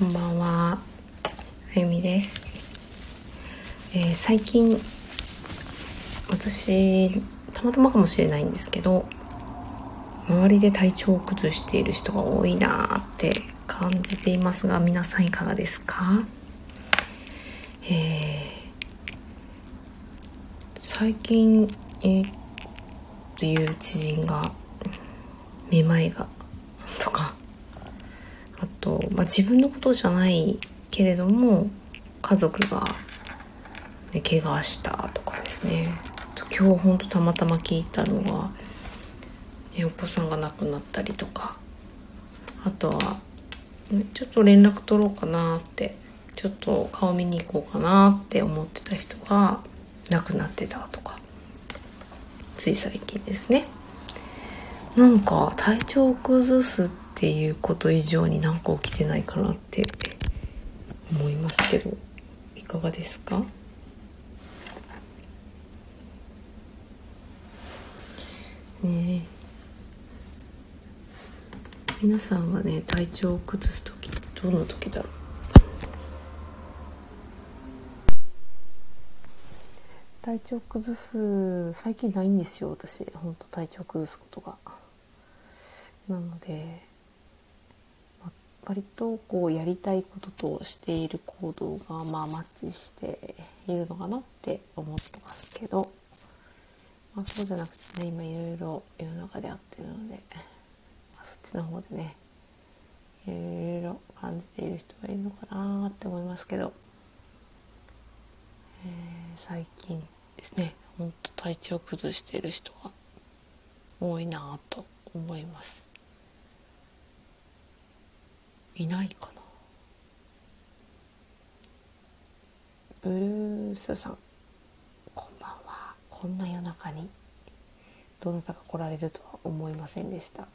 こんばんは、あゆみです。えー、最近、私、たまたまかもしれないんですけど、周りで体調を崩している人が多いなって感じていますが、皆さんいかがですか？えー、最近、えー、という知人が、めまいが、と、まあ、自分のことじゃないけれども家族が、ね、怪我したとかですね。今日ほんとたまたま聞いたのが、ね、お子さんが亡くなったりとか。あとはちょっと連絡取ろうかなってちょっと顔見に行こうかなって思ってた人が亡くなってたとか。つい最近ですね。なんか体調を崩すっていうこと以上になんか起きてないかなって思いますけどいかがですか？ね皆さんがね体調を崩す時ってどの時だろう？体調崩す最近ないんですよ私。本当体調崩すことが。なので割とこうやりたいこととしている行動がまあマッチしているのかなって思ってますけど、まあ、そうじゃなくてね今いろいろ世の中であってるので、まあ、そっちの方でねいろいろ感じている人がいるのかなって思いますけど、えー、最近ですねほんと体調崩している人が多いなと思います。いないかな。ブルースさん。こんばんは。こんな夜中に。どなたか来られるとは思いませんでした、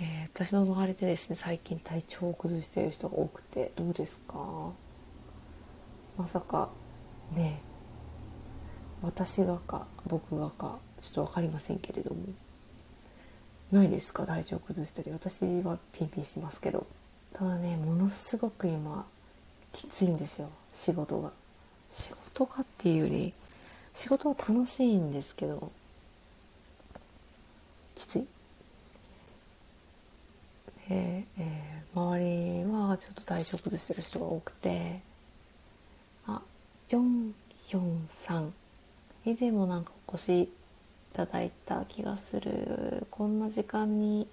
えー、私の周りでですね最近体調を崩している人が多くてどうですか？まさかね私がか僕がかちょっと分かりませんけれども。ないですか？体調崩したり。私はピンピンしてますけど。ただねものすごく今きついんですよ。仕事が。仕事がっていうより仕事は楽しいんですけどきつい。で、えー、周りはちょっと体調崩してる人が多くてあジョンヒョンさん。以前もなんかお越しただいた気がする。こんな時間に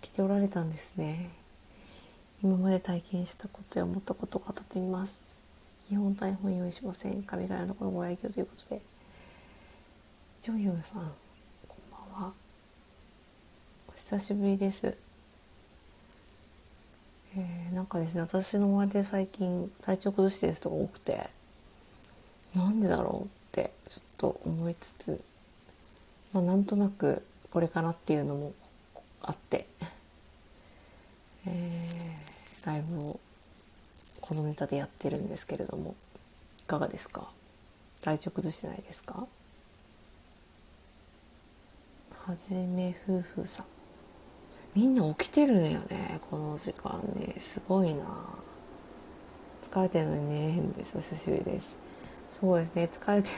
起きておられたんですね。今まで体験したことや思ったことがとってみます。日本台本用意しません。神柄のこのご愛嬌ということで。ジョンヨンさんこんばんは。お久しぶりです。えー、なんかですね私の周りで最近体調崩してる人が多くてなんでだろうってちょっと思いつつまあ、なんとなくこれかなっていうのもあって、えー、ライブをこのネタでやってるんですけれどもいかがですか？体調崩してないですか？はじめ夫婦さん。みんな起きてるんよねこの時間ね。すごいな。疲れてるのに寝れへんです。お久しぶりです。そうですね疲れてる。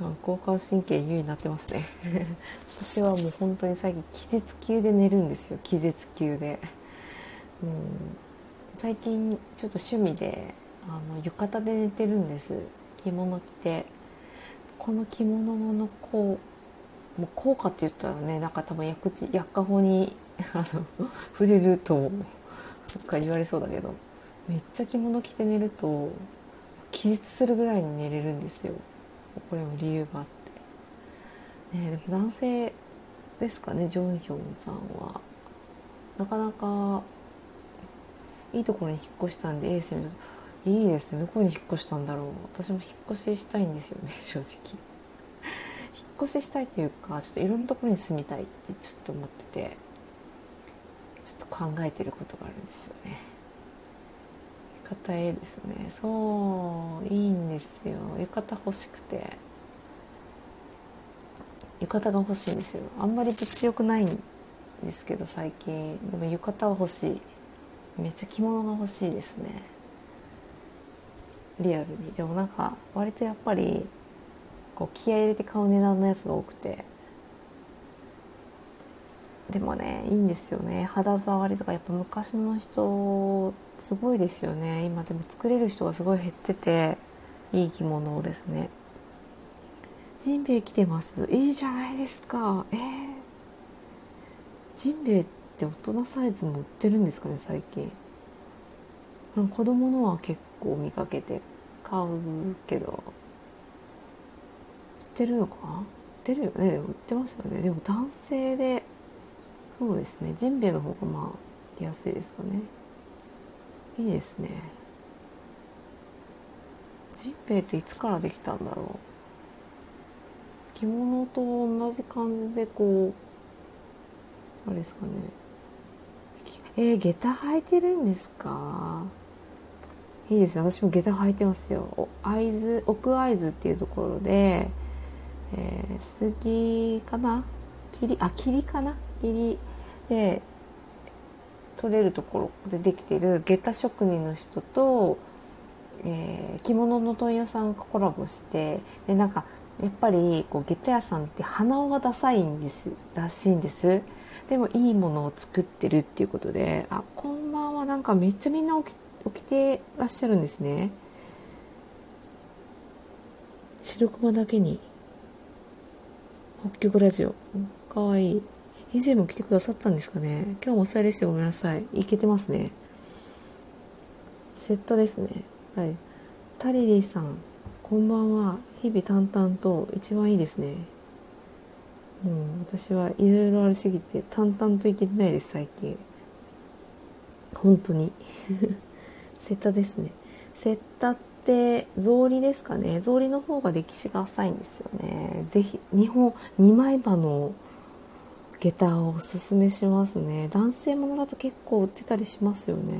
交感神経優位になってますね。私はもう本当に最近気絶級で寝るんですよ。気絶級で、うん、最近ちょっと趣味であの浴衣で寝てるんです。着物着て。この着物のこうもう効果って言ったらねなんか多分薬薬家法に あの触れるとそっか言われそうだけどめっちゃ着物着て寝ると気絶するぐらいに寝れるんですよ。これも理由があって、ね、でも男性ですかねジョンヒョンさんは。なかなかいいところに引っ越したんでエースにいいですね。どこに引っ越したんだろう。私も引っ越ししたいんですよね 正直。引っ越ししたいというかちょっといろんなところに住みたいってちょっと思っててちょっと考えてることがあるんですよね。浴衣絵ですね。そういいんですよ。浴衣欲しくて。浴衣が欲しいんですよ。あんまり物欲ないんですけど最近。でも浴衣は欲しい。めっちゃ着物が欲しいですね。リアルに。でもなんか割とやっぱりこう気合い入れて買う値段のやつが多くて。でもねいいんですよね。肌触りとかやっぱ昔の人すごいですよね。今でも作れる人がすごい減ってていい着物をですね。ジンベエ来てます。いいじゃないですか。えー、ジンベエって大人サイズも売ってるんですかね最近。子供のは結構見かけて。買うけど。売ってるのかな？売ってるよね。売ってますよね。でも男性でそうですね。ジンベエの方がまあ着やすいですかね。いいですね。ジンベエっていつからできたんだろう？着物と同じ感じでこうあれですかね。えー、下駄履いてるんですか？いいですね。私も下駄履いてますよ。会津奥会津っていうところで、えー、杉かな？霧あ霧かな？霧で取れるところでできてる下駄職人の人と、えー、着物の問屋さんがコラボしてでなんかやっぱりこう下駄屋さんって鼻緒がダサいんですらしいんです。でもいいものを作ってるっていうことであこんばんはなんかめっちゃみんな起き起きてらっしゃるんですね。白熊だけに。北極ラジオ。かわいい。以前も来てくださったんですかね。今日もお伝えですよごめんなさい。いけてますね。セットですね。はい。タリリーさんこんばんは。日々淡々と一番いいですね。もう私はいろいろありすぎて淡々といけてないです最近。本当に。セッタですね。セッタって草履ですかね。草履の方が歴史が浅いんですよね。ぜひ日本二枚刃の下駄をおすすめしますね。男性ものだと結構売ってたりしますよね。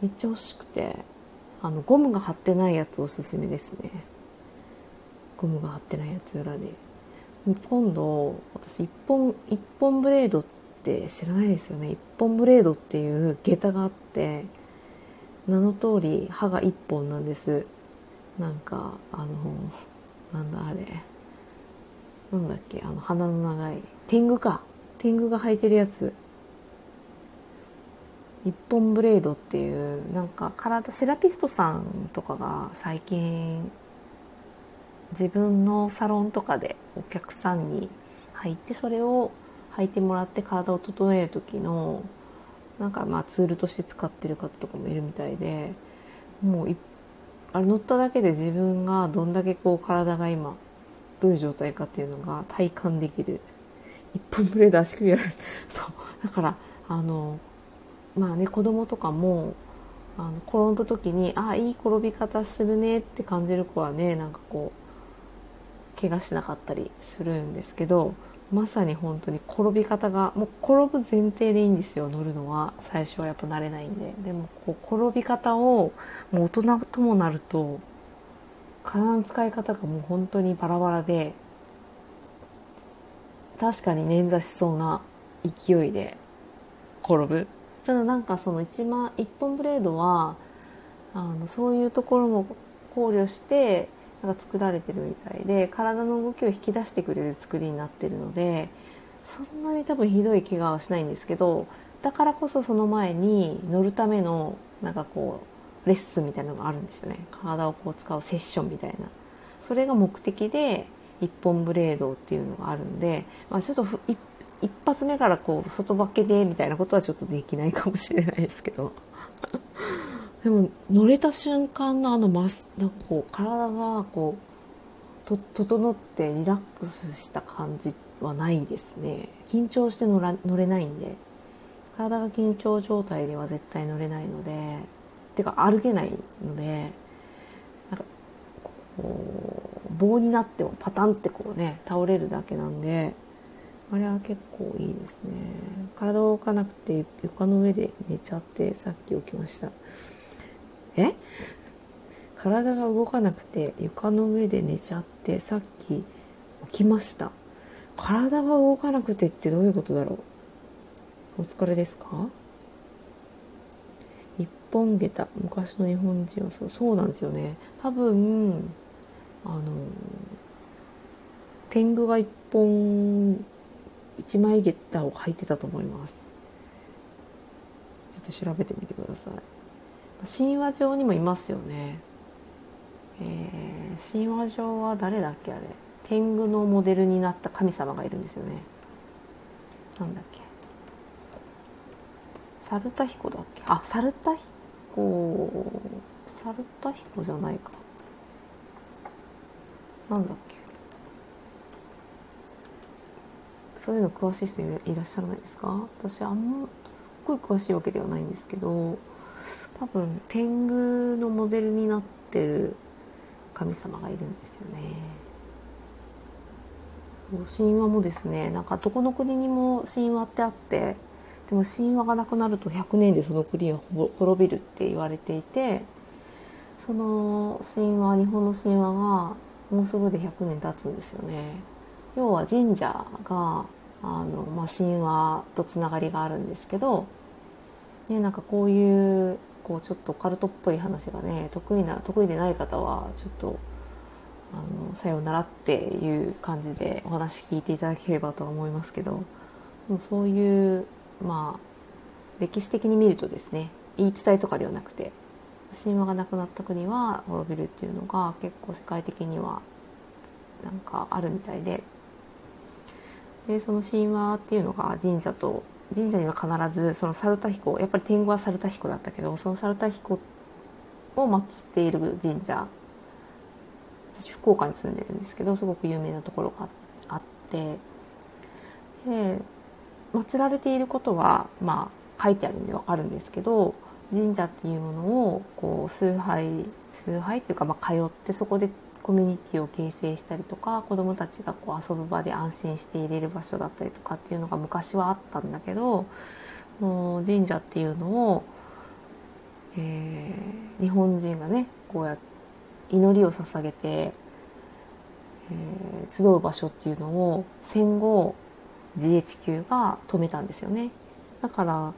めっちゃ欲しくて。あのゴムが貼ってないやつおすすめですね。ゴムが貼ってないやつ裏で。今度私一本一本ブレードって知らないですよね。一本ブレードっていう下駄があって名の通り歯が一本なんです。なんかあのなんだあれ。なんだっけあの鼻の長い。天狗か。天狗が履いてるやつ。一本ブレードっていうなんか体セラピストさんとかが最近自分のサロンとかでお客さんに履いてそれを履いてもらって体を整える時のなんかまあツールとして使ってる方とかもいるみたいでもうあれ乗っただけで自分がどんだけこう体が今どういう状態かっていうのが体感できる。一本ブレード足首はそう。だからあのまあね子供とかもあの転ぶ時にあいい転び方するねって感じる子はねなんかこう怪我しなかったりするんですけどまさに本当に転び方がもう転ぶ前提でいいんですよ乗るのは。最初はやっぱ慣れないんで。でもこう転び方をもう大人ともなると体の使い方がもう本当にバラバラで確かに捻挫しそうな勢いで。転ぶ？ただなんかその一番一本ブレードはあのそういうところも考慮してなんか作られてるみたいで体の動きを引き出してくれる作りになってるのでそんなに多分ひどい怪我はしないんですけどだからこそその前に乗るためのなんかこうレッスンみたいなのがあるんですよね。体をこう使うセッションみたいな。それが目的で一本ブレードっていうのがあるんで、まあ、ちょっと一発目からこう外化けでみたいなことはちょっとできないかもしれないですけど。でも乗れた瞬間のあのマスなんかこう体がこうと整ってリラックスした感じはないですね。緊張して乗ら乗れないんで。体が緊張状態では絶対乗れないのでてか歩けないので棒になってもパタンってこうね倒れるだけなんであれは結構いいですね。体を動かなくて床の上で寝ちゃってさっき起きました。え？体が動かなくて床の上で寝ちゃってさっき起きました。体が動かなくてってどういうことだろう？お疲れですか？一本下駄昔の日本人はそうそうなんですよね。多分あの天狗が一本一枚下駄を履いてたと思います。ちょっと調べてみてください。神話上にもいますよね。えー、神話上は誰だっけあれ。天狗のモデルになった神様がいるんですよね。なんだっけ。サルタヒコだっけ。あサルタヒコサルタヒコじゃないか。なんだっけ？そういうの詳しい人いらっしゃらないですか？私あんますっごい詳しいわけではないんですけど多分天狗のモデルになってる神様がいるんですよね。そう神話もですねなんかどこの国にも神話ってあってでも神話がなくなると100年でその国は滅びるって言われていてその神話日本の神話がもうすぐで100年経つんですよね。要は神社があの、まあ、神話とつながりがあるんですけど、ね、なんかこういうこうちょっとカルトっぽい話がね得意な得意でない方はちょっとあのさようならっていう感じでお話聞いていただければとは思いますけどもうそういうまあ歴史的に見るとですね言い伝えとかではなくて神話がなくなった国は滅びるっていうのが結構世界的にはなんかあるみたいで。でその神話っていうのが神社と神社には必ずその猿田彦やっぱり天狗は猿田彦だったけどその猿田彦を祀っている神社私福岡に住んでるんですけどすごく有名なところがあって。で祀られていることはまあ書いてあるんでわかるんですけど神社っていうものをこう崇拝崇拝っていうかまあ通ってそこでコミュニティを形成したりとか子どもたちがこう遊ぶ場で安心していれる場所だったりとかっていうのが昔はあったんだけど神社っていうのを、えー、日本人がねこうやって祈りを捧げて、えー、集う場所っていうのを戦後 GHQ が止めたんですよね。だから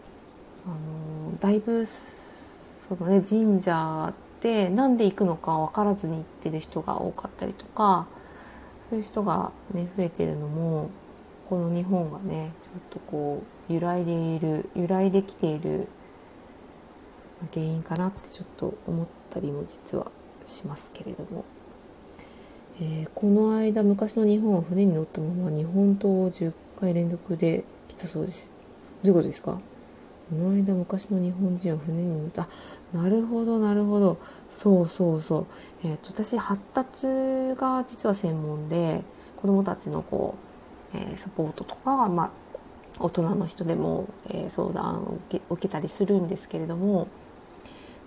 あのだいぶそのね神社ってなんで行くのか分からずに行ってる人が多かったりとかそういう人がね増えてるのもこの日本がねちょっとこう揺らいでいる揺らいできている原因かなってちょっと思ったりも実はしますけれども、えー、この間昔の日本は船に乗ったまま日本刀を10回連続で来たそうです。どういうことですか？この間昔の日本人は船に乗った。なるほどなるほど。そうそうそう、えーと、私発達が実は専門で子どもたちのこう、えー、サポートとか、まあ、大人の人でも、えー、相談を受け受けたりするんですけれども、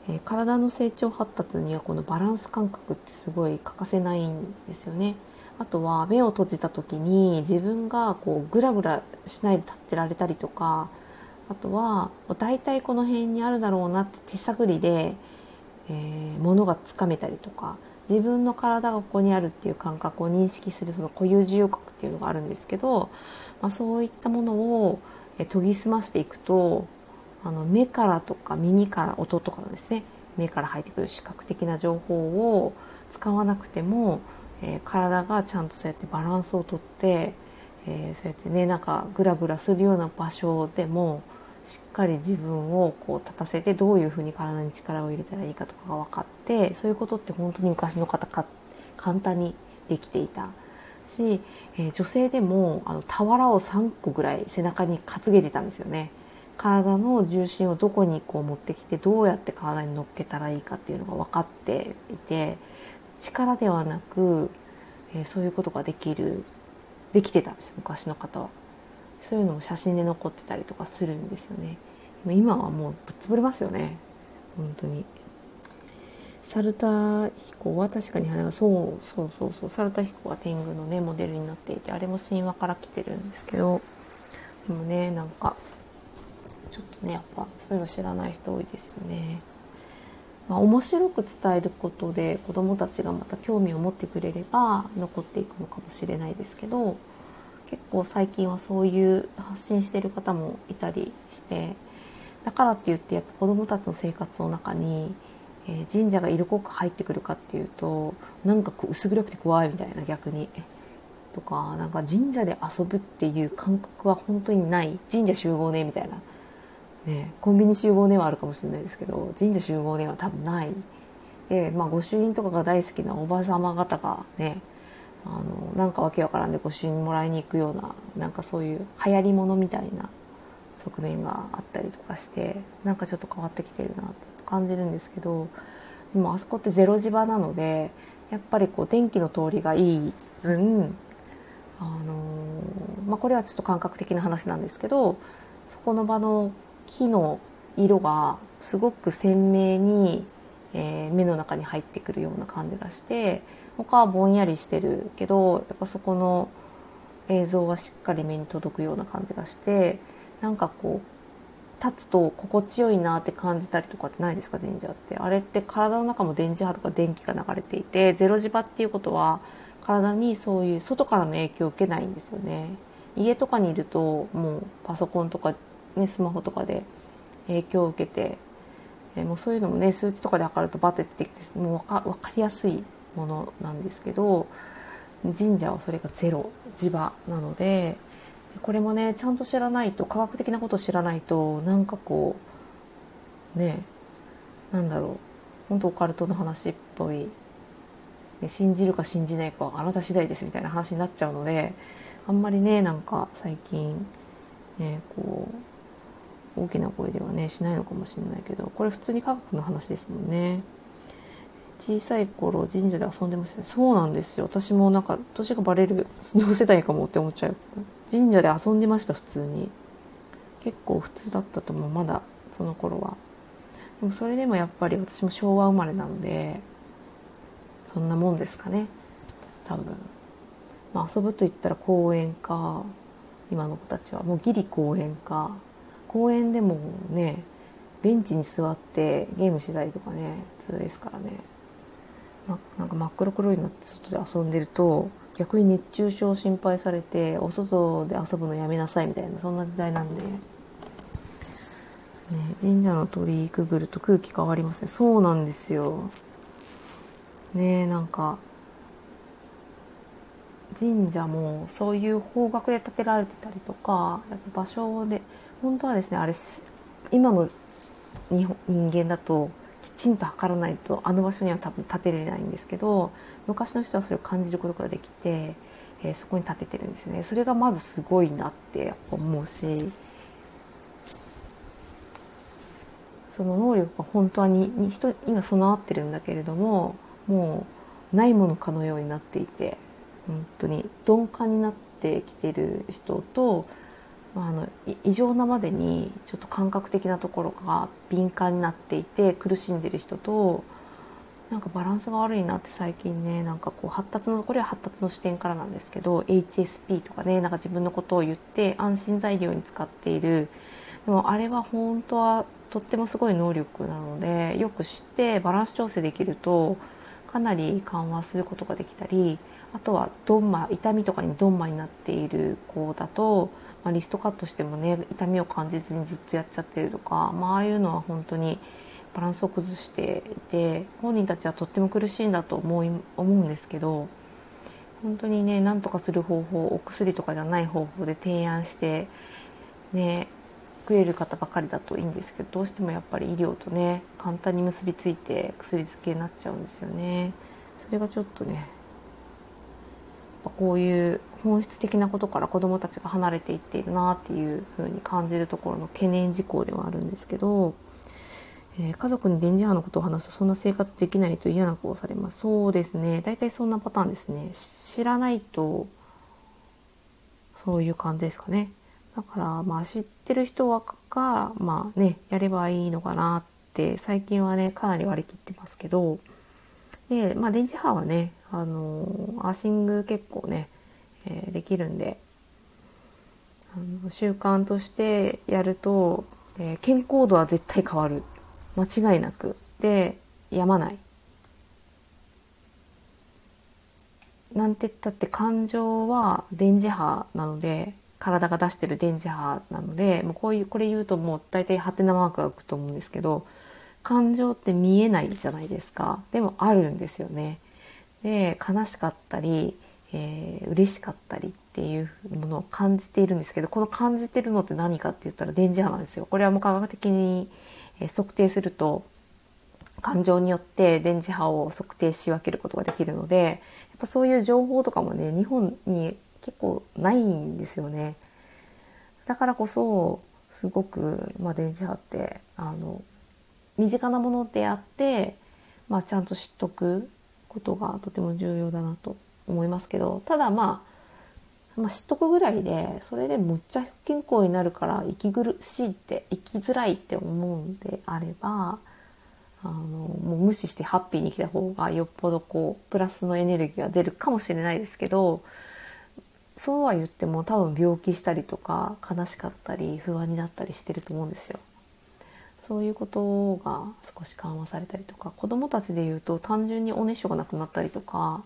えー、体の成長発達にはこのバランス感覚ってすごい欠かせないんですよね。あとは目を閉じた時に自分がこうグラグラしないで立ってられたりとかあとは大体この辺にあるだろうなって手探りで、えー、物がつかめたりとか自分の体がここにあるっていう感覚を認識するその固有自由覚っていうのがあるんですけど、まあ、そういったものを研ぎ澄ましていくとあの目からとか耳から音とかのですね。目から入ってくる視覚的な情報を使わなくても、えー、体がちゃんとそうやってバランスをとって、えー、そうやってねなんかグラグラするような場所でもしっかり自分をこう立たせてどういうふうに体に力を入れたらいいかとかが分かってそういうことって本当に昔の方か簡単にできていたし、えー、女性でもあの俵を3個ぐらい背中に担げてたんですよね。体の重心をどこにこう持ってきてどうやって体に乗っけたらいいかっていうのが分かっていて力ではなく、えー、そういうことができるできてたんです昔の方は。そういうのも写真で残ってたりとかするんですよね。今はもうぶっ潰れますよね。本当に。サルタコは確かに花がそうそうそうそう。サルタコは天狗のねモデルになっていてあれも神話から来てるんですけどでもねなんかちょっとねやっぱそういうの知らない人多いですよね。まあ、面白く伝えることで子どもたちがまた興味を持ってくれれば残っていくのかもしれないですけど結構最近はそういう発信してる方もいたりしてだからって言ってやっぱ子どもたちの生活の中に、えー、神社が色濃く入ってくるかっていうとなんかこう薄暗くて怖いみたいな逆に。とかなんか神社で遊ぶっていう感覚は本当にない神社集合ねみたいな、ね、コンビニ集合ねはあるかもしれないですけど神社集合ねは多分ないで、まあ、御朱印とかが大好きなおばあ様方がねあのなんかわけわからんで御朱印もらいに行くようななんかそういう流行りものみたいな側面があったりとかしてなんかちょっと変わってきてるなと感じるんですけどでもあそこってゼロ磁場なのでやっぱりこう電気の通りがいい分あのまあ、これはちょっと感覚的な話なんですけどそこの場の木の色がすごく鮮明に、えー、目の中に入ってくるような感じがして他はぼんやりしてるけどやっぱそこの映像はしっかり目に届くような感じがしてなんかこう立つと心地よいなって感じたりとかってないですか神社って。あれって体の中も電磁波とか電気が流れていてゼロ磁場っていうことは体にそういう外からの影響を受けないんですよね。家とかにいるともうパソコンとか、ね、スマホとかで影響を受けてえもうそういうのもね数値とかで測るとバッて出てきてもう分か分かりやすいものなんですけど神社はそれがゼロ磁場なのでこれもねちゃんと知らないと科学的なこと知らないとなんかこうねなんだろう本当オカルトの話っぽい信じるか信じないかはあなた次第ですみたいな話になっちゃうのであんまりねなんか最近ねこう大きな声ではねしないのかもしれないけどこれ普通に科学の話ですもんね。小さい頃神社で遊んでましたね。そうなんですよ。私もなんか年がバレる同世代かもって思っちゃう。神社で遊んでました普通に。結構普通だったと思うまだその頃は。でもそれでもやっぱり私も昭和生まれなのでそんなもんですかね。多分、まあ、遊ぶと言ったら公園か今の子たちは。もうギリ公園か。公園でもねベンチに座ってゲームしてたりとかね普通ですからね、ま、なんか真っ黒黒になって外で遊んでると逆に熱中症心配されてお外で遊ぶのやめなさいみたいなそんな時代なんで、ね、神社の鳥居くぐると空気変わりますね。そうなんですよ。ねなんか神社もそういう方角で建てられてたりとかやっぱ場所で本当はですねあれ今の人間だとちんと測らないとあの場所には多分建てれないんですけど昔の人はそれを感じることができて、えー、そこに建ててるんですね。それがまずすごいなって思うしその能力が本当にに人には備わってるんだけれどももうないものかのようになっていて本当に鈍感になってきてる人とあの異常なまでにちょっと感覚的なところが敏感になっていて苦しんでる人となんかバランスが悪いなって最近ねなんかこう発達のこれは発達の視点からなんですけど HSP とかねなんか自分のことを言って安心材料に使っている。でもあれは本当はとってもすごい能力なのでよく知ってバランス調整できるとかなり緩和することができたりあとはドンマ痛みとかにドンマになっている子だと、まあ、リストカットしてもね痛みを感じずにずっとやっちゃってるとか、まあ、ああいうのは本当にバランスを崩していて本人たちはとっても苦しいんだと思い思うんですけど本当にね何とかする方法お薬とかじゃない方法で提案してね食える方ばかりだといいんですけどどうしてもやっぱり医療とね簡単に結びついて薬漬けになっちゃうんですよね。それがちょっとねこういう本質的なことから子どもたちが離れていっているなっていうふうに感じるところの懸念事項ではあるんですけど、えー、家族に電磁波のことを話すとそんな生活できないと嫌な子をされます。そうですね。大体そんなパターンですね。知らないとそういう感じですかね。だからまあ知ってる人はがまあねやればいいのかなって最近はねかなり割り切ってますけど。でまあ電磁波はねあのアーシング結構ね、えー、できるんであの習慣としてやると、えー、健康度は絶対変わる。間違いなく。でやまない。なんて言ったって感情は電磁波なので体が出してる電磁波なのでもうこういうこれ言うともう大体ハテナマークが浮くと思うんですけど感情って見えないじゃないですか。でもあるんですよね。で悲しかったり、えー、嬉しかったりっていうものを感じているんですけどこの感じてるのって何かって言ったら電磁波なんですよ。これはもう科学的に測定すると感情によって電磁波を測定し分けることができるのでやっぱそういう情報とかもね日本に結構ないんですよね。だからこそすごく、まあ、電磁波ってあの身近なものであって、まあ、ちゃんと知っとくことがとても重要だなと思いますけどただまあ、まあ、知っとくぐらいでそれでむっちゃ不健康になるから息苦しいって生きづらいって思うんであればあのもう無視してハッピーに生きた方がよっぽどこうプラスのエネルギーが出るかもしれないですけどそうは言っても多分病気したりとか悲しかったり不安になったりしてると思うんですよ。そういうことが少し緩和されたりとか子どもたちで言うと単純にお熱症がなくなったりとか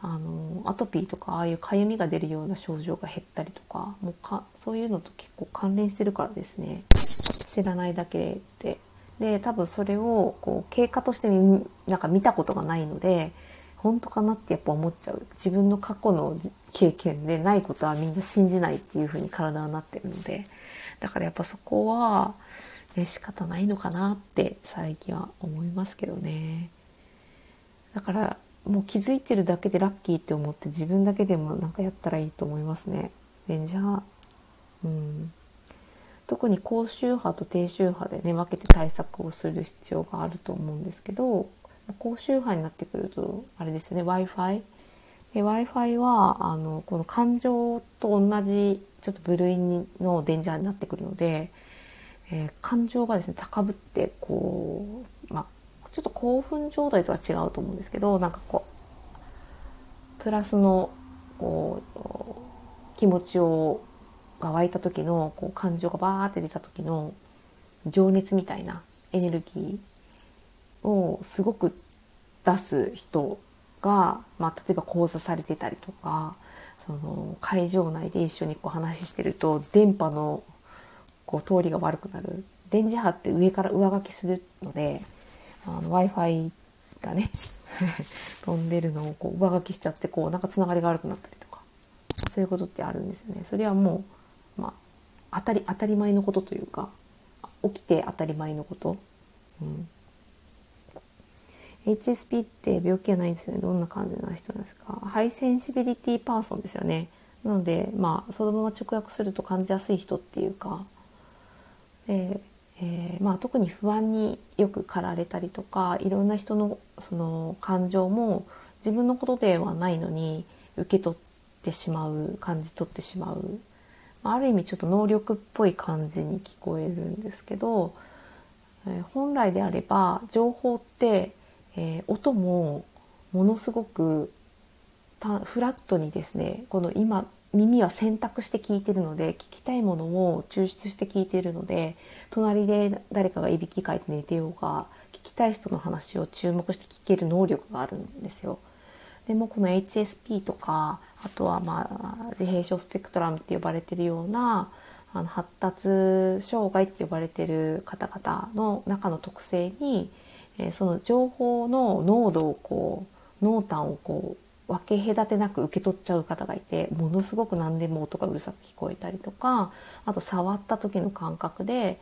あのアトピーとかああいうかゆみが出るような症状が減ったりとかもうかそういうのと結構関連してるからですね。知らないだけで。で多分それをこう経過としてなんか見たことがないので本当かなってやっぱ思っちゃう。自分の過去の経験でないことはみんな信じないっていう風に体はなってるので。だからやっぱそこはね、仕方ないのかなって最近は思いますけどね。だからもう気づいてるだけでラッキーって思って自分だけでもなんかやったらいいと思いますね。レンジャー。うん。特に高周波と低周波でね分けて対策をする必要があると思うんですけど高周波になってくるとあれですよね w i f i w i f i はあのこの感情と同じちょっと部類の電磁波になってくるのでえー、感情がですね高ぶってこう、まあ、ちょっと興奮状態とは違うと思うんですけどなんかこうプラスのこう気持ちをが湧いた時のこう感情がバーって出た時の情熱みたいなエネルギーをすごく出す人が、まあ、例えば講座されてたりとかその会場内で一緒にこう話してると電波のこう通りが悪くなる電磁波って上から上書きするので w i f i がね 飛んでるのをこう上書きしちゃってこうなんかつながりが悪くなったりとかそういうことってあるんですよね。それはもう、まあ、当たり当たり前のことというか起きて当たり前のこと。うん HSP って病気はないんですよね。どんな感じな人なんですか high sensibility person ですよね。なので、まあ、そのまま直訳すると感じやすい人っていうか、で、えー、まあ、特に不安によく駆られたりとかいろんな人のその感情も自分のことではないのに受け取ってしまう感じ取ってしまう、まあ、ある意味ちょっと能力っぽい感じに聞こえるんですけど、えー、本来であれば情報って、えー、音もものすごくフラットにですねこの今耳は選択して聞いてるので聞きたいものを抽出して聞いてるので隣で誰かがいびきかいて寝てようが聞きたい人の話を注目して聞ける能力があるんですよ。でもこの HSP とかあとはまあ自閉症スペクトラムって呼ばれてるようなあの発達障害って呼ばれてる方々の中の特性に、えー、その情報の濃度をこう濃淡をこう分け隔てなく受け取っちゃう方がいてものすごく何でも音がうるさく聞こえたりとかあと触った時の感覚で、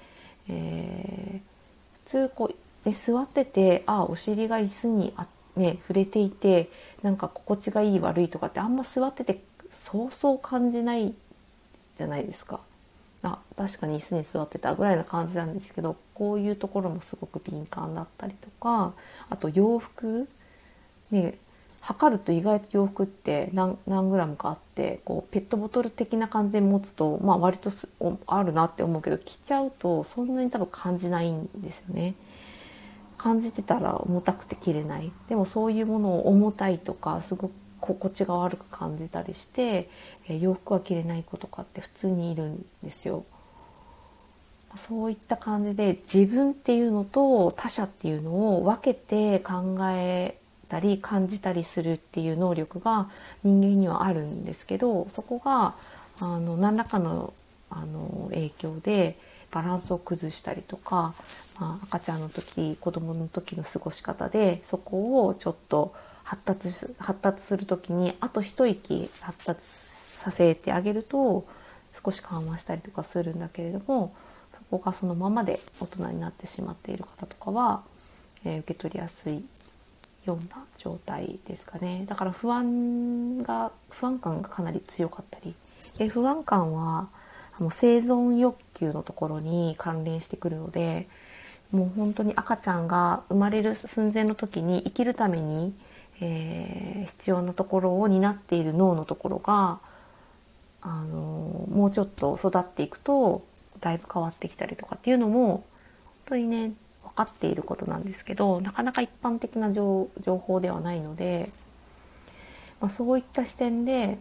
えー、普通こう、ね、座っててあお尻が椅子にあ、ね、触れていてなんか心地がいい悪いとかってあんま座っててそうそう感じないじゃないですか。あ確かに椅子に座ってたぐらいな感じなんですけどこういうところもすごく敏感だったりとかあと洋服ね測ると意外と洋服って何何グラムかあってこうペットボトル的な感じで持つと、まあ、割とあるなって思うけど着ちゃうとそんなに多分感じないんですよね。感じてたら重たくて着れないでもそういうものを重たいとかすごく心地が悪く感じたりして、え洋服は着れない子とかって普通にいるんですよ。そういった感じで自分っていうのと他者っていうのを分けて考えたり感じたりするっていう能力が人間にはあるんですけどそこがあの何らかのあの影響でバランスを崩したりとか、まあ、赤ちゃんの時子供の時の過ごし方でそこをちょっと発達発達する時にあと一息発達させてあげると少し緩和したりとかするんだけれどもそこがそのままで大人になってしまっている方とかは、え、受け取りやすいような状態ですかね。だから不安が不安感がかなり強かったり。で不安感はもう生存欲求のところに関連してくるのでもう本当に赤ちゃんが生まれる寸前の時に生きるために、えー、必要なところを担っている脳のところがあのもうちょっと育っていくとだいぶ変わってきたりとかっていうのも本当にね分かっていることなんですけどなかなか一般的な情報ではないので、まあ、そういった視点で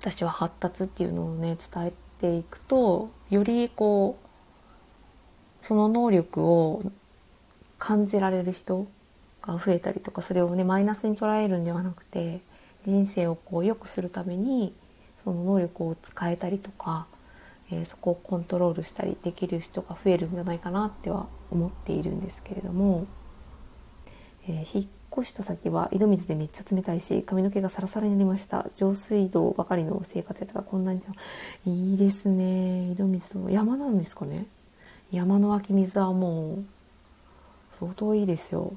私は発達っていうのをね伝えていくとよりこうその能力を感じられる人が増えたりとかそれをねマイナスに捉えるんではなくて人生をこう良くするためにその能力を使えたりとかえー、そこをコントロールしたりできる人が増えるんじゃないかなっては思っているんですけれども、えー、引っ越した先は井戸水でめっちゃ冷たいし髪の毛がサラサラになりました。上水道ばかりの生活やったらこんなにじゃいいですね。井戸水と山なんですかね。山の湧き水はもう相当いいですよ。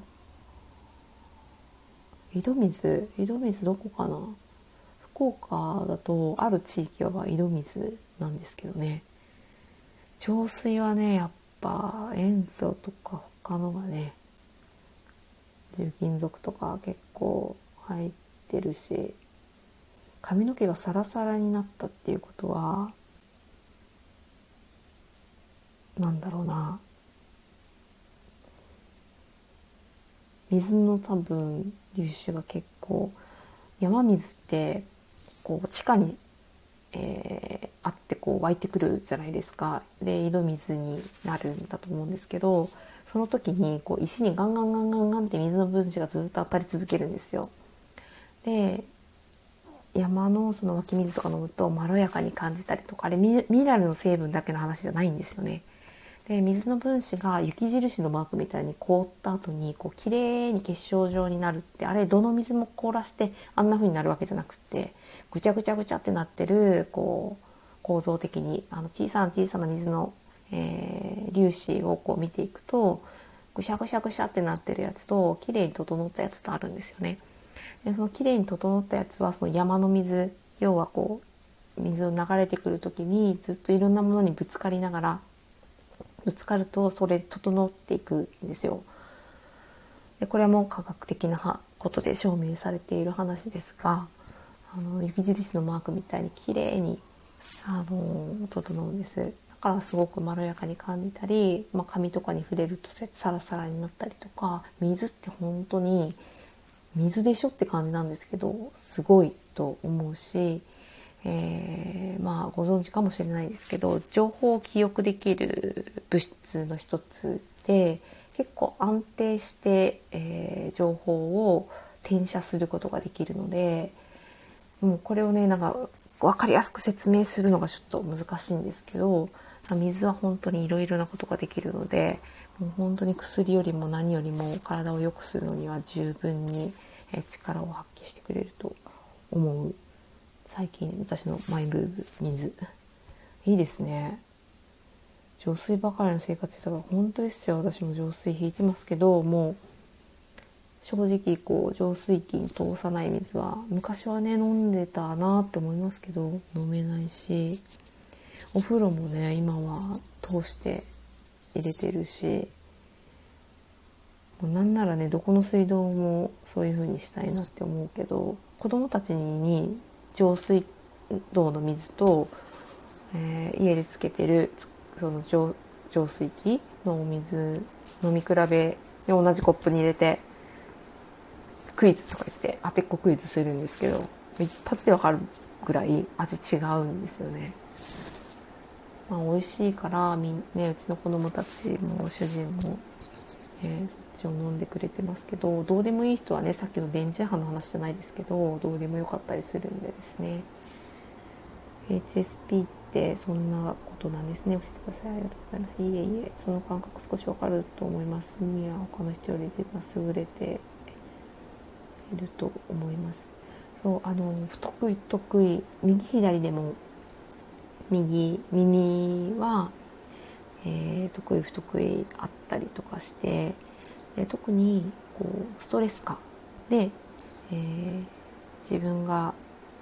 井戸水井戸水どこかな。福岡だとある地域は井戸水なんですけどね。浄水はねやっぱ塩素とか他のがね重金属とか結構入ってるし髪の毛がサラサラになったっていうことはなんだろうな。水の多分粒子が結構山水ってこう地下にえー、あってこう湧いてくるじゃないですかで井戸水になるんだと思うんですけどその時にこう石にガンガンガンガンガンって水の分子がずっと当たり続けるんですよ。で山のその湧き水とか飲むとまろやかに感じたりとかあれミネラルの成分だけの話じゃないんですよね。で水の分子が雪印のマークみたいに凍った後にこう綺麗に結晶状になるってあれどの水も凍らしてあんな風になるわけじゃなくってぐちゃぐちゃぐちゃってなってるこう構造的にあの小さな小さな水の、えー、粒子をこう見ていくとぐしゃぐしゃぐしゃってなってるやつと綺麗に整ったやつとあるんですよね。でその綺麗に整ったやつはその山の水要はこう水を流れてくる時にずっといろんなものにぶつかりながらぶつかるとそれで整っていくんですよ。でこれも科学的なことで証明されている話ですがあの雪印のマークみたいに綺麗にあの整うんです。だからすごくまろやかに感じたり、まあ、髪とかに触れるとサラサラになったりとか水って本当に水でしょって感じなんですけどすごいと思うし、えー、まあご存知かもしれないですけど情報を記憶できる物質の一つで結構安定して、えー、情報を転写することができるのでもうこれをねなんか分かりやすく説明するのがちょっと難しいんですけど水は本当にいろいろなことができるのでもう本当に薬よりも何よりも体を良くするのには十分に力を発揮してくれると思う。最近私のマイブーム水。いいですね。浄水ばかりの生活だから本当ですよ。私も浄水引いてますけどもう正直こう浄水器に通さない水は昔はね飲んでたなって思いますけど飲めないしお風呂もね今は通して入れてるしなんならねどこの水道もそういう風にしたいなって思うけど子供たちに浄水道の水と、えー、家でつけてるその浄水器のお水飲み比べで同じコップに入れてクイズとか言って当てっこクイズするんですけど一発でわかるぐらい味違うんですよね。まあ、美味しいからみん、ね、うちの子供たちも主人も、えー、そっちを飲んでくれてますけどどうでもいい人はねさっきの電磁波の話じゃないですけどどうでもよかったりするんでですね、HSP ってそんなことなんですね。教えてください。ありがとうございます。いえいえその感覚少しわかると思います。みは他の人より自分は優れていると思います。そうあの不得意得意右左でも右耳は、えー、得意不得意あったりとかしてで特にこうストレス感で、えー、自分が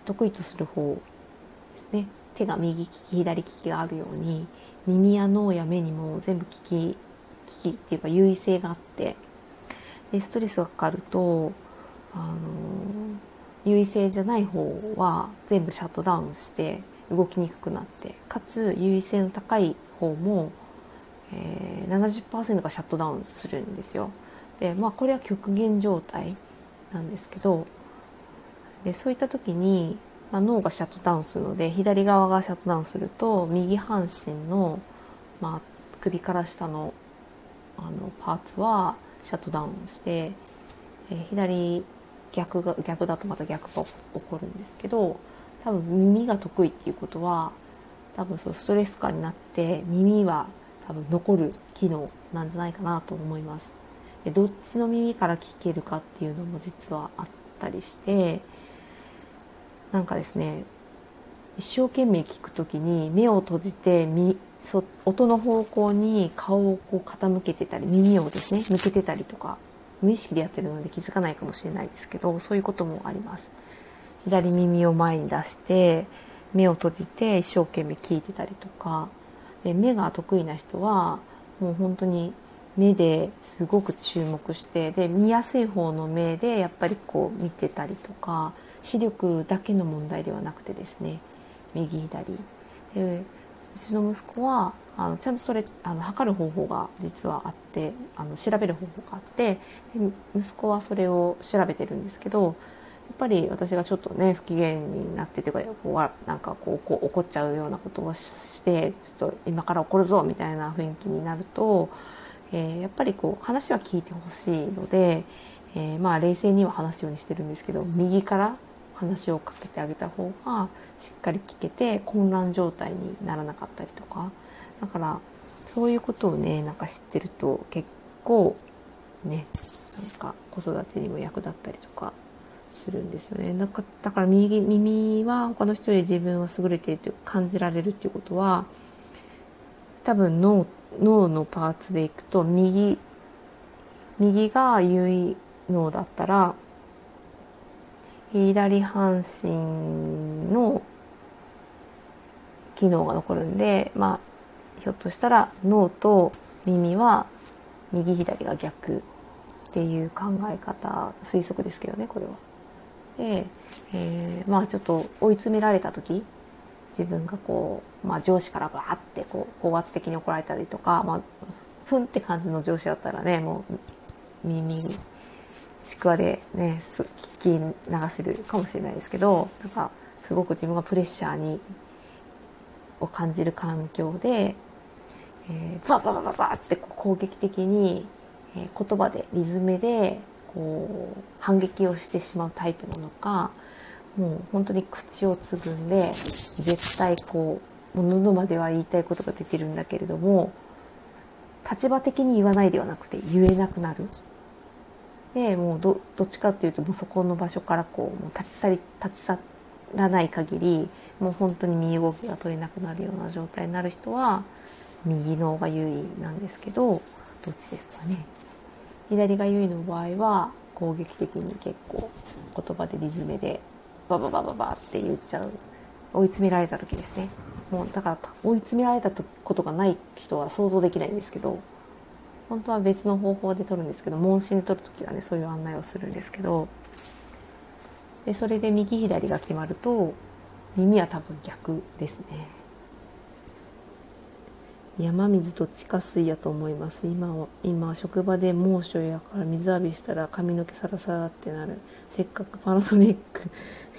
得意とする方ですね。手が右利き左利きがあるように耳や脳や目にも全部利き利きっていうか優位性があってでストレスがかかるとあの優位性じゃない方は全部シャットダウンして動きにくくなってかつ優位性の高い方も、えー、70%がシャットダウンするんですよ。でまあこれは極限状態なんですけどでそういった時に、まあ、脳がシャットダウンするので左側がシャットダウンすると右半身の、まあ、首から下のあのパーツはシャットダウンして、えー、左逆が逆だとまた逆が起こるんですけど多分耳が得意っていうことは多分そうストレス感になって耳は多分残る機能なんじゃないかなと思います。でどっちの耳から聞けるかっていうのも実はあったりしてなんかですね一生懸命聞く時に目を閉じてそ音の方向に顔をこう傾けてたり耳をですね向けてたりとか無意識でやってるので気づかないかもしれないですけどそういうこともあります。左耳を前に出して目を閉じて一生懸命聞いてたりとか。で目が得意な人はもう本当に目ですごく注目してで見やすい方の目でやっぱりこう見てたりとか視力だけの問題ではなくてですね。右左。でうちの息子はあのちゃんとそれあの測る方法が実はあってあの調べる方法があって息子はそれを調べてるんですけどやっぱり私がちょっとね不機嫌になってというかこうなんかこう怒っちゃうようなことをしてちょっと今から怒るぞみたいな雰囲気になると、えー、やっぱりこう話は聞いてほしいので、えー、まあ冷静には話すようにしてるんですけど右から話をかけてあげた方がしっかり聞けて混乱状態にならなかったりとかだからそういうことをねなんか知ってると結構ねなんか子育てにも役立ったりとかするんですよね。だかだから右耳は他の人より自分は優れていると感じられるっていうことは多分脳脳のパーツでいくと右右が優位脳だったら左半身の機能が残るんで、まあ、ひょっとしたら脳と耳は右左が逆っていう考え方推測ですけどねこれは。で、えー、まあちょっと追い詰められた時自分がこう、まあ、上司からバーってこう高圧的に怒られたりとか、まあ、ふんって感じの上司だったらねもう耳ちくわでね聞き流せるかもしれないですけどなんかすごく自分がプレッシャーにを感じる環境で、えー、バババババって攻撃的に、えー、言葉でリズムでこう反撃をしてしまうタイプなのかもう本当に口をつぐんで絶対こう喉までは言いたいことが出てるんだけれども立場的に言わないではなくて言えなくなる。でもうどっちかっていうともうそこの場所からこうもう立ち去り立ち去らない限りもう本当に身動きが取れなくなるような状態になる人は右脳が優位なんですけどどっちですかね。左が優位の場合は攻撃的に結構言葉でリズムでバババババって言っちゃう。追い詰められた時ですね。もうだから追い詰められたことがない人は想像できないんですけど本当は別の方法で撮るんですけど問診で撮る時はねそういう案内をするんですけどでそれで右左が決まると耳は多分逆ですね。山水と地下水やと思います。今は今職場で猛暑やから水浴びしたら髪の毛サラサラってなる。せっかくパナソニック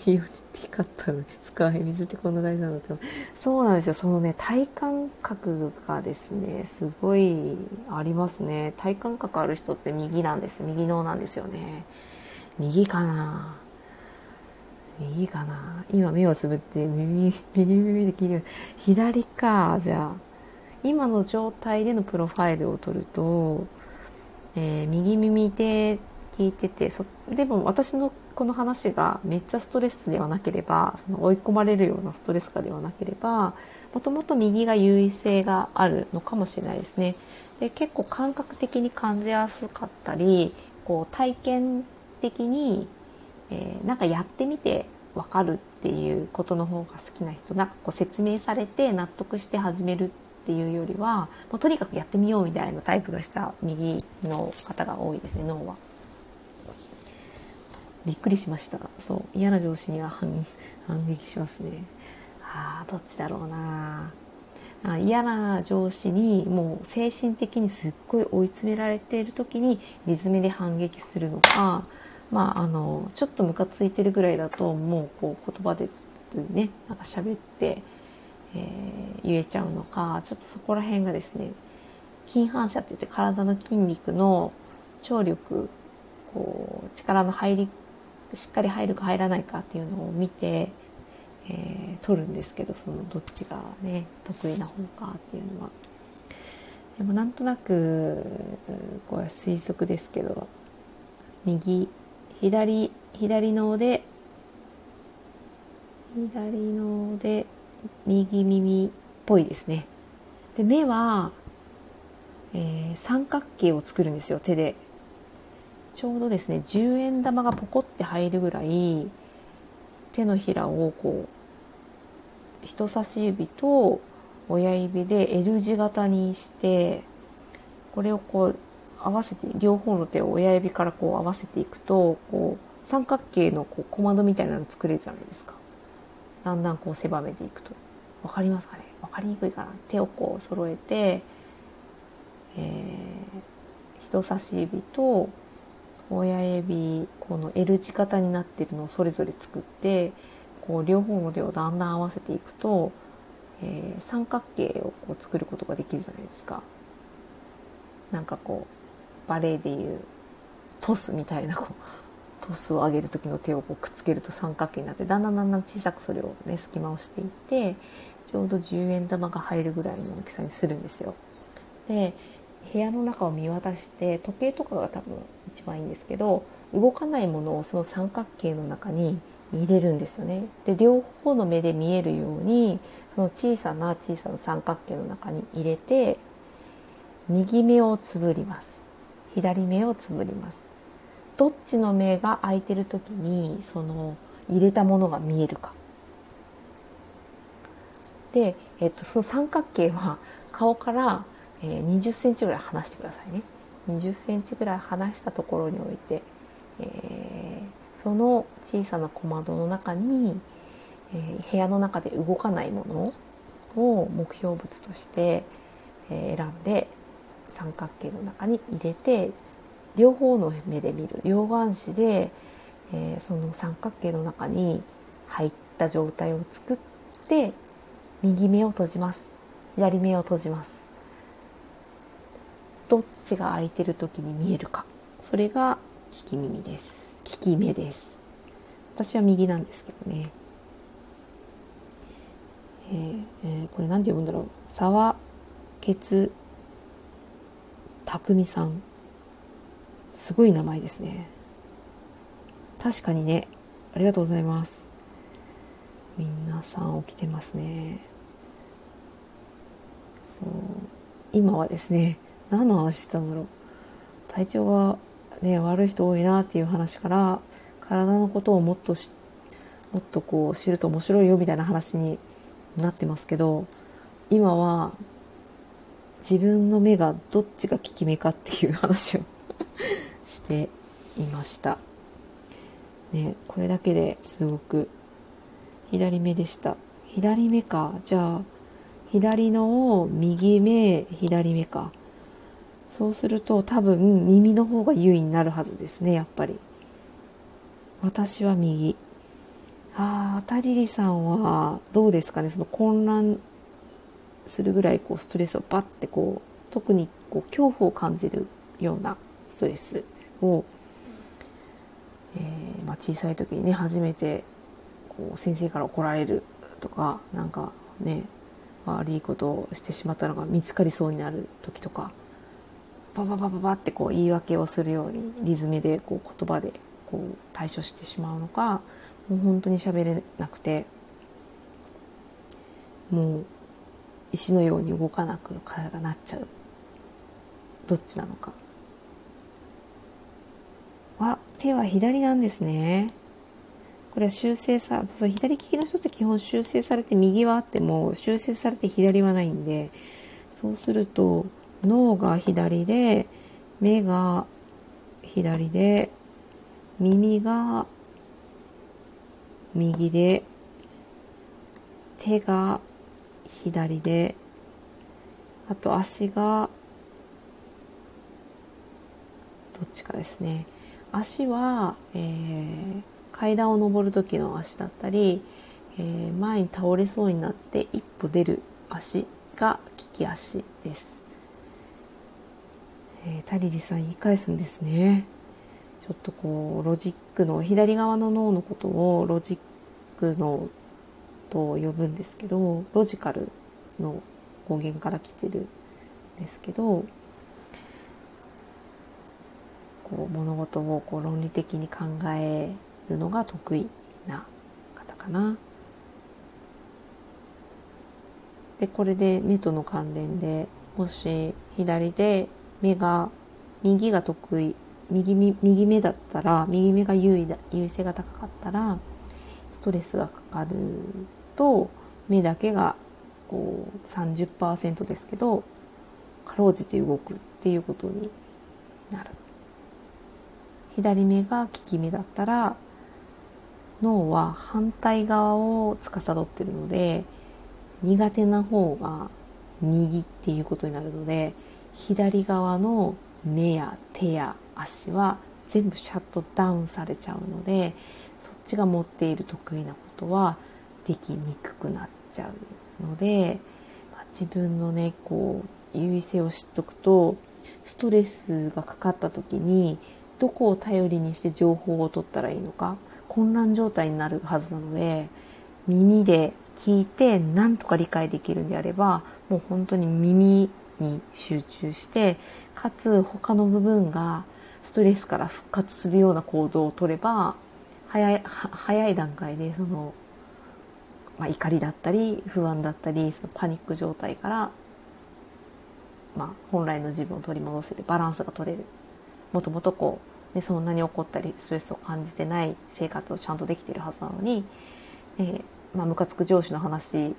ユニティ買ったのに使わへん水ってこんな大事なんだって。そうなんですよ。そのね体感覚がですねすごいありますね。体感覚ある人って右なんです。右脳なんですよね。右かな？右かな？今目をつぶって耳 耳耳で聞いてる。左か。じゃあ今の状態でのプロファイルを取ると、えー、右耳で聞いててそでも私のこの話がめっちゃストレスではなければその追い込まれるようなストレスかではなければもともと右が優位性があるのかもしれないですね。で結構感覚的に感じやすかったりこう体験的に、えー、なんかやってみて分かるっていうことの方が好きな人なんかこう説明されて納得して始めるっていうよりはもうとにかくやってみようみたいなタイプの人は右の方が多いですね脳は。びっくりしました。そう。嫌な上司には反 撃しますね。ああどっちだろうな。あ嫌な上司にもう精神的にすっごい追い詰められている時にリズムで反撃するのかまああのちょっとムカついてるぐらいだともうこう言葉でねなんか喋って、えー、言えちゃうのかちょっとそこら辺がですね筋反射って言って体の筋肉の張力こう力の入りしっかり入るか入らないかっていうのを見て、えー、取るんですけどそのどっちがね得意な方かっていうのは。でもなんとなくこれは推測ですけど右左左の腕左の腕右耳っぽいですね。で目は、えー、三角形を作るんですよ手でちょうどですね10円玉がポコって入るぐらい手のひらをこう人差し指と親指で L 字型にしてこれをこう合わせて両方の手を親指からこう合わせていくとこう三角形のこう小窓みたいなの作れるじゃないですかだんだんこう狭めていくと。分かりますかね？分かりにくいかな。手をこう揃えて、えー、人差し指と親指この L 字型になってるのをそれぞれ作ってこう両方の手をだんだん合わせていくと、えー、三角形をこう作ることができるじゃないですか。なんかこうバレエでいうトスみたいなこうトスを上げる時の手をこうくっつけると三角形になってだんだんだんだん小さくそれをね隙間をしていってちょうど10円玉が入るぐらいの大きさにするんですよ。で部屋の中を見渡して時計とかが多分一番いいんですけど動かないものをその三角形の中に入れるんですよね。で両方の目で見えるようにその小さな小さな三角形の中に入れて右目をつぶります左目をつぶりますどっちの目が開いてる時にその入れたものが見えるか。で、えっと、その三角形は顔からえ、20センチぐらい離してくださいね。20センチぐらい離したところに置いて、えー、その小さな小窓の中に、えー、部屋の中で動かないものを目標物として、え選んで三角形の中に入れて両方の目で見る両眼視で、えその三角形の中に入った状態を作って右目を閉じます。左目を閉じます。どっちが空いてる時に見えるか。それが聞き耳です。聞き目です。私は右なんですけどね。えー、えー、これ何て読むんだろう。沢ケ匠さん。すごい名前ですね。確かにね。ありがとうございます。皆さん起きてますね。そう。今はですね何の話したんだろう。体調がね悪い人多いなっていう話から体のことをもっとしもっとこう知ると面白いよみたいな話になってますけど今は自分の目がどっちが効き目かっていう話をしていました。ね、これだけですごく左目でした。左目か。じゃあ、左のを右目、左目か。そうすると多分耳の方が優位になるはずですねやっぱり私は右ああタリリさんはどうですかねその混乱するぐらいこうストレスをバッてこう特にこう恐怖を感じるようなストレスを、えー、まあ、小さい時にね初めてこう先生から怒られるとかなんかね悪いことをしてしまったのが見つかりそうになる時とかバババババってこう言い訳をするようにリズムでこう言葉でこう対処してしまうのかもう本当に喋れなくてもう石のように動かなく体がなっちゃう。どっちなのか。あ手は左なんですね。これは修正さそう左利きの人って基本修正されて右はあっても修正されて左はないんでそうすると脳が左で目が左で耳が右で手が左であと足がどっちかですね。足は、えー、階段を上る時の足だったり、えー、前に倒れそうになって一歩出る足が利き足です、えー、タリリさん言い返すんですね。ちょっとこうロジックの左側の脳のことをロジックのと呼ぶんですけどロジカルの語源から来てるんですけどこう物事をこう論理的に考えるのが得意な方かな。でこれで目との関連でもし左で目が右が得意右右目だったら右目が優位だ優位性が高かったらストレスがかかると目だけがこう30%ですけどかろうじて動くっていうことになる左目が利き目だったら脳は反対側を司ってるので苦手な方が右っていうことになるので左側の目や手や足は全部シャットダウンされちゃうのでそっちが持っている得意なことはできにくくなっちゃうので、まあ、自分のねこう優位性を知っとくとストレスがかかった時にどこを頼りにして情報を取ったらいいのか混乱状態になるはずなので耳で聞いて何とか理解できるんであればもう本当に耳に集中してかつ他の部分がストレスから復活するような行動をとれば早い早い段階でその、まあ、怒りだったり不安だったりそのパニック状態から、まあ、本来の自分を取り戻せるバランスが取れる。もともとこう、ね、そんなに怒ったりストレスを感じてない生活をちゃんとできてるはずなのに、えー、まあ、ムカつく上司の話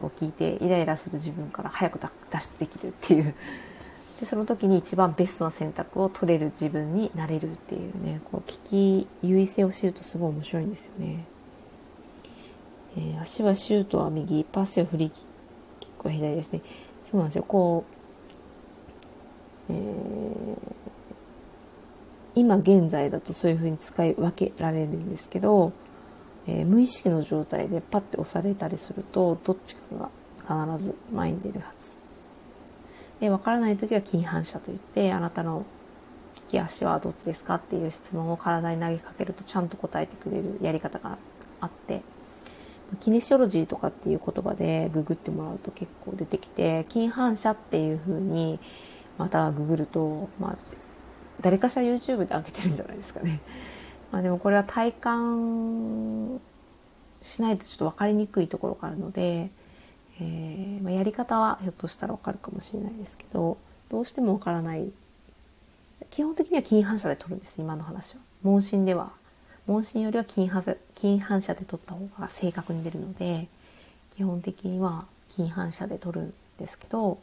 を聞いてイライラする自分から早く脱出できるっていう。でその時に一番ベストな選択を取れる自分になれるっていうねこう聞き優位性を知るとすごい面白いんですよね、えー、足はシュートは右パスを振りキックは左ですね。そうなんですよ。こう、えー、今現在だとそういう風に使い分けられるんですけど、えー、無意識の状態でパッて押されたりするとどっちかが必ず前に出るはず。で分からない時は近反射といってあなたの利き足はどっちですかっていう質問を体に投げかけるとちゃんと答えてくれるやり方があってキネシオロジーとかっていう言葉でググってもらうと結構出てきて近反射っていう風にまたググると、まあ、誰かしら YouTube で上げてるんじゃないですかね。まあでもこれは体感しないとちょっと分かりにくいところがあるので、えー、まあ、やり方はひょっとしたらわかるかもしれないですけどどうしてもわからない。基本的には近反射で撮るんです今の話は。問診では。問診よりは近反射近反射で撮った方が正確に出るので基本的には近反射で撮るんですけど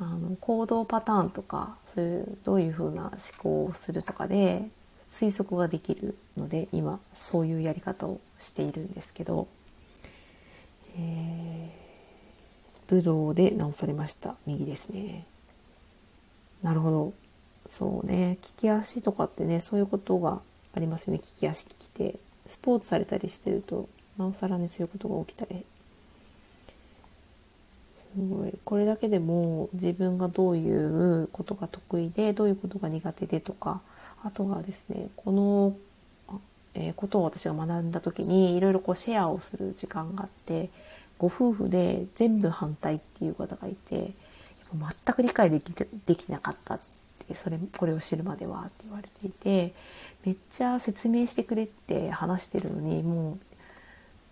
あの行動パターンとかそういうどういうふうな思考をするとかで推測ができるので今そういうやり方をしているんですけど、えー武道で直されました右ですね。なるほど。そうね。利き足とかってねそういうことがありますよね。利き足利き手スポーツされたりしてるとなおさらねそういうことが起きたりこれだけでも自分がどういうことが得意でどういうことが苦手でとかあとはですねこのえことを私が学んだ時にいろいろこうシェアをする時間があってご夫婦で全部反対っていう方がいて全く理解できてできなかったってそれこれを知るまではって言われていてめっちゃ説明してくれって話してるのにもう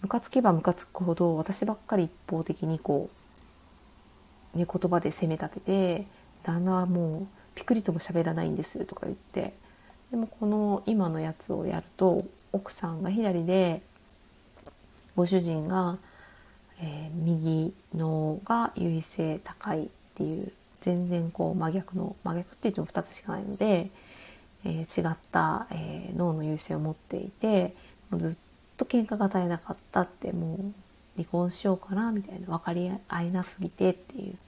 ムカつけばムカつくほど私ばっかり一方的にこう、ね、言葉で責め立てて旦那はもうピクリとも喋らないんですとか言ってでもこの今のやつをやると奥さんが左でご主人が、えー、右のが優位性高いっていう全然こう真逆の真逆って言っても2つしかないので、えー、違った、えー、脳の優位性を持っていてもうずっと喧嘩が絶えなかったってもう離婚しようかなみたいな分かり合いなすぎてっていう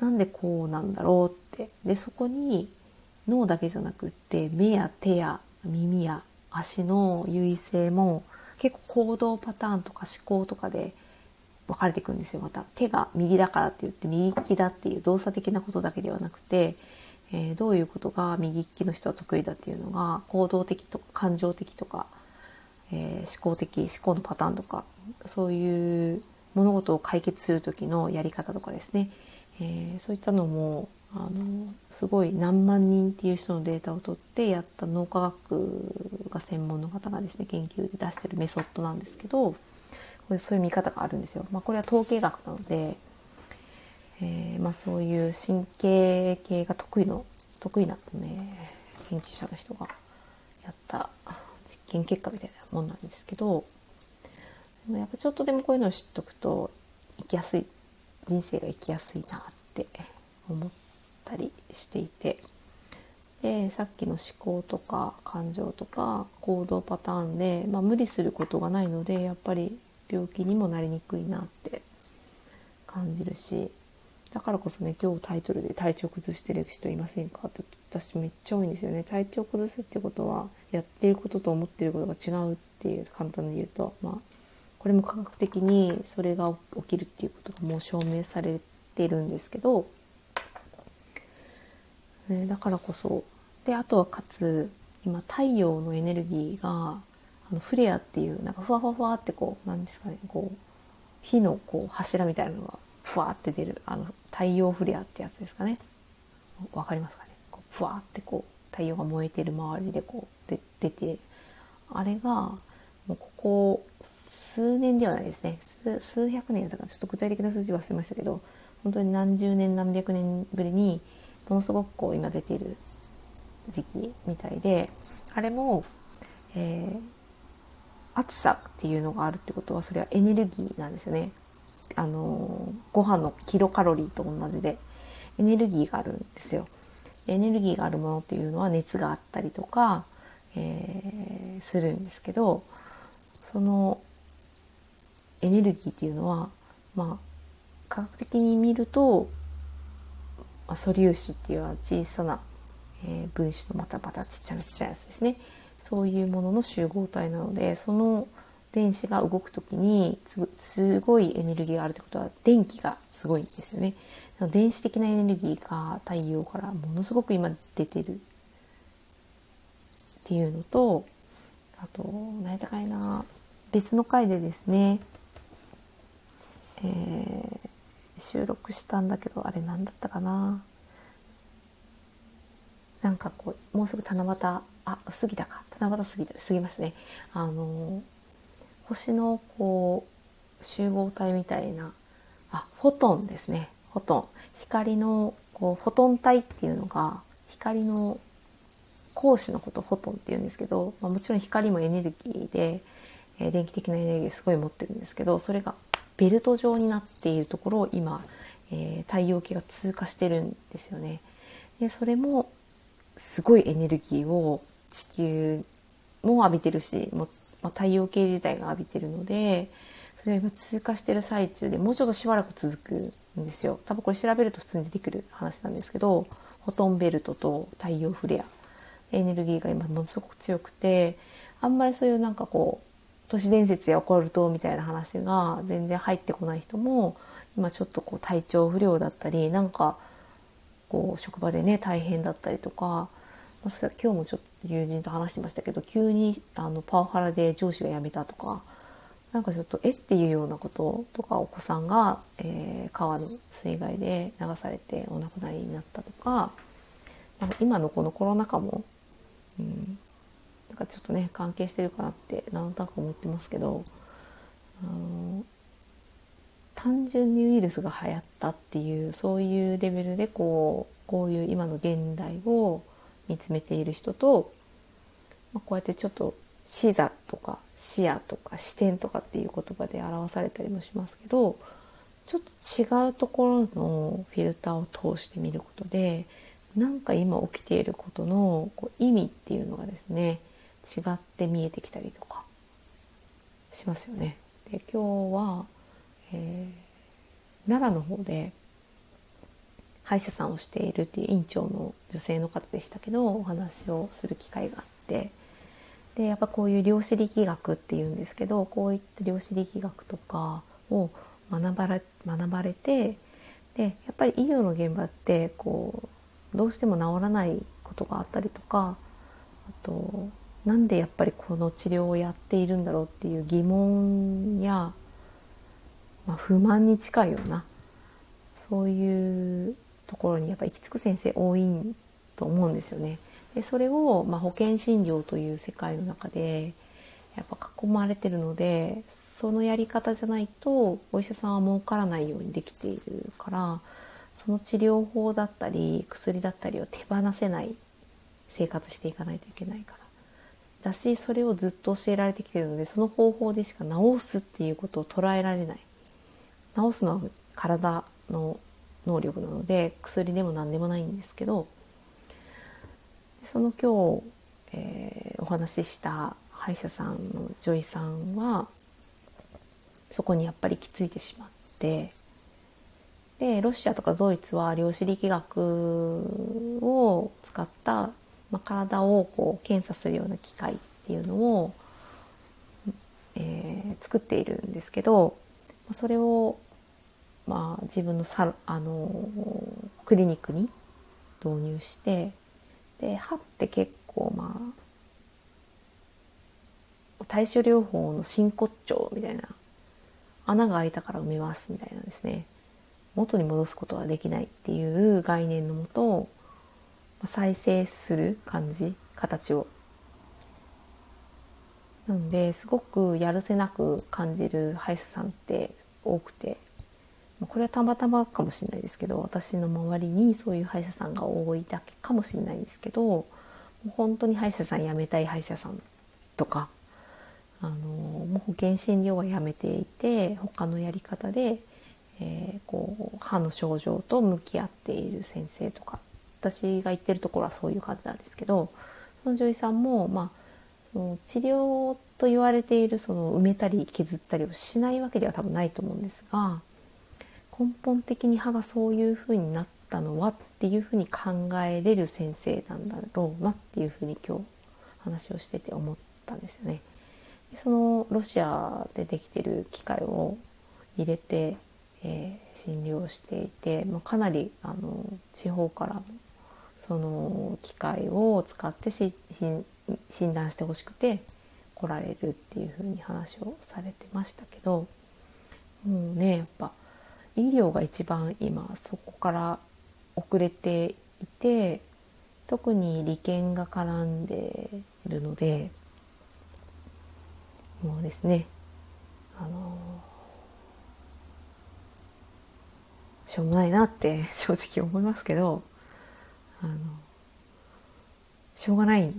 なんでこうなんだろうって。でそこに脳だけじゃなくって目や手や耳や足の優位性も結構行動パターンとか思考とかで分かれていくんですよ。また手が右だからって言って右利きだっていう動作的なことだけではなくて、えー、どういうことが右利きの人は得意だっていうのが行動的とか感情的とか、えー、思考的思考のパターンとかそういう物事を解決する時のやり方とかですね、えー、そういったのもあのすごい何万人っていう人のデータを取ってやった脳科学が専門の方がですね研究で出してるメソッドなんですけどこれそういう見方があるんですよ。まあ、これは統計学なので、えー、まあ、そういう神経系が得意の得意な、ね、研究者の人がやった実験結果みたいなもんなんですけどやっぱちょっとでもこういうのを知っとくと生きやすい人生が生きやすいなって思ったりしていてでさっきの思考とか感情とか行動パターンで、まあ、無理することがないのでやっぱり病気にもなりにくいなって感じるしだからこそね今日タイトルで「体調崩してる人いませんか?」って私めっちゃ多いんですよね。体調崩すってことはやっていることと思っていることが違うっていう簡単に言うとまあこれも科学的にそれが起きるっていうことがもう証明されてるんですけどね、だからこそであとはかつ今太陽のエネルギーがあのフレアっていうなんかふわふわふわってこうなんですかねこう火のこう柱みたいなのがふわって出るあの太陽フレアってやつですかね。わかりますかね？こうふわってこう太陽が燃えてる周りでこうで出てあれがもうここ数年ではないですね数百年だかちょっと具体的な数字忘れましたけど本当に何十年何百年ぶりにものすごくこう今出ている時期みたいであれも、えー、暑さっていうのがあるってことはそれはエネルギーなんですよね。あのご飯のキロカロリーと同じでエネルギーがあるんですよ。エネルギーがあるものっていうのは熱があったりとか、えー、するんですけどそのエネルギーっていうのはまあ科学的に見ると素粒子っていうは小さな、えー、分子のまたまたちっちゃなちっちゃいやつですね。そういうものの集合体なのでその電子が動く時にすごいエネルギーがあるってことは電気がすごいんですよね。電子的なエネルギーが太陽からものすごく今出てるっていうのとあと何やったかいな別の回でですね、えー収録したんだけどあれ何だったかな？なんかこうもうすぐ七夕あ過ぎたか。七夕過ぎ過ぎますね。あの星のこう集合体みたいな。あフォトンですね。フォトン。光のこうフォトン体っていうのが光の光子のことフォトンって言うんですけど、まあ、もちろん光もエネルギーで、えー、電気的なエネルギーすごい持ってるんですけどそれがベルト状になっているところを今、えー、太陽系が通過してるんですよね。でそれもすごいエネルギーを地球も浴びてるしも、まあ、太陽系自体が浴びてるのでそれが今通過してる最中でもうちょっとしばらく続くんですよ。多分これ調べると普通に出てくる話なんですけどフォトンベルトと太陽フレアエネルギーが今ものすごく強くてあんまりそういうなんかこう都市伝説やオカルトみたいな話が全然入ってこない人も今ちょっとこう体調不良だったりなんかこう職場でね大変だったりとか今日もちょっと友人と話してましたけど急にあのパワハラで上司が辞めたとかなんかちょっとえっていうようなこととかお子さんが、えー、川の水害で流されてお亡くなりになったとかなんか今のこのコロナ禍も、うん、ちょっとね関係してるかなってなんとなく思ってますけどあの単純にウイルスが流行ったっていうそういうレベルでこうこういう今の現代を見つめている人と、まあ、こうやってちょっと視座とか視野とか視点とかっていう言葉で表されたりもしますけどちょっと違うところのフィルターを通してみることでなんか今起きていることのこう意味っていうのがですね違って見えてきたりとかしますよね。で今日は、えー、奈良の方で歯医者さんをしているっていう院長の女性の方でしたけどお話をする機会があってでやっぱこういう量子力学っていうんですけどこういった量子力学とかを学ばれ学ばれてでやっぱり医療の現場ってこうどうしても治らないことがあったりとかあとなんでやっぱりこの治療をやっているんだろうっていう疑問や、まあ、不満に近いようなそういうところにやっぱ行き着く先生多いと思うんですよね。でそれを、まあ、保険診療という世界の中でやっぱ囲まれてるのでそのやり方じゃないとお医者さんは儲からないようにできているからその治療法だったり薬だったりを手放せない生活していかないといけないからだしそれをずっと教えられてきてるのでその方法でしか治すっていうことを捉えられない。治すのは体の能力なので薬でも何でもないんですけどその今日、えー、お話しした歯医者さんの女医さんはそこにやっぱりきついてしまってでロシアとかドイツは量子力学を使った、まあ、体をこう検査するような機械っていうのを、えー、作っているんですけどそれをまあ、自分のサあのクリニックに導入してで歯って結構まあ対処療法の真骨頂みたいな穴が開いたから埋めますみたいなんですね。元に戻すことはできないっていう概念のもと再生する感じ形を。なのですごくやるせなく感じる歯医者さんって多くて。これはたまたまかもしれないですけど私の周りにそういう歯医者さんが多いだけかもしれないですけど本当に歯医者さん辞めたい歯医者さんとかあのもう保険診療はやめていて他のやり方で、えー、こう歯の症状と向き合っている先生とか私が行ってるところはそういう感じなんですけどその女医さんも、まあ、その治療と言われているその埋めたり削ったりをしないわけでは多分ないと思うんですが根本的に歯がそういうふうになったのはっていうふうに考えれる先生なんだろうなっていうふうに今日話をしてて思ったんですよね。でそのロシアでできてる機械を入れて、えー、診療していて、まあ、かなりあの地方からその機械を使ってし診断してほしくて来られるっていうふうに話をされてましたけどもうねやっぱ医療が一番今そこから遅れていて特に利権が絡んでいるのでもうですねあのしょうもないなって正直思いますけどあのしょうがない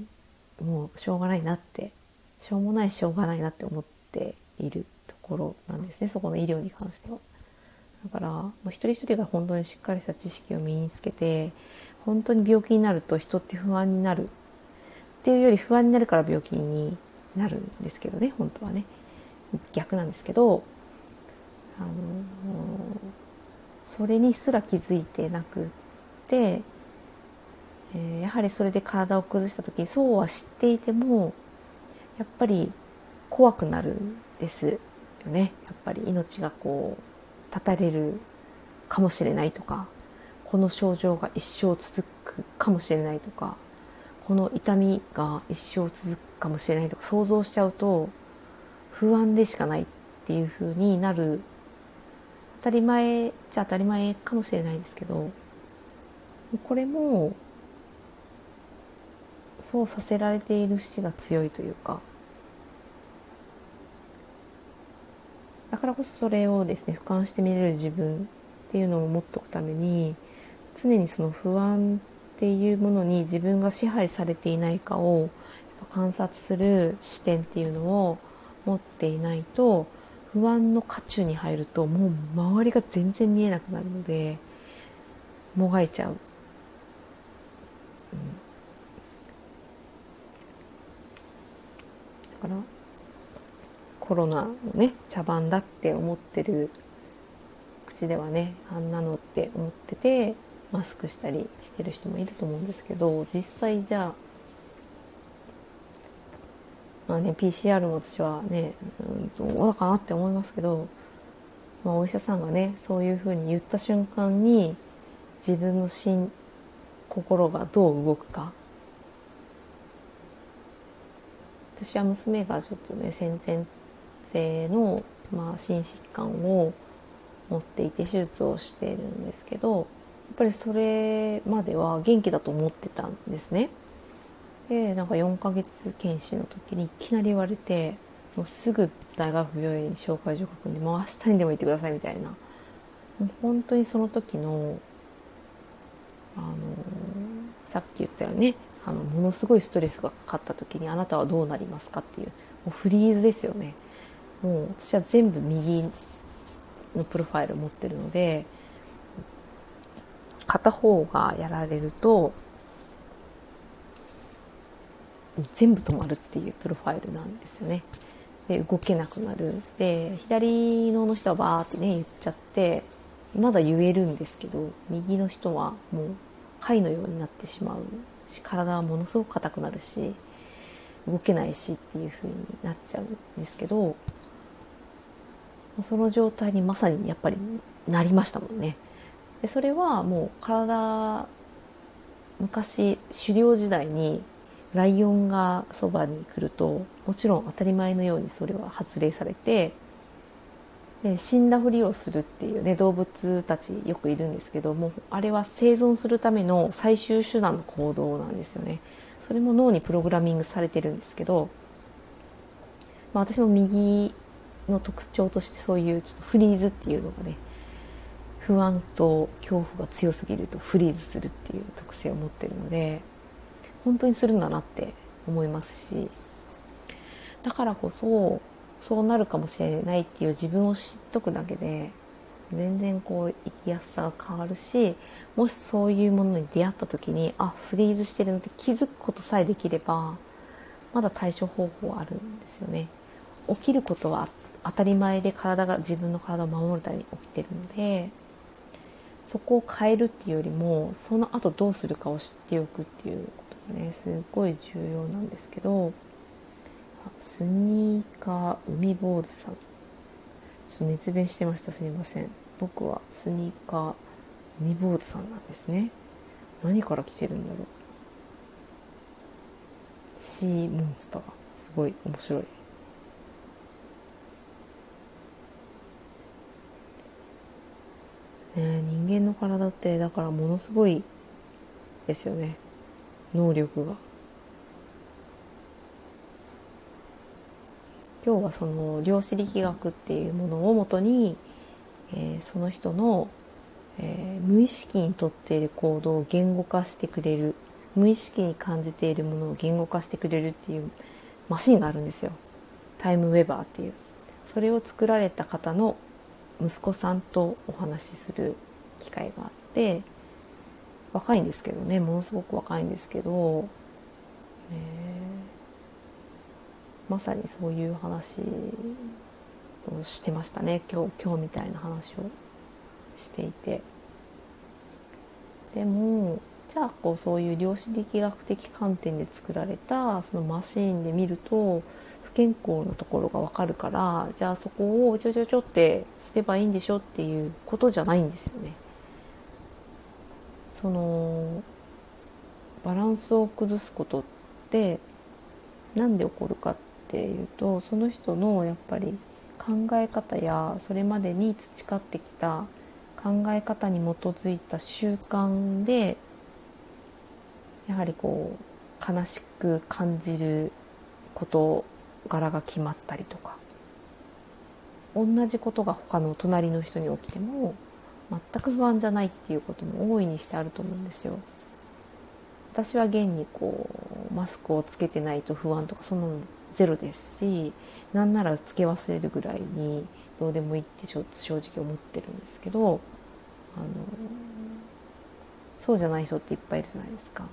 もうしょうがないなってしょうもないしょうがないなって思っているところなんですねそこの医療に関しては。だからもう一人一人が本当にしっかりした知識を身につけて本当に病気になると人って不安になるっていうより不安になるから病気になるんですけどね本当はね逆なんですけどあのそれにすら気づいてなくって、えー、やはりそれで体を崩した時そうは知っていてもやっぱり怖くなるんですよね。やっぱり命がこう立たれるかもしれないとかこの症状が一生続くかもしれないとかこの痛みが一生続くかもしれないとか想像しちゃうと不安でしかないっていう風になる。当たり前じゃ当たり前かもしれないんですけどこれもそうさせられている節が強いというか。だからこそそれをですね俯瞰して見れる自分っていうのを持っておくために常にその不安っていうものに自分が支配されていないかを観察する視点っていうのを持っていないと不安の渦中に入るともう周りが全然見えなくなるのでもがいちゃう、うん、からコロナのね茶番だって思ってる口ではねあんなのって思っててマスクしたりしてる人もいると思うんですけど実際じゃあまあね PCR も私はね、うん、どうだかなって思いますけど、まあ、お医者さんがねそういうふうに言った瞬間に自分の心心がどう動くか私は娘がちょっとね先天性の、まあ、心疾患を持っていて手術をしているんですけどやっぱりそれまでは元気だと思ってたんですね。でなんか4ヶ月検診の時にいきなり言われてもうすぐ大学病院紹介状書くんでもう明日にでも行ってくださいみたいなもう本当にその時のあのさっき言ったよねあのものすごいストレスがかかった時にあなたはどうなりますかっていうもうフリーズですよね。もう私は全部右のプロファイル持ってるので片方がやられると全部止まるっていうプロファイルなんですよね。で動けなくなる。で左の人はバーってね言っちゃってまだ言えるんですけど右の人はもう貝のようになってしまう。体はものすごく硬くなるし動けないしっていう風になっちゃうんですけどその状態にまさにやっぱりなりましたもんね。でそれはもう体昔狩猟時代にライオンがそばに来るともちろん当たり前のようにそれは発令されてで死んだふりをするっていうね動物たちよくいるんですけどもあれは生存するための最終手段の行動なんですよね。それも脳にプログラミングされてるんですけど、まあ、私も右の特徴としてそういうちょっとフリーズっていうのがね不安と恐怖が強すぎるとフリーズするっていう特性を持ってるので本当にするんだなって思いますしだからこそそうなるかもしれないっていう自分を知っとくだけで全然こう生きやすさが変わるしもしそういうものに出会った時にあフリーズしてるのって気づくことさえできればまだ対処方法あるんですよね。起きることは当たり前で体が自分の体を守るために起きてるのでそこを変えるっていうよりもその後どうするかを知っておくっていうことがねすごい重要なんですけどスニーカー海坊主さん。ちょっと熱弁してましたすいません。僕はスニーカー海坊主さんなんですね。何から来てるんだろう。シーモンスター。すごい面白い。ね、人間の体ってだからものすごいですよね。能力が。今日はその量子力学っていうものをもとに、えー、その人の、えー、無意識にとっている行動を言語化してくれる無意識に感じているものを言語化してくれるっていうマシンがあるんですよ。タイムウェバーっていう。それを作られた方の息子さんとお話しする機会があって若いんですけどねものすごく若いんですけど、ね、まさにそういう話をしてましたね今日今日みたいな話をしていてでもじゃあこうそういう量子力学的観点で作られたそのマシーンで見ると不健康のところが分かるからじゃあそこをちょちょちょってすればいいんでしょっていうことじゃないんですよね。そのバランスを崩すことって何で起こるかっていうとその人のやっぱり考え方やそれまでに培ってきた考え方に基づいた習慣でやはりこう悲しく感じる事柄が決まったりとか同じことが他の隣の人に起きても全く不安じゃないっていうことも大いにしてあると思うんですよ。私は現にこうマスクをつけてないと不安とかそんなのゼロですしなんならつけ忘れるぐらいにどうでもいいってちょっと正直思ってるんですけどあのそうじゃない人っていっぱいいるじゃないですか。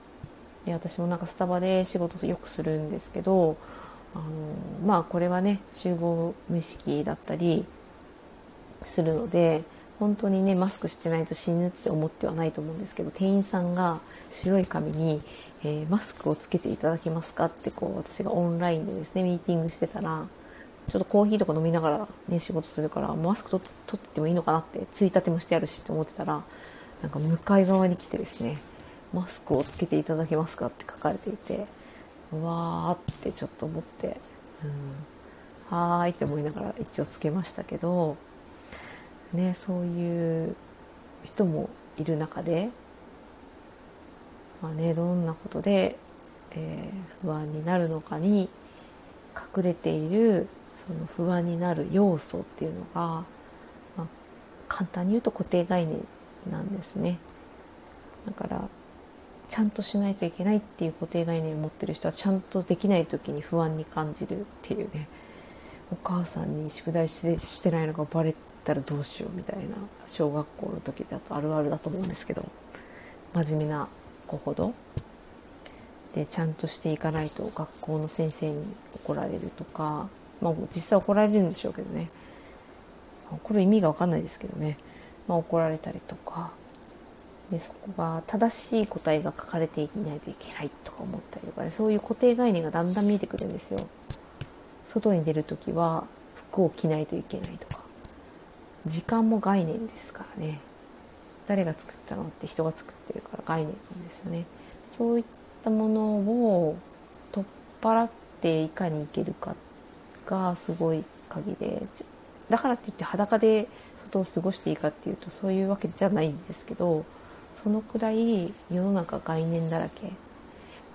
で私もなんかスタバで仕事よくするんですけどあのまあこれはね集合無意識だったりするので本当にねマスクしてないと死ぬって思ってはないと思うんですけど店員さんが白い紙に、えー、マスクをつけていただけますか?」ってこう私がオンラインでですねミーティングしてたらちょっとコーヒーとか飲みながらね仕事するからマスク取っててもいいのかなってついたてもしてあるしって思ってたらなんか向かい側に来てですねマスクをつけていただけますかって書かれていてうわーってちょっと思って、うん、はーいって思いながら一応つけましたけど、ね、そういう人もいる中で、まあね、どんなことで、えー、不安になるのかに隠れているその不安になる要素っていうのが、まあ、簡単に言うと固定概念なんですね。だからちゃんとしないといけないっていう固定概念を持ってる人はちゃんとできない時に不安に感じるっていうねお母さんに宿題してしてないのがバレたらどうしようみたいな小学校の時だとあるあるだと思うんですけど真面目な子ほど。でちゃんとしていかないと学校の先生に怒られるとかまあ実際怒られるんでしょうけどね。怒る意味が分かんないですけどね、まあ、怒られたりとか。でそこが正しい答えが書かれていないといけないとか思ったりとか、ね、そういう固定概念がだんだん見えてくるんですよ。外に出る時は服を着ないといけないとか。時間も概念ですからね。誰が作ったのって人が作ってるから概念なんですよね。そういったものを取っ払っていかにいけるかがすごい鍵でだからって言って裸で外を過ごしていいかっていうとそういうわけじゃないんですけどそのくらい世の中概念だらけ。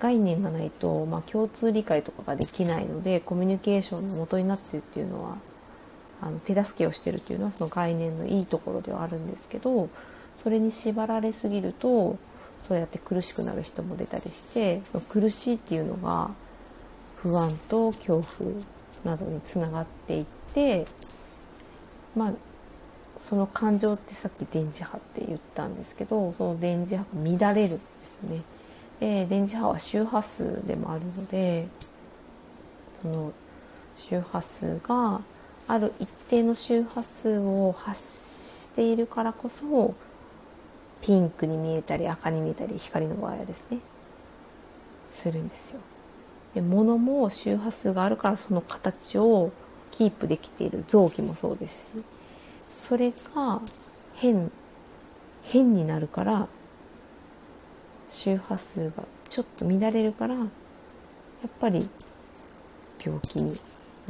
概念がないと、まあ、共通理解とかができないのでコミュニケーションの元になってるっていうのはあの手助けをしてるっていうのはその概念のいいところではあるんですけどそれに縛られすぎるとそうやって苦しくなる人も出たりしてその苦しいっていうのが不安と恐怖などにつながっていってまあその感情ってさっき電磁波って言ったんですけどその電磁波が乱れるんですね。で電磁波は周波数でもあるのでその周波数がある一定の周波数を発しているからこそピンクに見えたり赤に見えたり光の場合はですねするんですよ。で物も周波数があるからその形をキープできている臓器もそうですしそれが変変になるから周波数がちょっと乱れるからやっぱり病気に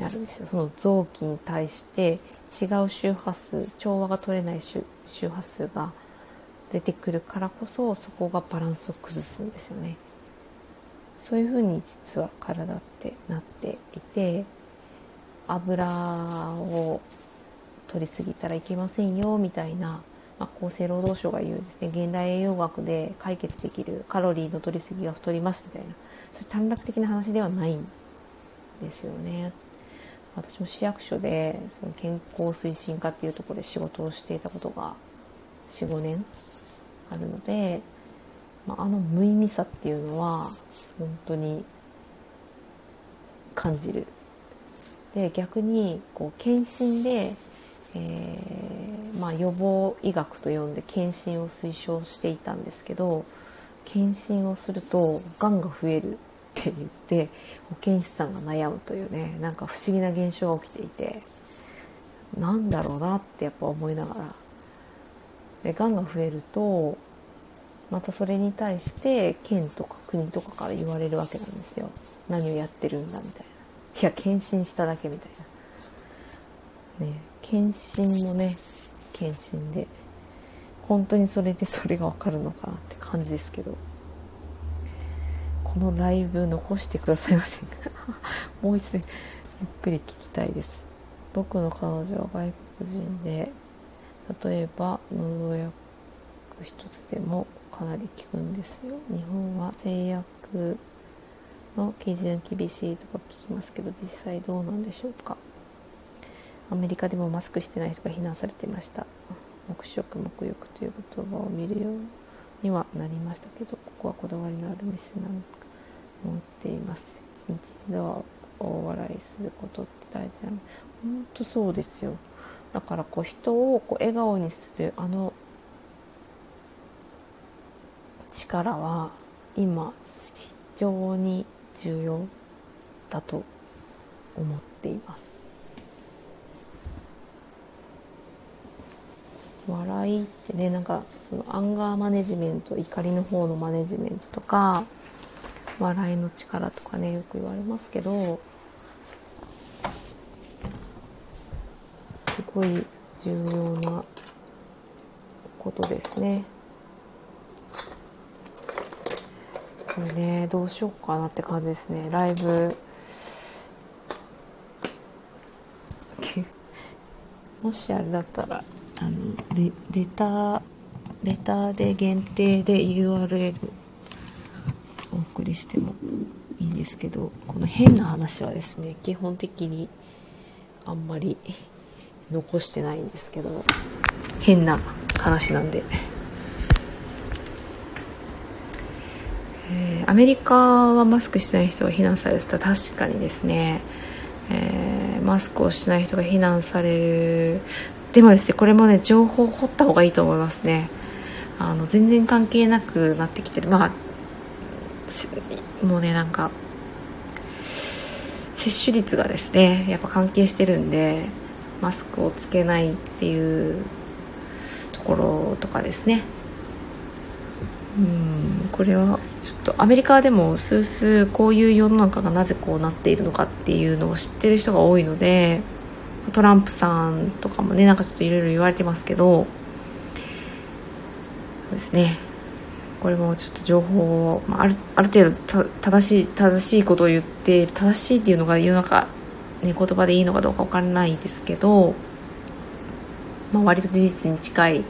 なるんですよ。その臓器に対して違う周波数調和が取れない周波数が出てくるからこそそこがバランスを崩すんですよね。そういうふうに実は体ってなっていて油を取りすぎたらいけませんよみたいな、まあ、厚生労働省が言うですね。現代栄養学で解決できるカロリーの取りすぎが太りますみたいな。そういう短絡的な話ではないんですよね。私も市役所でその健康推進課っていうところで仕事をしていたことが45年あるので、まあ、あの無意味さっていうのは本当に感じる。で逆にこう検診でえー、まあ、予防医学と呼んで検診を推奨していたんですけど検診をするとがんが増えるって言って保健師さんが悩むというねなんか不思議な現象が起きていてなんだろうなってやっぱ思いながら。でがんが増えるとまたそれに対して県とか国とかから言われるわけなんですよ。何をやってるんだみたいな。いや検診しただけみたいな。ね検診もね検診で本当にそれでそれが分かるのかなって感じですけど。このライブ残してくださいませんか？もう一度ゆっくり聞きたいです。僕の彼女は外国人で例えば喉薬一つでもかなり効くんですよ。日本は製薬の基準厳しいとか聞きますけど実際どうなんでしょうか？アメリカでもマスクしてない人が非難されていました。黙食黙浴という言葉を見るようにはなりましたけどここはこだわりのある店なんか。思っています。一日一度は大笑いすることって大事なの本当そうですよ。だからこう人をこう笑顔にするあの力は今非常に重要だと思っています。笑いってねなんかそのアンガーマネジメント怒りの方のマネジメントとか笑いの力とかねよく言われますけどすごい重要なことですね。これねどうしようかなって感じですねライブ もしあれだったらあのレレターレターで限定で URL お送りしてもいいんですけどこの変な話はですね基本的にあんまり残してないんですけど変な話なんで。えー、アメリカはマスクしてない人が避難されると確かにですね、えー、マスクをしない人が避難される。でもですねこれもね情報を掘った方がいいと思いますね。あの全然関係なくなってきてる。まあもうねなんか接種率がですねやっぱ関係してるんでマスクをつけないっていうところとかですね。うんこれはちょっとアメリカでも数々こういう世の中がなぜこうなっているのかっていうのを知ってる人が多いのでトランプさんとかもねなんかちょっといろいろ言われてますけどそうですね。これもちょっと情報を、まあ、あるある程度正しい正しいことを言って正しいっていうのが世の中、ね、言葉でいいのかどうか分からないですけど、まあ、割と事実に近い、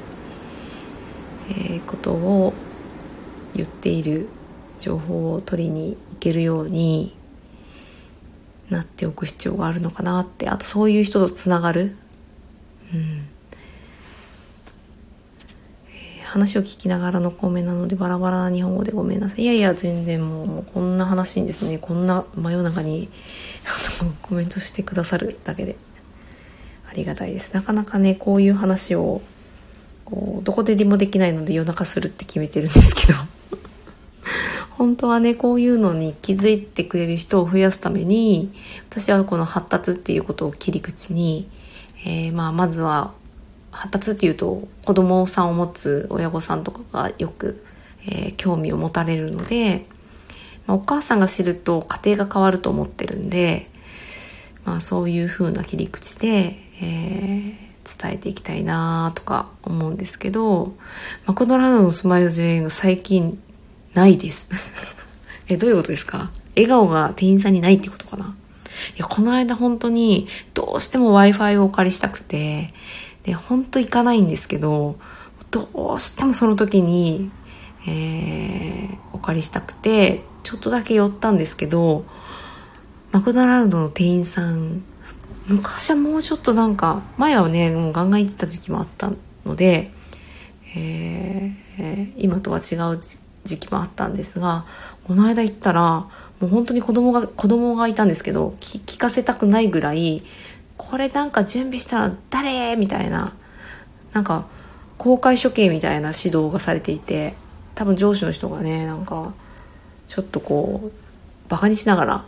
えー、ことを言っている情報を取りに行けるようになっておく必要があるのかなってあとそういう人とつながる、うんえー、話を聞きながらのコメなのでバラバラな日本語でごめんなさい。いやいや全然もうもうこんな話にですね。こんな真夜中に コメントしてくださるだけで。ありがたいです。なかなかねこういう話をこうどこででもできないので夜中するって決めてるんですけど。本当はね、こういうのに気づいてくれる人を増やすために、私はこの発達っていうことを切り口に、えー、まあ、まずは、発達っていうと、子供さんを持つ親御さんとかがよく、えー、興味を持たれるので、まあ、お母さんが知ると家庭が変わると思ってるんで、まあ、そういう風な切り口で、えー、伝えていきたいなとか思うんですけど、マクドナルドのスマイルジェンが最近ないです。え、どういうことですか？笑顔が店員さんにないってことかな？いや、この間本当にどうしても Wi-Fi をお借りしたくて、で、本当行かないんですけど、どうしてもその時に、えー、お借りしたくて、ちょっとだけ寄ったんですけど、マクドナルドの店員さん、昔はもうちょっとなんか、前はね、もうガンガン行ってた時期もあったので、えー、今とは違う時期もあったんですがこの間行ったらもう本当に子供が子供がいたんですけど聞かせたくないぐらいこれなんか準備したら誰？みたいな。なんか公開処刑みたいな指導がされていて。多分上司の人がねなんかちょっとこうバカにしながら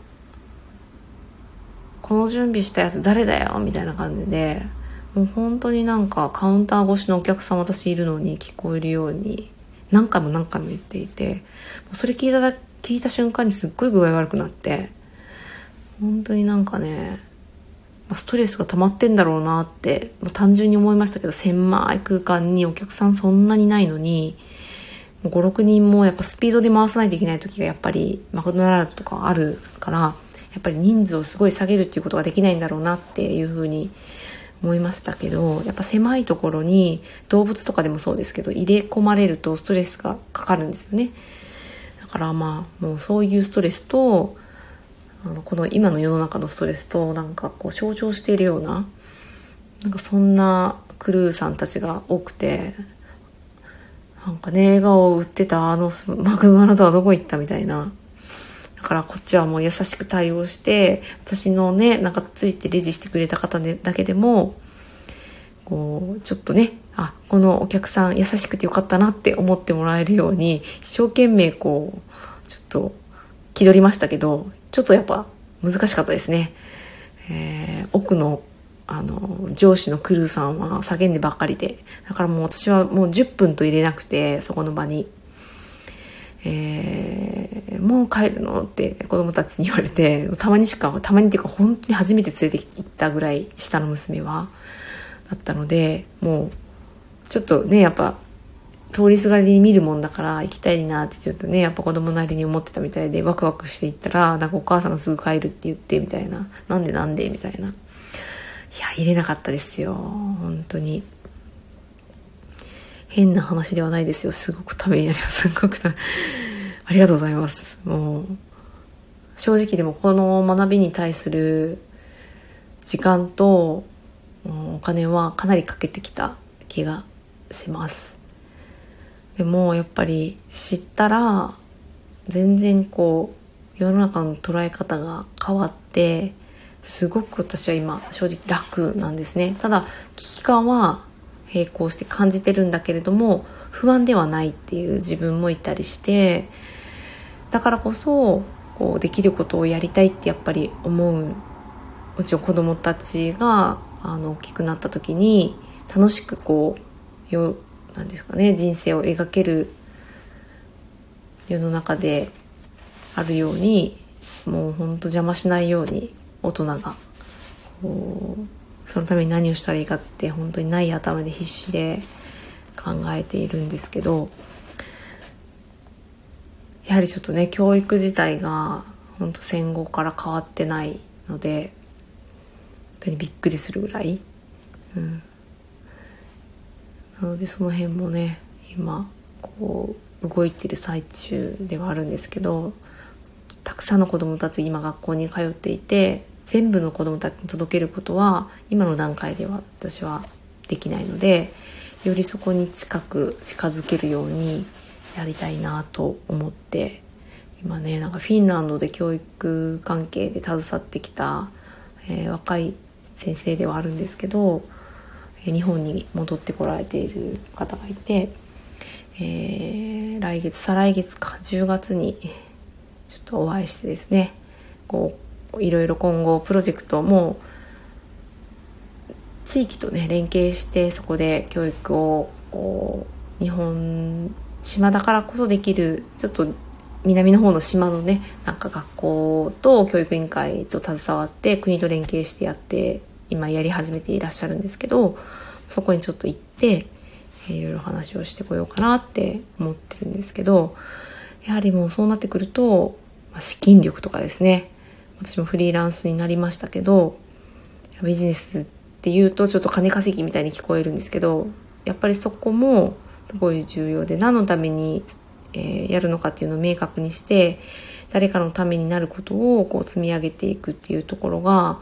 この準備したやつ誰だよ？みたいな感じでもう本当になんかカウンター越しのお客さん私いるのに聞こえるように何回も何回も言っていてそれ聞いた聞いた瞬間にすっごい具合悪くなって本当になんかねストレスが溜まってんだろうなってま単純に思いましたけど狭い空間にお客さんそんなにないのに56人もやっぱスピードで回さないといけない時がやっぱりマクドナルドとかあるからやっぱり人数をすごい下げるっていうことができないんだろうなっていうふうに思いましたけどやっぱ狭いところに動物とかでもそうですけど入れ込まれるとストレスがかかるんですよね。だからまあもうそういうストレスとあのこの今の世の中のストレスとなんかこう象徴しているようななんかそんなクルーさんたちが多くてなんかね笑顔を売ってたあのマクドナルドはどこ行ったみたいな。だからこっちはもう優しく対応して私のねなんかついてレジしてくれた方でだけでもこうちょっとねあこのお客さん優しくてよかったなって思ってもらえるように一生懸命こうちょっと気取りましたけどちょっとやっぱ難しかったですね。えー、奥のあの上司のクルーさんは叫んでばっかりでだからもう私はもう10分と入れなくてそこの場に、えー、もう帰るのって子供たちに言われてたまにしかたまにっていうか本当に初めて連れて行ったぐらい下の娘はだったのでもうちょっとねやっぱ通りすがりに見るもんだから行きたいなってちょっとねやっぱ子供なりに思ってたみたいでワクワクしていったらなんかお母さんがすぐ帰るって言ってみたいな。なんでなんでみたいな。いや入れなかったですよ。本当に。変な話ではないですよ。すごくためになります。すごくありがとうございます。もう正直でもこの学びに対する時間とお金はかなりかけてきた気がします。でもやっぱり知ったら全然こう世の中の捉え方が変わってすごく私は今正直楽なんですね。ただ危機感は並行して感じてるんだけれども不安ではないっていう自分もいたりしてだからこそこうできることをやりたいってやっぱり思うもちろん子供たちがあの大きくなった時に楽しくこうよなんですかね人生を描ける世の中であるようにもうほんと邪魔しないように大人がこうそのために何をしたらいいかって本当にない頭で必死で考えているんですけどやはりちょっとね教育自体が本当戦後から変わってないので本当にびっくりするぐらい、うん、なのでその辺もね今こう動いてる最中ではあるんですけどたくさんの子どもたち今学校に通っていて全部の子どもたちに届けることは今の段階では私はできないのでよりそこに近く近づけるようにやりたいなと思って今ねなんかフィンランドで教育関係で携わってきた、えー、若い先生ではあるんですけど日本に戻ってこられている方がいて、えー、来月再来月か10月にちょっとお会いしてですねこういろいろ今後プロジェクトも地域とね連携してそこで教育を日本島だからこそできるちょっと南の方の島のねなんか学校と教育委員会と携わって国と連携してやって今やり始めていらっしゃるんですけどそこにちょっと行って、えー、いろいろ話をしてこようかなって思ってるんですけどやはりもうそうなってくると、まあ、資金力とかですね私もフリーランスになりましたけどビジネスっていうとちょっと金稼ぎみたいに聞こえるんですけどやっぱりそこもすごい重要で何のために、え、やるのかっていうのを明確にして誰かのためになることをこう積み上げていくっていうところが、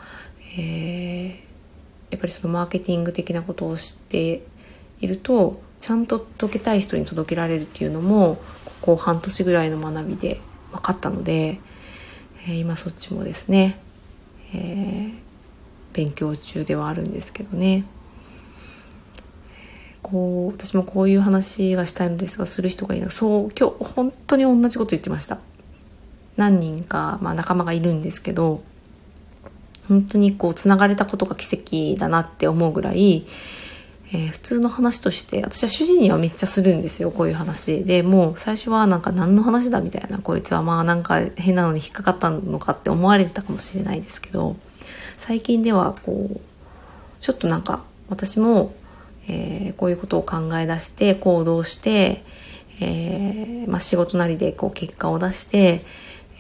えー、やっぱりそのマーケティング的なことを知っているとちゃんと届けたい人に届けられるっていうのもここ半年ぐらいの学びで分かったので、えー、今そっちもですね、えー、勉強中ではあるんですけどね。こう私もこういう話がしたいのですがする人がいない。そう今日本当に同じこと言ってました。何人か、まあ、仲間がいるんですけど本当にこうつながれたことが奇跡だなって思うぐらい、えー、普通の話として私は主人にはめっちゃするんですよこういう話。でもう最初はなんか何の話だみたいなこいつはまあなんか変なのに引っかかったのかって思われてたかもしれないですけど最近ではこうちょっとなんか私も、えー、こういうことを考え出して行動して、えーまあ、仕事なりでこう結果を出して、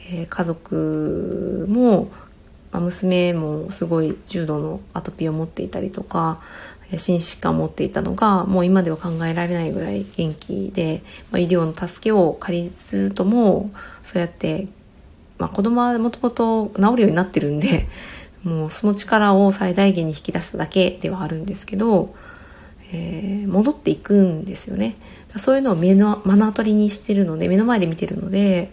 えー、家族も、まあ、娘もすごい重度のアトピーを持っていたりとか心疾患を持っていたのがもう今では考えられないぐらい元気で、ま、医療の助けを借りつつともそうやって、まあ、子供はもともと治るようになってるんで もうその力を最大限に引き出しただけではあるんですけど、えー、戻っていくんですよね。そういうのを目の目の当たりにしてるので目の前で見てるので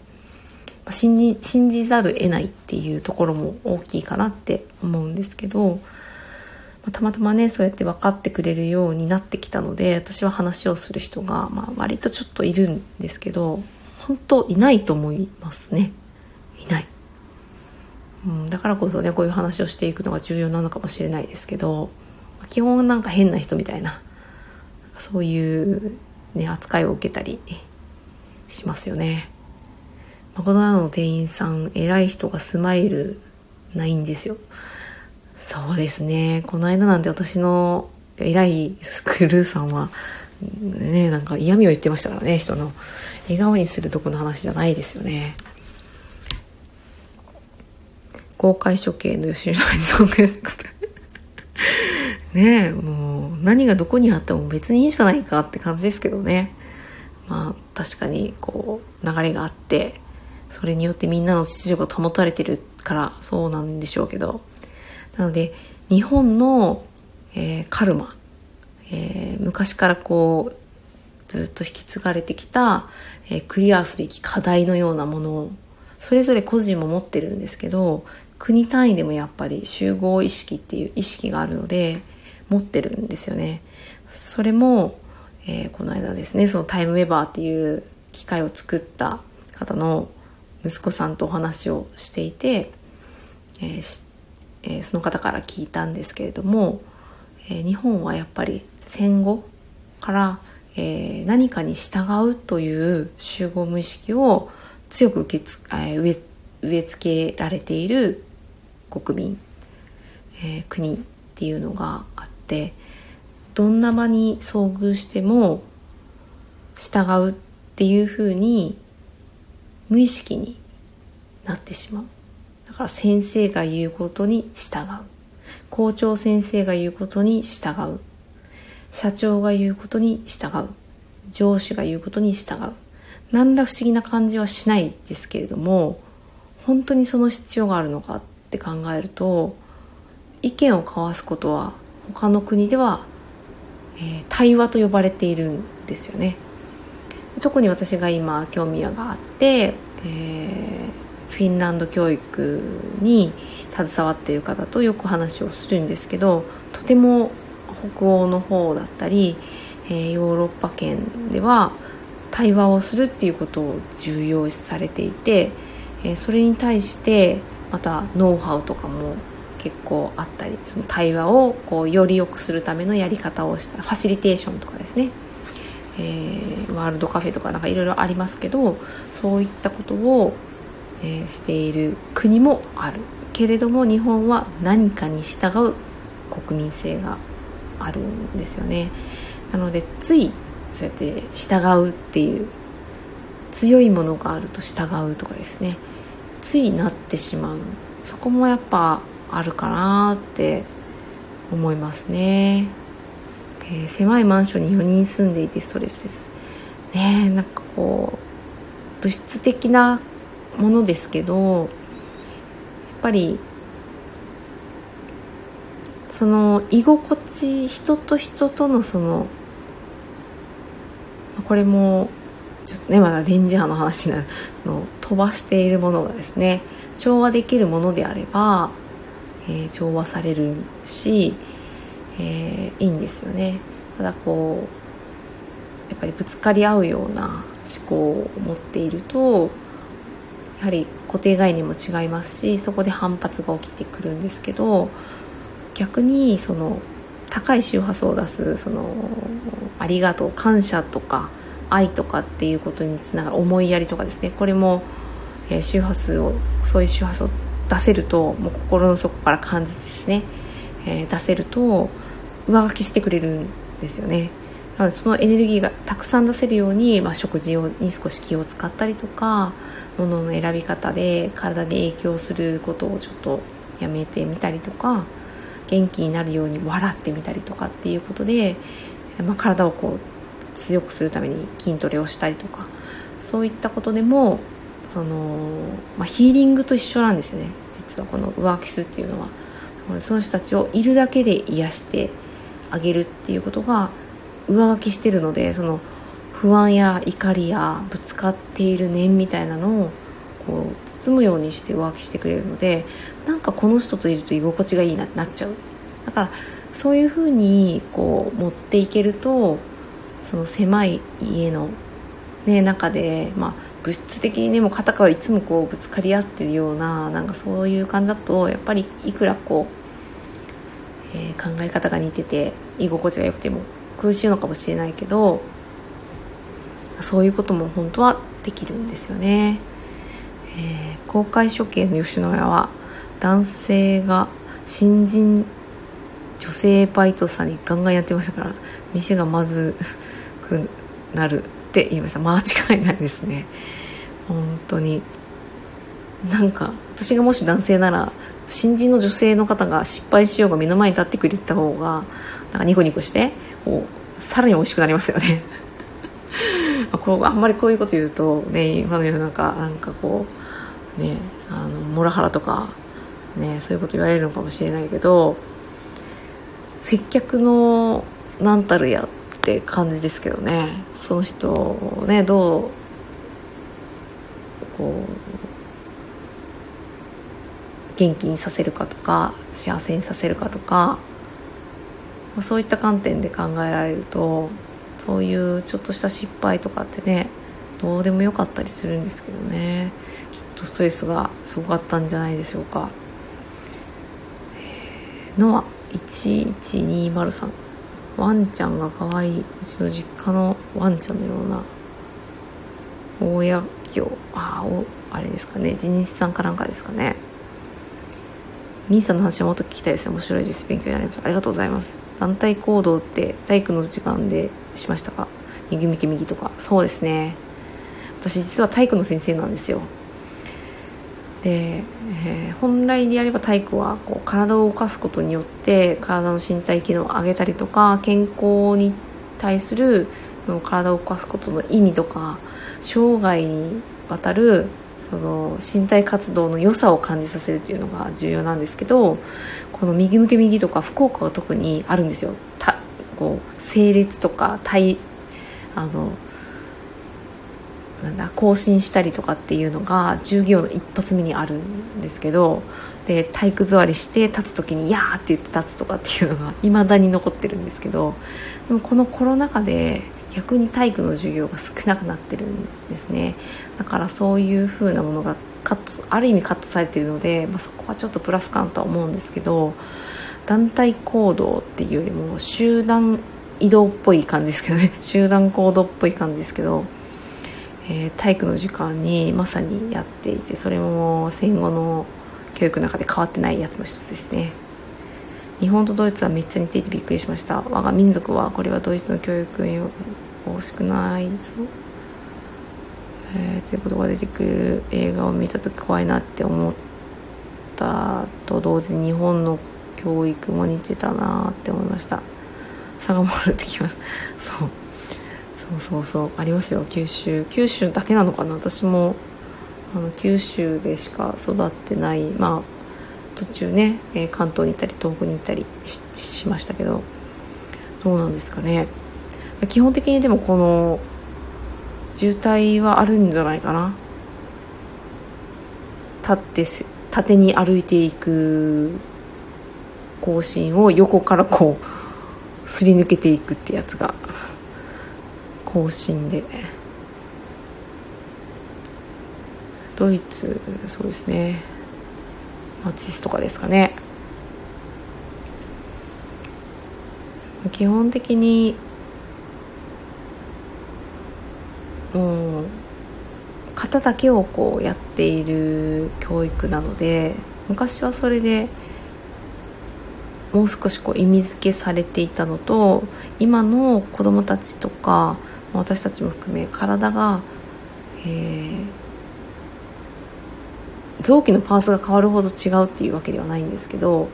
信じ信じざる得ないっていうところも大きいかなって思うんですけどたまたまねそうやって分かってくれるようになってきたので私は話をする人が、まあ、割とちょっといるんですけど本当いないと思いますね。いない、うん、だからこそねこういう話をしていくのが重要なのかもしれないですけど基本なんか変な人みたいなそういうね扱いを受けたりしますよね。マクドナルドの店員さん偉い人がスマイルないんですよそうですね。この間なんて私の偉いスクルーさんは、ね、なんか嫌味を言ってましたからね、人の。笑顔にするとこの話じゃないですよね。公開処刑の吉野にそんぐらいねえ、もう何がどこにあっても別にいいじゃないかって感じですけどね。まあ確かにこう流れがあって、それによってみんなの秩序が保たれてるからそうなんでしょうけど、なので日本の、えー、カルマ、えー、昔からこうずっと引き継がれてきた、えー、クリアすべき課題のようなものをそれぞれ個人も持ってるんですけど国単位でもやっぱり集合意識っていう意識があるので持ってるんですよね。それも、えー、この間ですねそのタイムウェバーっていう機械を作った方の息子さんとお話をしていて、えー、えー、その方から聞いたんですけれども、えー、日本はやっぱり戦後から、えー、何かに従うという集合無意識を強く受けつ、え植え植え付けられている国民、え国っていうのがあってどんな場に遭遇しても従うっていうふうに無意識になってしまう。だから先生が言うことに従う。校長先生が言うことに従う。社長が言うことに従う。上司が言うことに従う。何ら不思議な感じはしないですけれども本当にその必要があるのかって考えると意見を交わすことは他の国では、えー、対話と呼ばれているんですよね。特に私が今興味があって、えーフィンランド教育に携わっている方とよく話をするんですけどとても北欧の方だったり、えー、ヨーロッパ圏では対話をするっていうことを重要視されていて、えー、それに対してまたノウハウとかも結構あったりその対話をこうより良くするためのやり方をしたファシリテーションとかですね、えー、ワールドカフェとかなんかいろいろありますけどそういったことをえー、している国もある。けれども日本は何かに従う国民性があるんですよね。なのでついそうやって従うっていう強いものがあると従うとかですね。ついなってしまう。そこもやっぱあるかなって思いますね、えー、狭いマンションに4人住んでいてストレスです。ねなんかこう物質的なものですけどやっぱりその居心地人と人とのそのこれもちょっとねまだ電磁波の話なその飛ばしているものがですね調和できるものであれば、えー、調和されるし、えー、いいんですよね。ただこうやっぱりぶつかり合うような思考を持っているとやはり固定概念も違いますしそこで反発が起きてくるんですけど逆にその高い周波数を出すそのありがとう感謝とか愛とかっていうことにつながる思いやりとかですね。これも、え、周波数をそういう周波数を出せるともう心の底から感じですね、え、出せると上書きしてくれるんですよね。そのエネルギーがたくさん出せるように、まあ、食事に少し気を使ったりとか物の選び方で体に影響することをちょっとやめてみたりとか元気になるように笑ってみたりとかっていうことで、まあ、体をこう強くするために筋トレをしたりとかそういったことでもその、まあ、ヒーリングと一緒なんですよね。実はこのワーキスっていうのは。その人たちをいるだけで癒してあげるっていうことが上書きしてるのでその不安や怒りやぶつかっている念みたいなのをこう包むようにして上書きしてくれるのでなんかこの人といると居心地がいいなってなっちゃう。だからそういうふうにこう持っていけるとその狭い家の、ね、中で、まあ、物質的にねもう片方いつもこうぶつかり合ってるようななんかそういう感じだとやっぱりいくらこう、えー、考え方が似てて居心地が良くても苦しいのかもしれないけどそういうことも本当はできるんですよね、えー、公開処刑の吉野家は男性が新人女性バイトさんにガンガンやってましたから店がまずくなるって言いました。間違いないですね。本当に。なんか私がもし男性なら新人の女性の方が失敗しようが目の前に立ってくれた方がなんかニコニコしてこうさらに美味しくなりますよね。これあんまりこういうこと言うとね今の世の中なんかこうねあのモラハラとかねそういうこと言われるのかもしれないけど接客の何たるやって感じですけどね。その人をねどうこう元気にさせるかとか幸せにさせるかとかそういった観点で考えられるとそういうちょっとした失敗とかってねどうでもよかったりするんですけどね。きっとストレスがすごかったんじゃないでしょうか。ノア11203ワンちゃんが可愛いうちの実家のワンちゃんのような大家業。ああれですかね。地主さんかなんかですかね。ミーさんの話はもっと聞きたいです。面白いです。勉強になりますありがとうございます。団体行動って体育の時間でしましたか？右右右とか。そうですね。私実は体育の先生なんですよ。で、えー、本来でやれば体育はこう体を動かすことによって体の身体機能を上げたりとか健康に対する体を動かすことの意味とか生涯にわたるその身体活動の良さを感じさせるというのが重要なんですけどこの右向け右とか福岡が特にあるんですよ。たこう整列とか体あのなんだ更新したりとかっていうのが授業の一発目にあるんですけどで体育座りして立つ時に「やー」って言って立つとかっていうのがいまだに残ってるんですけどでもこのコロナ禍で逆に体育の授業が少なくなってるんですね。だからそういう風なものがカットある意味カットされてるので、まあ、そこはちょっとプラス感とは思うんですけど団体行動っていうよりも集団移動っぽい感じですけどね。集団行動っぽい感じですけどえー、体育の時間にまさにやっていてそれも戦後の教育の中で変わってないやつの一つですね。日本とドイツはめっちゃ似ていてびっくりしました。我が民族はこれはドイツの教育に惜しくないぞ、えー、ということが出てくる映画を見た時怖いなって思ったと同時に日本の教育も似てたなって思いました。差が回ってきます。そう。そうそうそう。ありますよ。九州。九州だけなのかな？私もあの九州でしか育ってない。まあ途中ね、えー、関東に行ったり東北に行ったりしましたけど。どうなんですかね。基本的にでもこの渋滞はあるんじゃないかな。立って縦に歩いていく行進を横からこうすり抜けていくってやつが更新で。ドイツそうですね。ナチスとかですかね。基本的にうん。型だけをこうやっている教育なので昔はそれでもう少しこう意味付けされていたのと今の子供たちとか私たちも含め体が、えー、臓器のパーツが変わるほど違うっていうわけではないんですけど、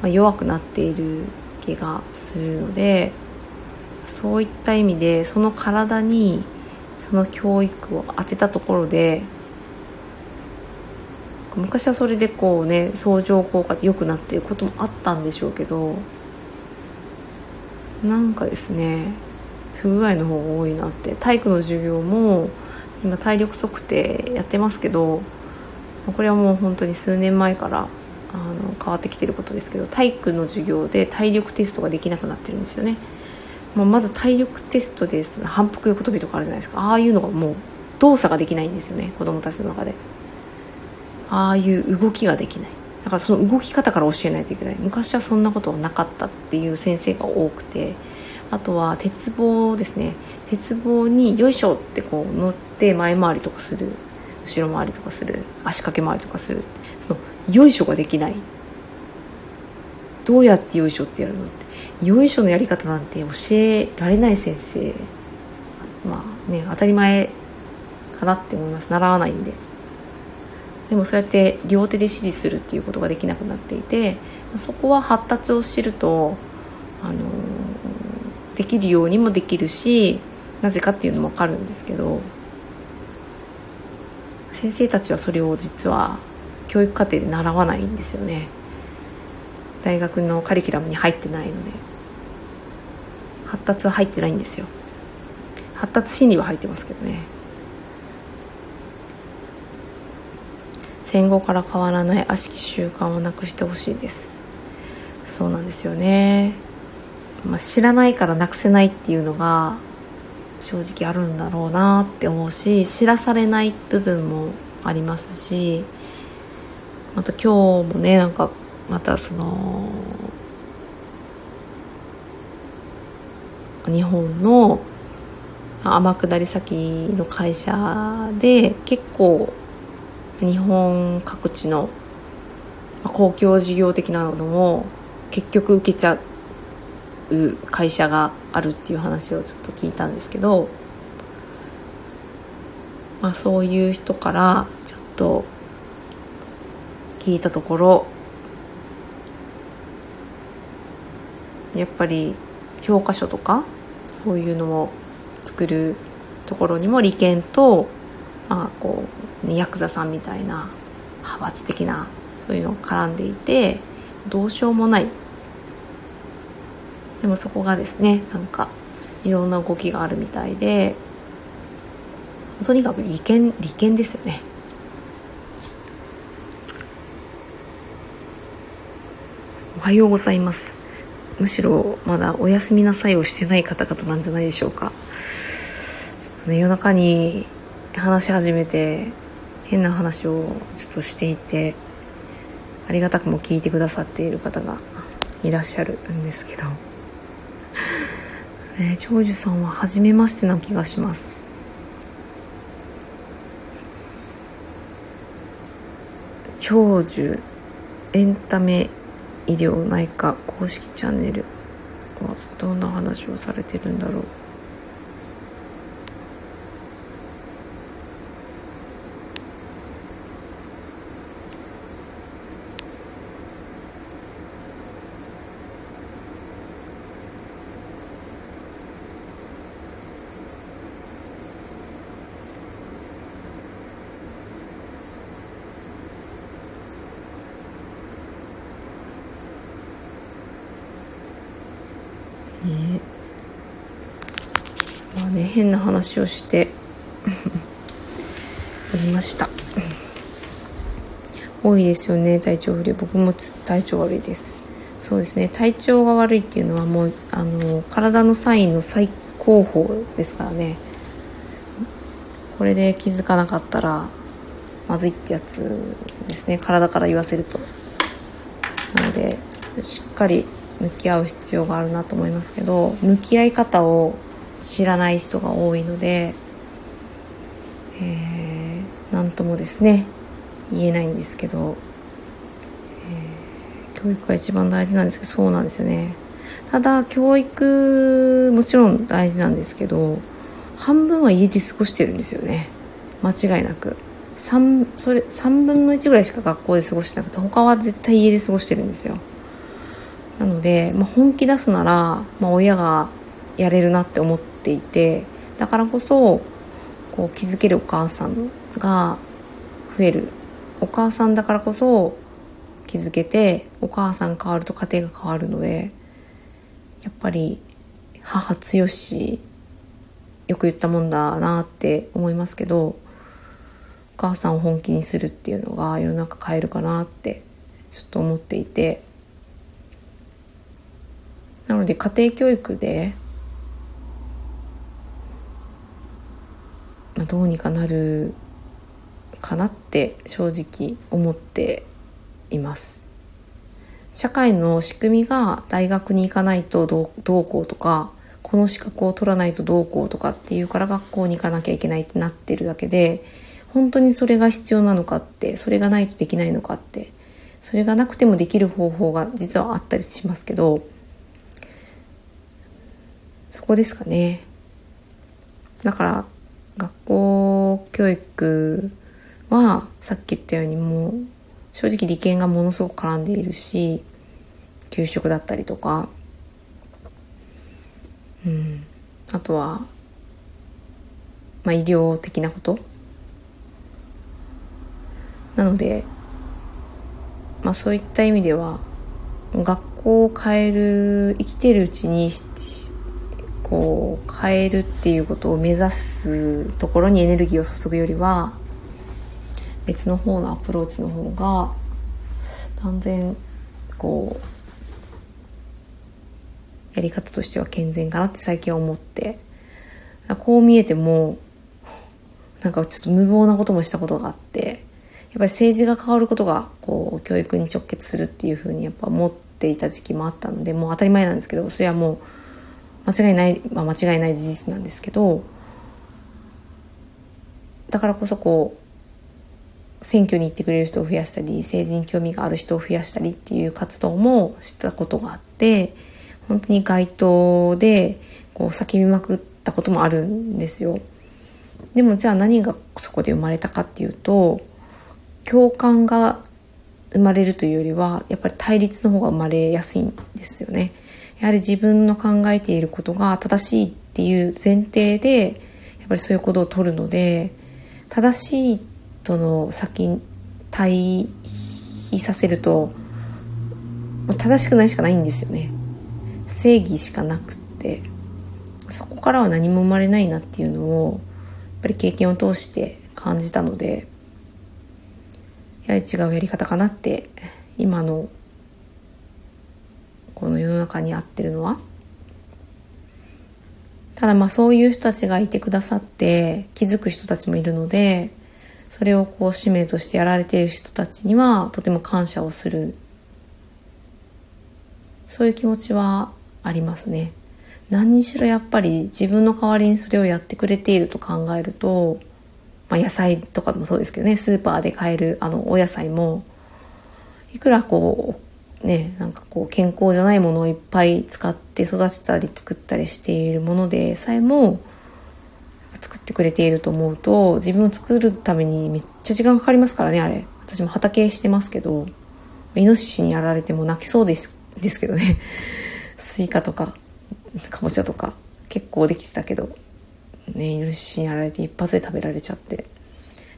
まあ、弱くなっている気がするのでそういった意味でその体にその教育を当てたところで昔はそれでこうね相乗効果で良くなっていることもあったんでしょうけどなんかですね不具合の方が多いなって体育の授業も今体力測定やってますけどこれはもう本当に数年前からあの変わってきてることですけど体育の授業で体力テストができなくなってるんですよね。まあ、まず体力テストです、反復横跳びとかあるじゃないですか。ああいうのがもう動作ができないんですよね。子供たちの中で。ああいう動きができない。だからその動き方から教えないといけない。昔はそんなことはなかったっていう先生が多くて。あとは鉄棒ですね。鉄棒によいしょってこう乗って前回りとかする。後ろ回りとかする。足掛け回りとかする。そのよいしょができない。どうやってよいしょってやるのって。よいしょのやり方なんて教えられない先生。まあね当たり前かなって思います。習わないんで。でもそうやって両手で指示するっていうことができなくなっていてそこは発達を知るとあのできるようにもできるしなぜかっていうのも分かるんですけど先生たちはそれを実は教育課程で習わないんですよね。大学のカリキュラムに入ってないので。発達は入ってないんですよ。発達心理は入ってますけどね。戦後から変わらない悪しき習慣をなくしてほしいです。そうなんですよね、まあ、知らないからなくせないっていうのが正直あるんだろうなって思うし知らされない部分もありますしまた今日もねなんかまたその日本の天下り先の会社で結構日本各地の公共事業的なのも結局受けちゃう会社があるっていう話をちょっと聞いたんですけど、まあ、そういう人からちょっと聞いたところやっぱり教科書とかそういうのを作るところにも利権と、まあこうね、ヤクザさんみたいな派閥的なそういうのが絡んでいてどうしようもない。でもそこがですねなんかいろんな動きがあるみたいでとにかく利権利権ですよね。おはようございます。むしろまだお休みなさいをしてない方々なんじゃないでしょうか。ちょっとね夜中に話し始めて変な話をちょっとしていてありがたくも聞いてくださっている方がいらっしゃるんですけど、ね、長寿さんは初めましてな気がします。長寿エンタメ医療内科公式チャンネルはどんな話をされてるんだろう。ね。まあね変な話をして おりました。多いですよね体調不良。僕も体調悪いです。そうですね体調が悪いっていうのはもうあの体のサインの最高峰ですからね。これで気づかなかったらまずいってやつですね。体から言わせると。なのでしっかり向き合う必要があるなと思いますけど向き合い方を知らない人が多いので、えー、ともですね言えないんですけど、えー、教育が一番大事なんですけどそうなんですよね。ただ教育もちろん大事なんですけど半分は家で過ごしてるんですよね。間違いなく。3, それ3分の1ぐらいしか学校で過ごしてなくて他は絶対家で過ごしてるんですよ。なので、まあ、本気出すなら、まあ、親がやれるなって思っていてだからこそこう気づけるお母さんが増える。お母さんだからこそ気づけてお母さん変わると家庭が変わるのでやっぱり母強しよく言ったもんだなって思いますけどお母さんを本気にするっていうのが世の中変えるかなってちょっと思っていて。なので家庭教育で、まあ、どうにかなるかなって正直思っています。社会の仕組みが大学に行かないとどうこうとかこの資格を取らないとどうこうとかっていうから学校に行かなきゃいけないってなってるだけで本当にそれが必要なのかってそれがないとできないのかってそれがなくてもできる方法が実はあったりしますけどそこですかね。だから学校教育はさっき言ったようにもう正直利権がものすごく絡んでいるし給食だったりとか。うん。あとはまあ医療的なこと。なのでまあそういった意味では学校を変える生きてるうちにしこう変えるっていうことを目指すところにエネルギーを注ぐよりは別の方のアプローチの方が断然こうやり方としては健全かなって最近は思って。こう見えてもなんかちょっと無謀なこともしたことがあってやっぱり政治が変わることがこう教育に直結するっていうふうにやっぱ思っていた時期もあったのでもう当たり前なんですけどそれはもう間違いない、まあ、間違いない事実なんですけどだからこそこう選挙に行ってくれる人を増やしたり政治に興味がある人を増やしたりっていう活動もしたことがあって本当に街頭でこう叫びまくったこともあるんですよ。でもじゃあ何がそこで生まれたかっていうと共感が生まれるというよりはやっぱり対立の方が生まれやすいんですよね。やはり自分の考えていることが正しいっていう前提でやっぱりそういうことを取るので正しいとの先に対比させると正しくないしかないんですよね。正義しかなくってそこからは何も生まれないなっていうのをやっぱり経験を通して感じたのでやはり違うやり方かなって今のこの世の中に合ってるのは？ただまあそういう人たちがいてくださって気づく人たちもいるのでそれをこう使命としてやられている人たちにはとても感謝をする。そういう気持ちはありますね。何にしろやっぱり自分の代わりにそれをやってくれていると考えると、まあ、野菜とかもそうですけどねスーパーで買えるあのお野菜もいくらこうね、なんかこう健康じゃないものをいっぱい使って育てたり作ったりしているものでさえも作ってくれていると思うと自分を作るためにめっちゃ時間かかりますからねあれ。私も畑してますけどイノシシにやられても泣きそうですですけどね。スイカとかかぼちゃとか結構できてたけどねイノシシにやられて一発で食べられちゃって。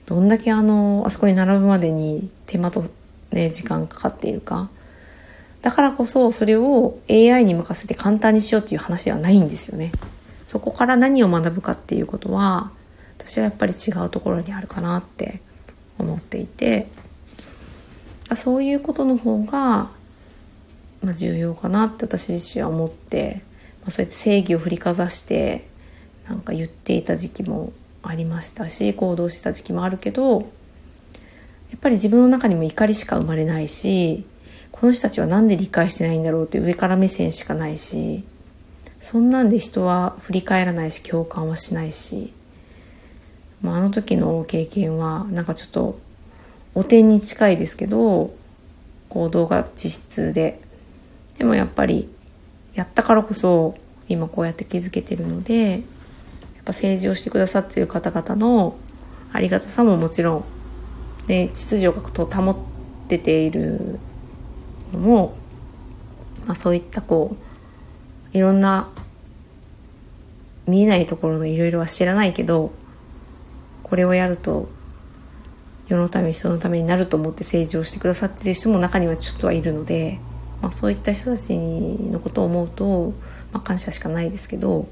どんだけあのあそこに並ぶまでに手間とね時間かかっているか。だからこそそれを AI に任せて簡単にしようっていう話ではないんですよね。そこから何を学ぶかっていうことは私はやっぱり違うところにあるかなって思っていてそういうことの方が、まあ、重要かなって私自身は思って、まあ、そうやって正義を振りかざしてなんか言っていた時期もありましたし行動してた時期もあるけどやっぱり自分の中にも怒りしか生まれないしこの人たちは何で理解してないんだろうって上から目線しかないしそんなんで人は振り返らないし共感はしないし、まあ、あの時の経験はなんかちょっとお点に近いですけど行動が実質ででもやっぱりやったからこそ今こうやって気づけてるのでやっぱ政治をしてくださってる方々のありがたさももちろんで秩序がと保ってているのも、まあ、そういったこういろんな見えないところのいろいろは知らないけどこれをやると世のため人のためになると思って政治をしてくださってる人も中にはちょっとはいるので、まあ、そういった人たちのことを思うと、まあ、感謝しかないですけど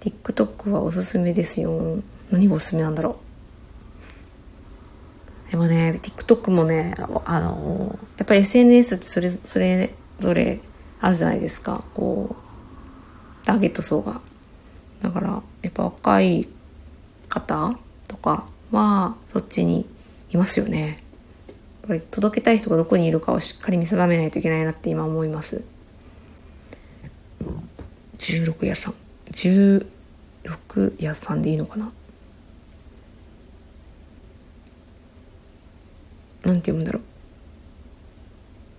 TikTok はおすすめですよ。何がおすすめなんだろう。でもね TikTok もねあのやっぱり SNS ってそれそれぞれあるじゃないですかこうターゲット層がだからやっぱ若い方とかはそっちにいますよね。やっぱり届けたい人がどこにいるかをしっかり見定めないといけないなって今思います。16屋さん。16屋さんでいいのかななんて読むんだろう。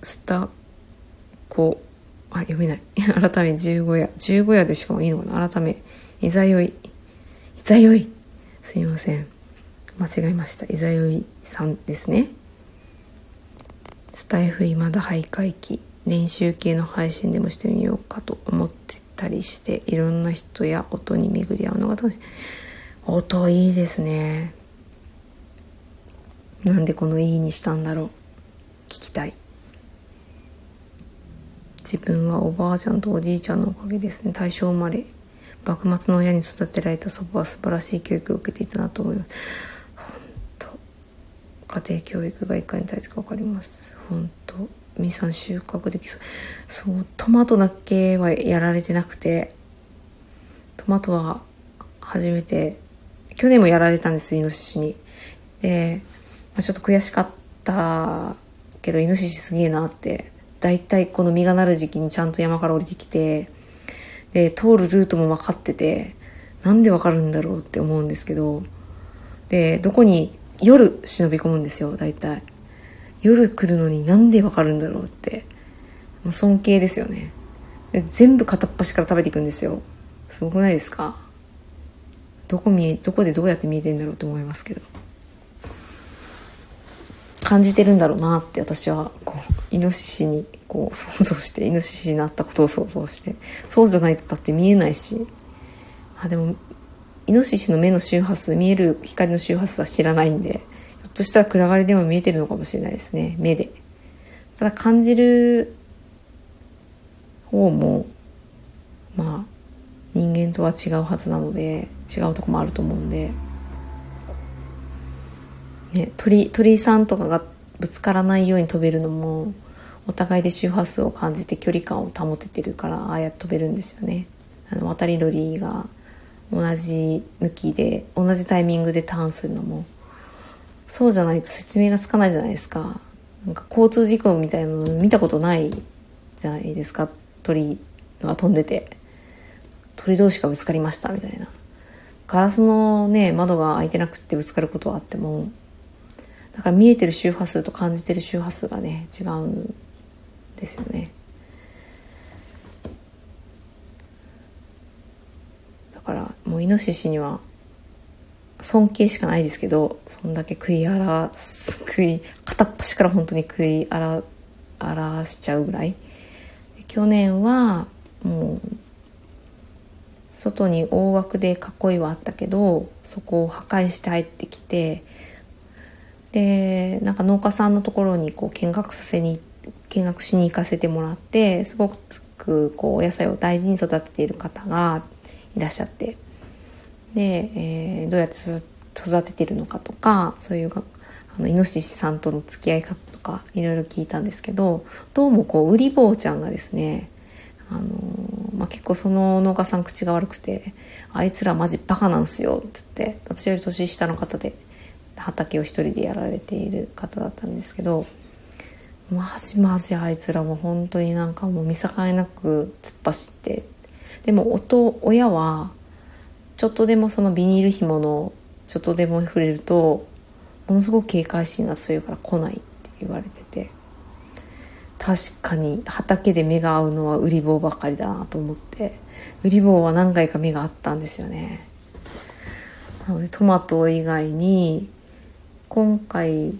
スタコ、あ、読めない。改め15夜。15夜でしかもいいのかな改め、いざよい。いざよい。すいません間違えましたいざよいさんですねスタイフ未だ徘徊期練習系の配信でもしてみようかと思ってたりしていろんな人や音に巡り合うのが楽しい音いいですねなんでこの「いい」にしたんだろう？聞きたい。自分はおばあちゃんとおじいちゃんのおかげですね。大正生まれ。幕末の親に育てられた祖母は素晴らしい教育を受けていたなと思います。本当。家庭教育がいかに大事か分かります。本当。みさん収穫できそう。そうトマトだけはやられてなくて。トマトは初めて去年もやられたんですイノシシに。で、あ、ちょっと悔しかったけどイノシシすげえなってだいたいこの実がなる時期にちゃんと山から降りてきてで通るルートも分かっててなんで分かるんだろうって思うんですけどでどこに夜忍び込むんですよ大体。夜来るのになんで分かるんだろうってもう尊敬ですよね。で全部片っ端から食べていくんですよ。すごくないですか？どこ見えどこでどうやって見えてんだろうと思いますけど。感じてるんだろうなって私はこうイノシシにこう想像してイノシシになったことを想像して。そうじゃないとだって見えないし。あでもイノシシの目の周波数見える光の周波数は知らないんでひょっとしたら暗がりでも見えてるのかもしれないですね。目で。ただ感じる方もまあ人間とは違うはずなので違うとこもあると思うんで。ね、鳥鳥さんとかがぶつからないように飛べるのもお互いで周波数を感じて距離感を保ててるからああやって飛べるんですよね。あの渡り鳥が同じ向きで同じタイミングでターンするのもそうじゃないと説明がつかないじゃないですか。なんか交通事故みたいなの見たことないじゃないですか鳥が飛んでて鳥同士がぶつかりましたみたいなガラスのね窓が開いてなくってぶつかることはあってもだから見えてる周波数と感じてる周波数がね違うんですよね。だからもうイノシシには尊敬しかないですけどそんだけ食い荒らす食い片っ端から本当に食い荒らしちゃうぐらい。去年はもう外に大枠で囲いはあったけどそこを破壊して入ってきてでなんか農家さんのところにこう見学させに見学しに行かせてもらってすごくこうお野菜を大事に育てている方がいらっしゃって。で、えー、どうやって育てているのかとかそういうあのイノシシさんとの付き合い方とかいろいろ聞いたんですけどどうもこう売り坊ちゃんがですねあのまあ、結構その農家さん口が悪くて「あいつらマジバカなんすよ」っつって私より年下の方で畑を一人でやられている方だったんですけどマジマジあいつらも本当になんかもう見境なく突っ走ってでも音親はちょっとでもそのビニール紐のちょっとでも触れるとものすごく警戒心が強いから来ないって言われてて確かに畑で目が合うのはウリボウばかりだなと思ってウリボウは何回か目があったんですよね。なのでトマト以外に今回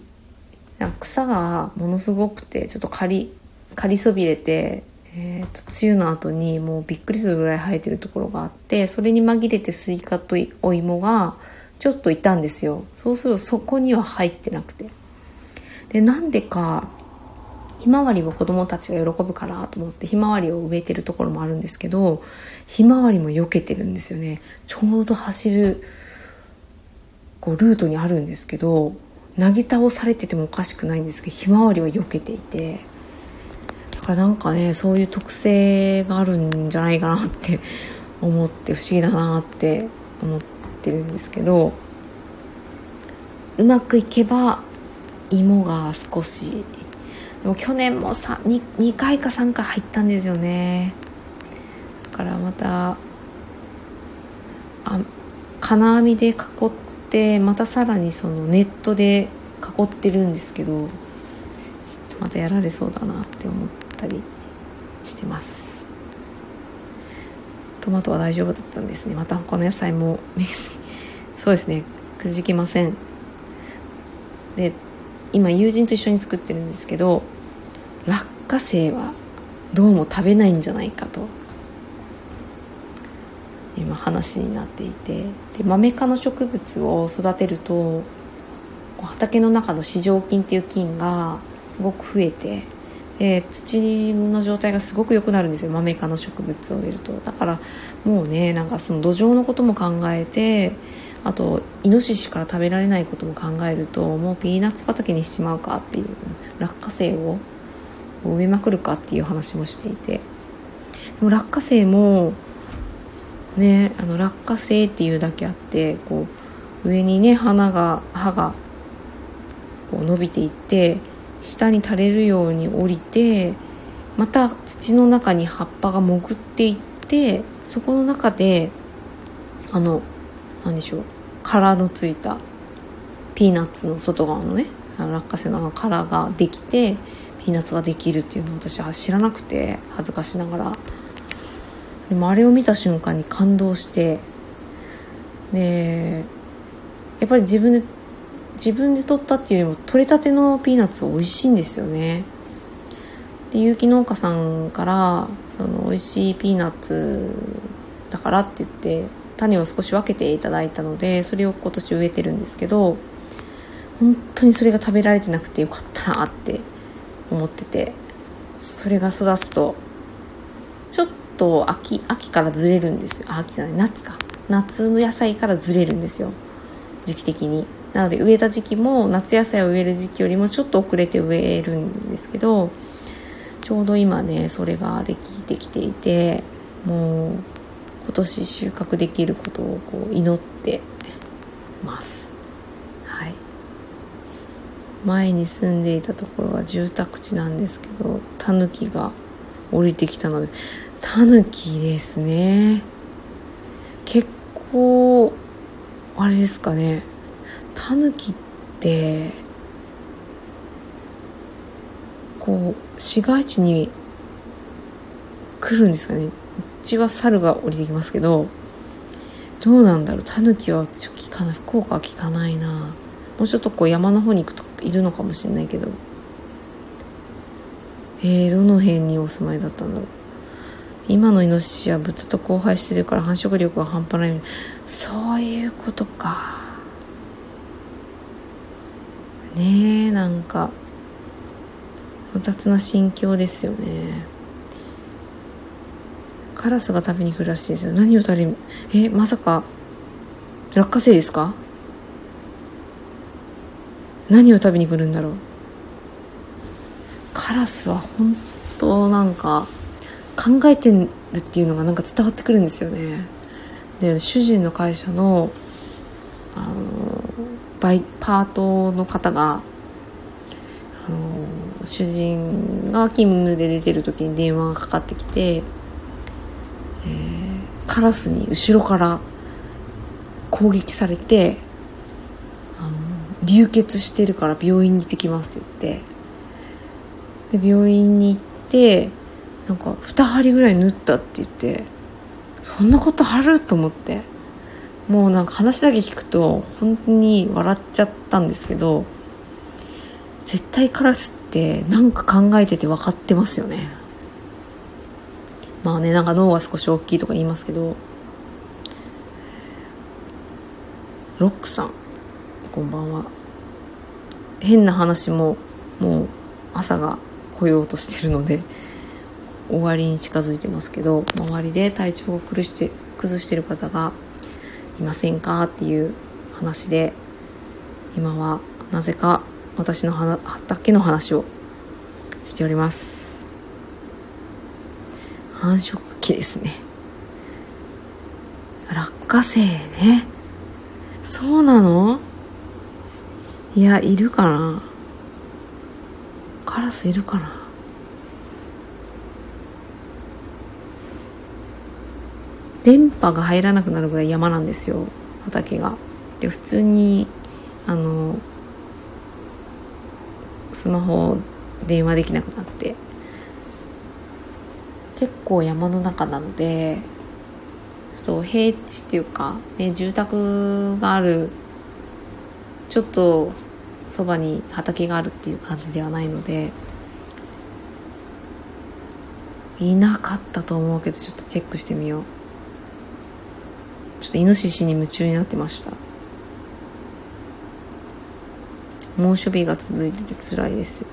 草がものすごくてちょっと刈り刈りそびれて、えーと、梅雨の後にもうびっくりするぐらい生えてるところがあってそれに紛れてスイカとお芋がちょっといたんですよ。そうするとそこには入ってなくて。でなんでかひまわりも子供たちが喜ぶからと思ってひまわりを植えてるところもあるんですけどひまわりも避けてるんですよね。ちょうど走るこうルートにあるんですけどなぎ倒されててもおかしくないんですけどひまわりは避けていてだからなんかねそういう特性があるんじゃないかなって思って不思議だなって思ってるんですけどうまくいけば芋が少しでも去年も 2, 2回か3回入ったんですよね。だからまたあ金網で囲ってまたさらにそのネットで囲ってるんですけどちょっとまたやられそうだなって思ったりしてます。トマトは大丈夫だったんですね。また他の野菜もそうですね。くじきません。で今友人と一緒に作ってるんですけど落花生はどうも食べないんじゃないかと。今話になっていて。でマメ科の植物を育てると畑の中の四条菌っていう菌がすごく増えてで土の状態がすごく良くなるんですよ。マメ科の植物を植えると。だからもうねなんかその土壌のことも考えてあとイノシシから食べられないことも考えるともうピーナッツ畑にしちまうかっていう落花生を植えまくるかっていう話もしていて。でも落花生もねあの落花生っていうだけあってこう上にね花が葉がこう伸びていって下に垂れるように降りてまた土の中に葉っぱが潜っていってそこの中であの何でしょう殻のついたピーナッツの外側のねあの落花生の殻ができてピーナッツができるっていうのを私は知らなくて恥ずかしながら。でもあれを見た瞬間に感動してでやっぱり自分で自分で取ったっていうよりも取れたてのピーナッツは美味しいんですよね。で有機農家さんからその美味しいピーナッツだからって言って種を少し分けていただいたのでそれを今年植えてるんですけど本当にそれが食べられてなくてよかったなって思っててそれが育つとちょっと秋秋からずれるんですよ。秋じゃない夏か。夏の野菜からずれるんですよ。時期的に。なので植えた時期も夏野菜を植える時期よりもちょっと遅れて植えるんですけどちょうど今ねそれができてきていてもう今年収穫できることをこう祈ってます。前に住んでいたところは住宅地なんですけどタヌキが降りてきたのでタヌキですね。結構あれですかね。タヌキってこう市街地に来るんですかね。うちは猿が降りてきますけどどうなんだろう。タヌキはちょっと聞かない福岡は聞かないな。もうちょっとこう山の方に行くといるのかもしれないけど。えー、どの辺にお住まいだったんだろう。今のイノシシは物と交配してるから繁殖力が半端ないそういうことか。ねえなんか複雑な心境ですよね。カラスが食べに来るらしいですよ。何を食べえまさか落花生ですか？何を食べに来るんだろう。カラスは本当なんか考えてるっていうのがなんか伝わってくるんですよね。で主人の会社のあのバイパートの方が、あの主人が勤務で出てる時に電話がかかってきて、えー、カラスに後ろから攻撃されてあの流血してるから病院に行ってきますって言って。で病院に行ってなんか2針ぐらい縫ったって言ってそんなことあると思って。もうなんか話だけ聞くと本当に笑っちゃったんですけど絶対カラスってなんか考えてて分かってますよね。まあねなんか脳が少し大きいとか言いますけどロックさんこんばんは。変な話ももう朝が来ようとしてるので終わりに近づいてますけど周りで体調を崩して崩してる方がいませんかっていう話で今はなぜか私の畑の話をしております。繁殖期ですね。落花生ね。そうなの？いやいるかな？カラスいるかな？電波が入らなくなるぐらい山なんですよ。畑が。で普通にあのスマホ電話できなくなって。結構山の中なのでちょっと平地っていうか、ね、住宅があるちょっとそばに畑があるっていう感じではないのでいなかったと思うけどちょっとチェックしてみよう。とイノシシに夢中になってました。猛暑日が続いてて辛いです。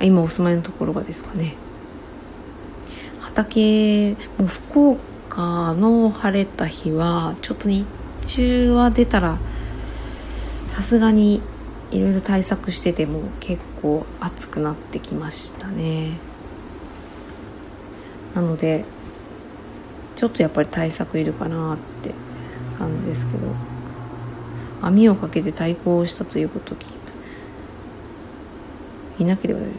今お住まいのところがですかね。畑もう福岡の晴れた日はちょっと日中は出たらさすがにいろいろ対策してても結構暑くなってきましたね。なのでちょっとやっぱり対策いるかなって感じですけど。網をかけて対抗したということいなければ大丈夫。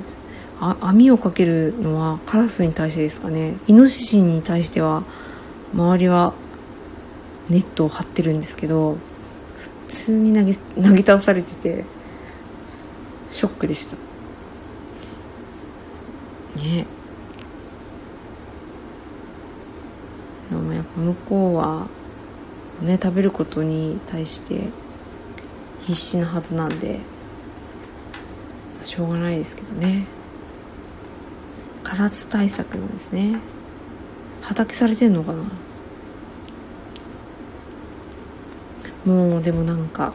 あ網をかけるのはカラスに対してですかね。イノシシに対しては周りはネットを張ってるんですけど普通に投げ投げ倒されててショックでした。ね。もやっぱ向こうはね食べることに対して必死なはずなんでしょうがないですけどね。カラス対策なんですね。畑されてんのかな。もうでもなんか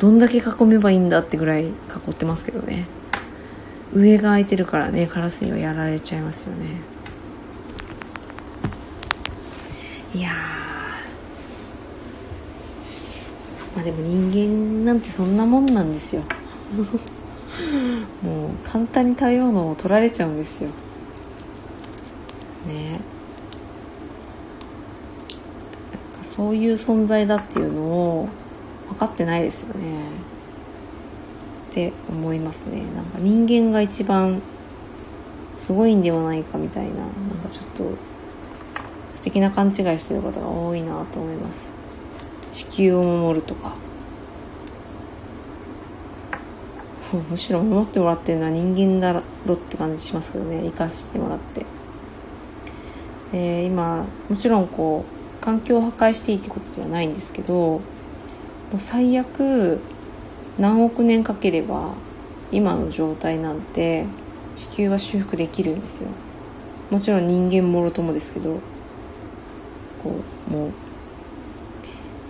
どんだけ囲めばいいんだってぐらい囲ってますけどね。上が空いてるからねカラスにはやられちゃいますよね。いやまあでも人間なんてそんなもんなんですよ。もう簡単に食べ物を取られちゃうんですよ。ね。そういう存在だっていうのを分かってないですよね。って思いますね。なんか人間が一番すごいんではないかみたいな。なんかちょっと的な勘違いしてる方が多いなと思います。地球を守るとか。むしろ守ってもらってるのは人間だろって感じしますけどね。生かしてもらって、えー、今もちろんこう環境を破壊していいってことではないんですけどもう最悪何億年かければ今の状態なんて地球は修復できるんですよ。もちろん人間もろともですけどこうも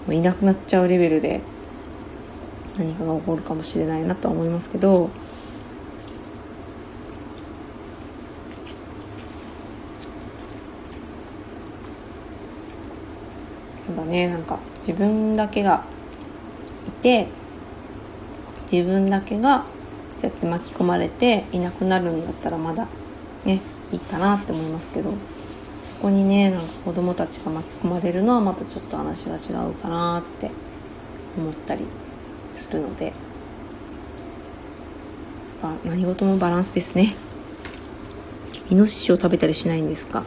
ういなくなっちゃうレベルで何かが起こるかもしれないなとは思いますけどただねなんか自分だけがいて自分だけがそうやって巻き込まれていなくなるんだったらまだねいいかなって思いますけど。こにねなんか子供たちが巻き込まれるのはまたちょっと話が違うかなって思ったりするので、まあ、何事もバランスですね。イノシシを食べたりしないんですか。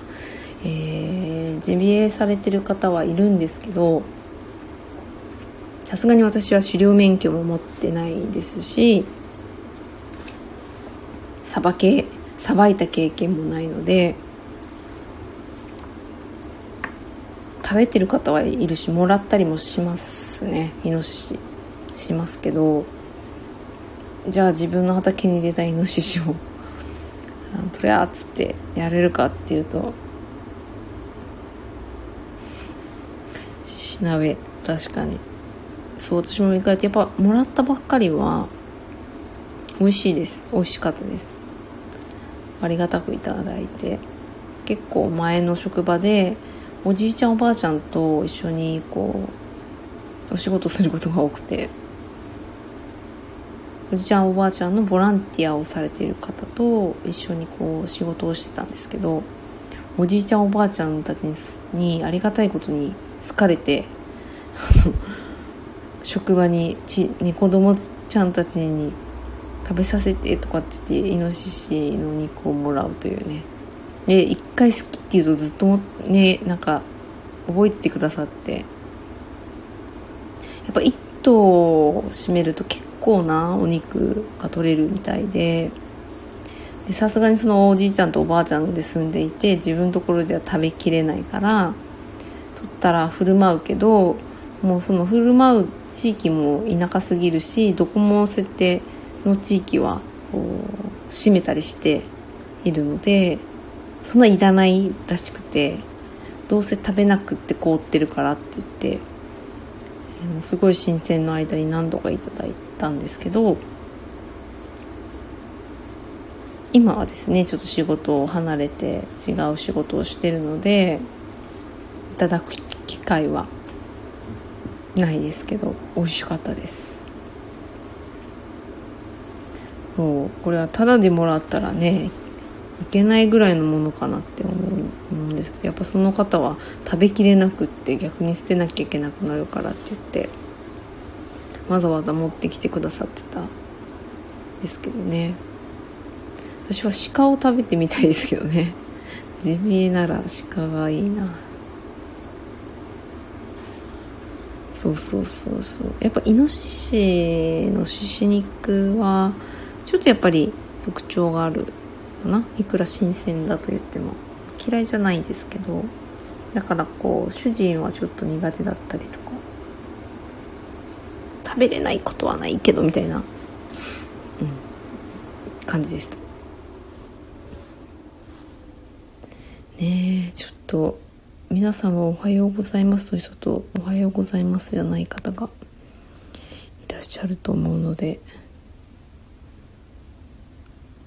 えー、ジビエされてる方はいるんですけどさすがに私は狩猟免許も持ってないですしさばけさばいた経験もないので食べてる方はいるしもらったりもしますね。イノシシ。しますけどじゃあ自分の畑に出たイノシシを とりあっつってやれるかっていうとしなべ。確かに。そう私も一回やっぱもらったばっかりは美味しいです。美味しかったです。ありがたくいただいて。結構前の職場でおじいちゃんおばあちゃんと一緒にこうお仕事することが多くておじいちゃんおばあちゃんのボランティアをされている方と一緒にこう仕事をしてたんですけどおじいちゃんおばあちゃんたちにありがたいことに好かれて 職場にち、ね、子供ちゃんたちに食べさせてとかって言ってイノシシの肉をもらうというねで一回好きって言うとずっとねなんか覚えててくださって。やっぱ一頭を占めると結構なお肉が取れるみたいでさすがにそのおじいちゃんとおばあちゃんで住んでいて自分のところでは食べきれないから取ったら振る舞うけどもうその振る舞う地域も田舎すぎるしどこもそうやってその地域はこう閉めたりしているのでそんないらないらしくてどうせ食べなくって凍ってるからって言ってすごい新鮮の間に何度かいただいたんですけど今はですねちょっと仕事を離れて違う仕事をしてるのでいただく機会はないですけど美味しかったです。そうこれはタダでもらったらねいけないぐらいのものかなって思うんですけどやっぱその方は食べきれなくって逆に捨てなきゃいけなくなるからって言ってわざわざ持ってきてくださってたんですけどね。私は鹿を食べてみたいですけどね。地味なら鹿がいいな。そうそうそうそう。やっぱイノシシの獅子肉はちょっとやっぱり特徴があるかないくら新鮮だと言っても嫌いじゃないですけどだからこう主人はちょっと苦手だったりとか食べれないことはないけどみたいな、うん、感じでした。ねえちょっと皆さんはおはようございますという人とおはようございますじゃない方がいらっしゃると思うので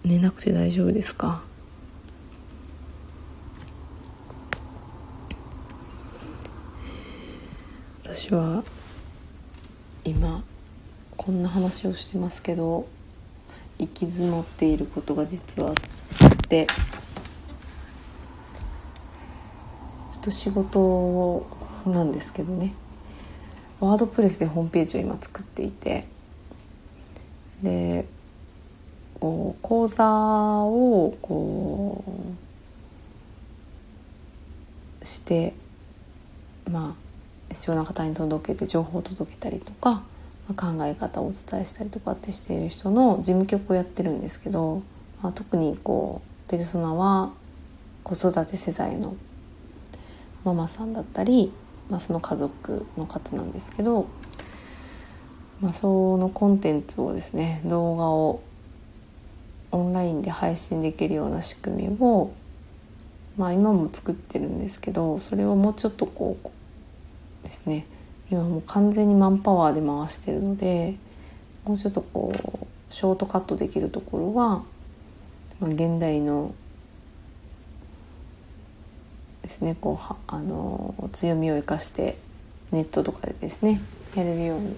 寝なくて大丈夫ですか？私は今こんな話をしてますけど行き詰まっていることが実はあってちょっと仕事なんですけどね。ワードプレスでホームページを今作っていてでこう講座をこうしてまあ必要な方に届けて情報を届けたりとかまあ考え方をお伝えしたりとかってしている人の事務局をやってるんですけど、まあ、特にこうペルソナは子育て世代のママさんだったり、まあ、その家族の方なんですけど、まあ、そのコンテンツをですね動画をオンラインで配信できるような仕組みを、まあ、今も作ってるんですけどそれをもうちょっとこうですね。今もう完全にマンパワーで回してるのでもうちょっとこうショートカットできるところは、まあ、現代のですねこうあの強みを生かしてネットとかでですねやれるように、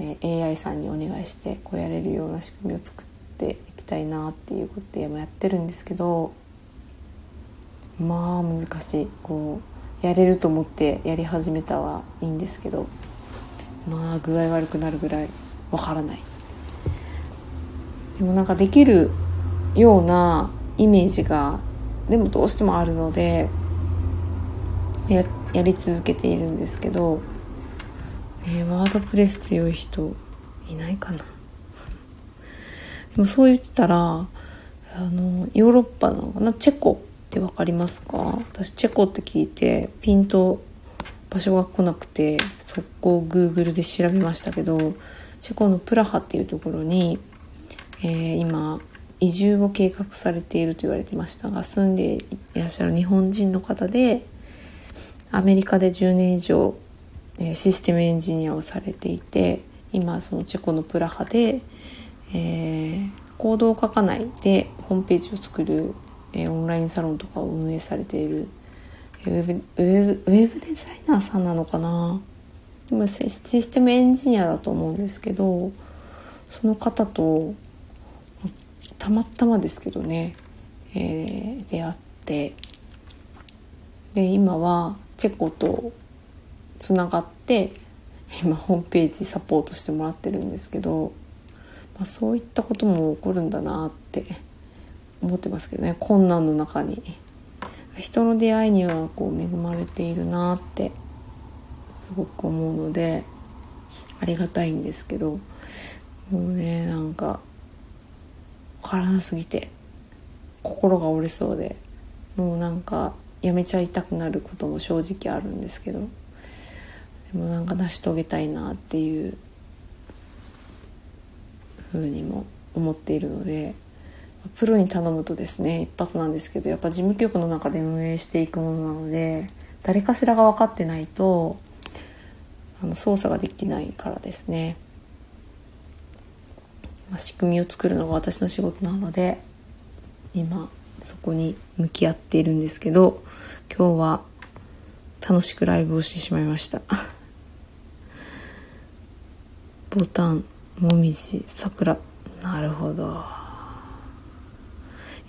えー、AI さんにお願いしてこうやれるような仕組みを作っていきたいなっていうことでやってるんですけどまあ難しい。こうやれると思ってやり始めたはいいんですけどまあ具合悪くなるぐらいわからない。でもなんかできるようなイメージがでもどうしてもあるのでややり続けているんですけど、ね、ワードプレス強い人いないかな。でもそう言ってたらあのヨーロッパのかな？チェコって分かりますか？私チェコって聞いてピンと場所が来なくて速攻 Google で調べましたけどチェコのプラハっていうところに、えー、今移住を計画されていると言われてましたが住んでいらっしゃる日本人の方でアメリカで10年以上、システムエンジニアをされていて今そのチェコのプラハで、えー、コードを書かないでホームページを作るえー、オンラインサロンとかを運営されているウェブウェブウェブデザイナーさんなのかな？でもシステムエンジニアだと思うんですけどその方とたまたまですけどね、えー、出会ってで今はチェコとつながって今ホームページサポートしてもらってるんですけど、まあ、そういったことも起こるんだなって思ってますけどね困難の中に。人の出会いにはこう恵まれているなってすごく思うのでありがたいんですけどもうねなんか分からなすぎて心が折れそうでもうなんかやめちゃいたくなることも正直あるんですけどでもなんか成し遂げたいなっていうふうにも思っているので。プロに頼むとですね一発なんですけどやっぱ事務局の中で運営していくものなので誰かしらが分かってないとあの操作ができないからですね、まあ、仕組みを作るのが私の仕事なので今そこに向き合っているんですけど今日は楽しくライブをしてしまいましたボタンもみじ桜なるほど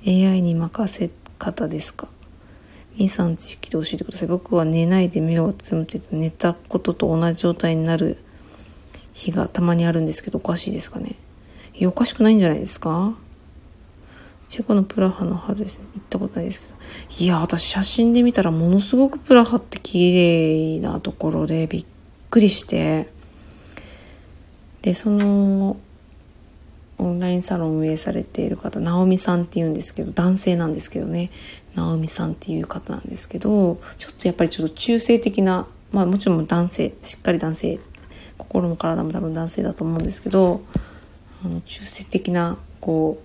AI に任せ方ですか？みさん知識で教えてください。僕は寝ないで目をつむってて寝たことと同じ状態になる日がたまにあるんですけど、おかしいですかね？いや、おかしくないんじゃないですか？チェコのプラハの春ですね。行ったことないですけど。いや、私写真で見たらものすごくプラハって綺麗なところでびっくりして、で、その、オンラインサロンを運営されている方直美さんっていうんですけど男性なんですけどね。直美さんっていう方なんですけどちょっとやっぱりちょっと中性的なまあもちろん男性しっかり男性心も体も多分男性だと思うんですけどあの中性的なこ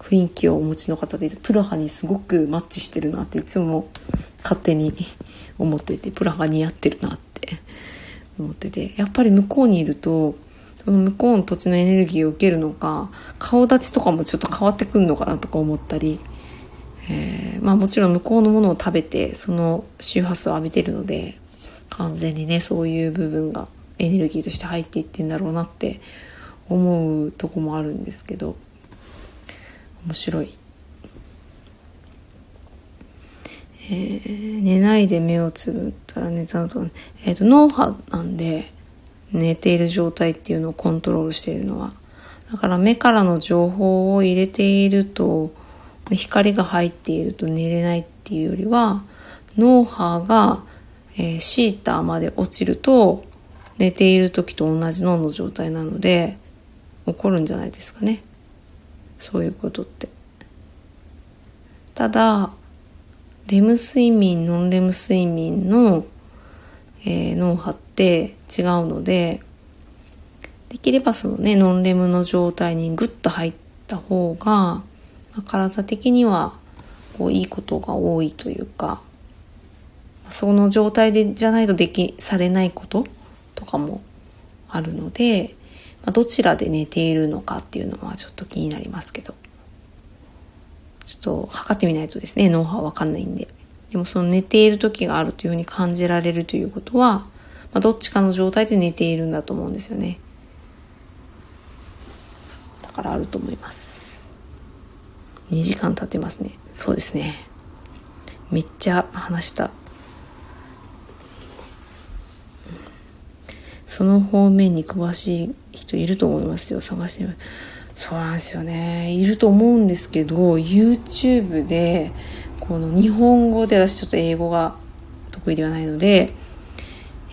う雰囲気をお持ちの方でプラハにすごくマッチしてるなっていつも勝手に思っててプラハ似合ってるなって思っててやっぱり向こうにいるとその向こうの土地のエネルギーを受けるのか顔立ちとかもちょっと変わってくるのかなとか思ったり、えー、まあもちろん向こうのものを食べてその周波数を浴びてるので完全にねそういう部分がエネルギーとして入っていってんだろうなって思うとこもあるんですけど面白い。えー、寝ないで目をつぶったら寝たのと、えっ、ー、と脳波なんで寝ている状態っていうのをコントロールしているのは。だから目からの情報を入れていると、光が入っていると寝れないっていうよりは、脳波が、えー、シーターまで落ちると、寝ている時と同じ脳の状態なので、起こるんじゃないですかね。そういうことって。ただ、レム睡眠、ノンレム睡眠の、えー、脳波って違うのでできればそのねノンレムの状態にグッと入った方が、ま、体的にはこういいことが多いというかその状態でじゃないとできされないこととかもあるので、まあ、どちらで寝ているのかっていうのはちょっと気になりますけど。ちょっと測ってみないとですね脳波はわかんないんで。でもその寝ている時があるというふうに感じられるということはまあ、どっちかの状態で寝ているんだと思うんですよね。だからあると思います。2時間経ってますね。そうですね。めっちゃ話した。その方面に詳しい人いると思いますよ。探してみます。そうなんですよね。いると思うんですけど YouTube でこの日本語で私ちょっと英語が得意ではないので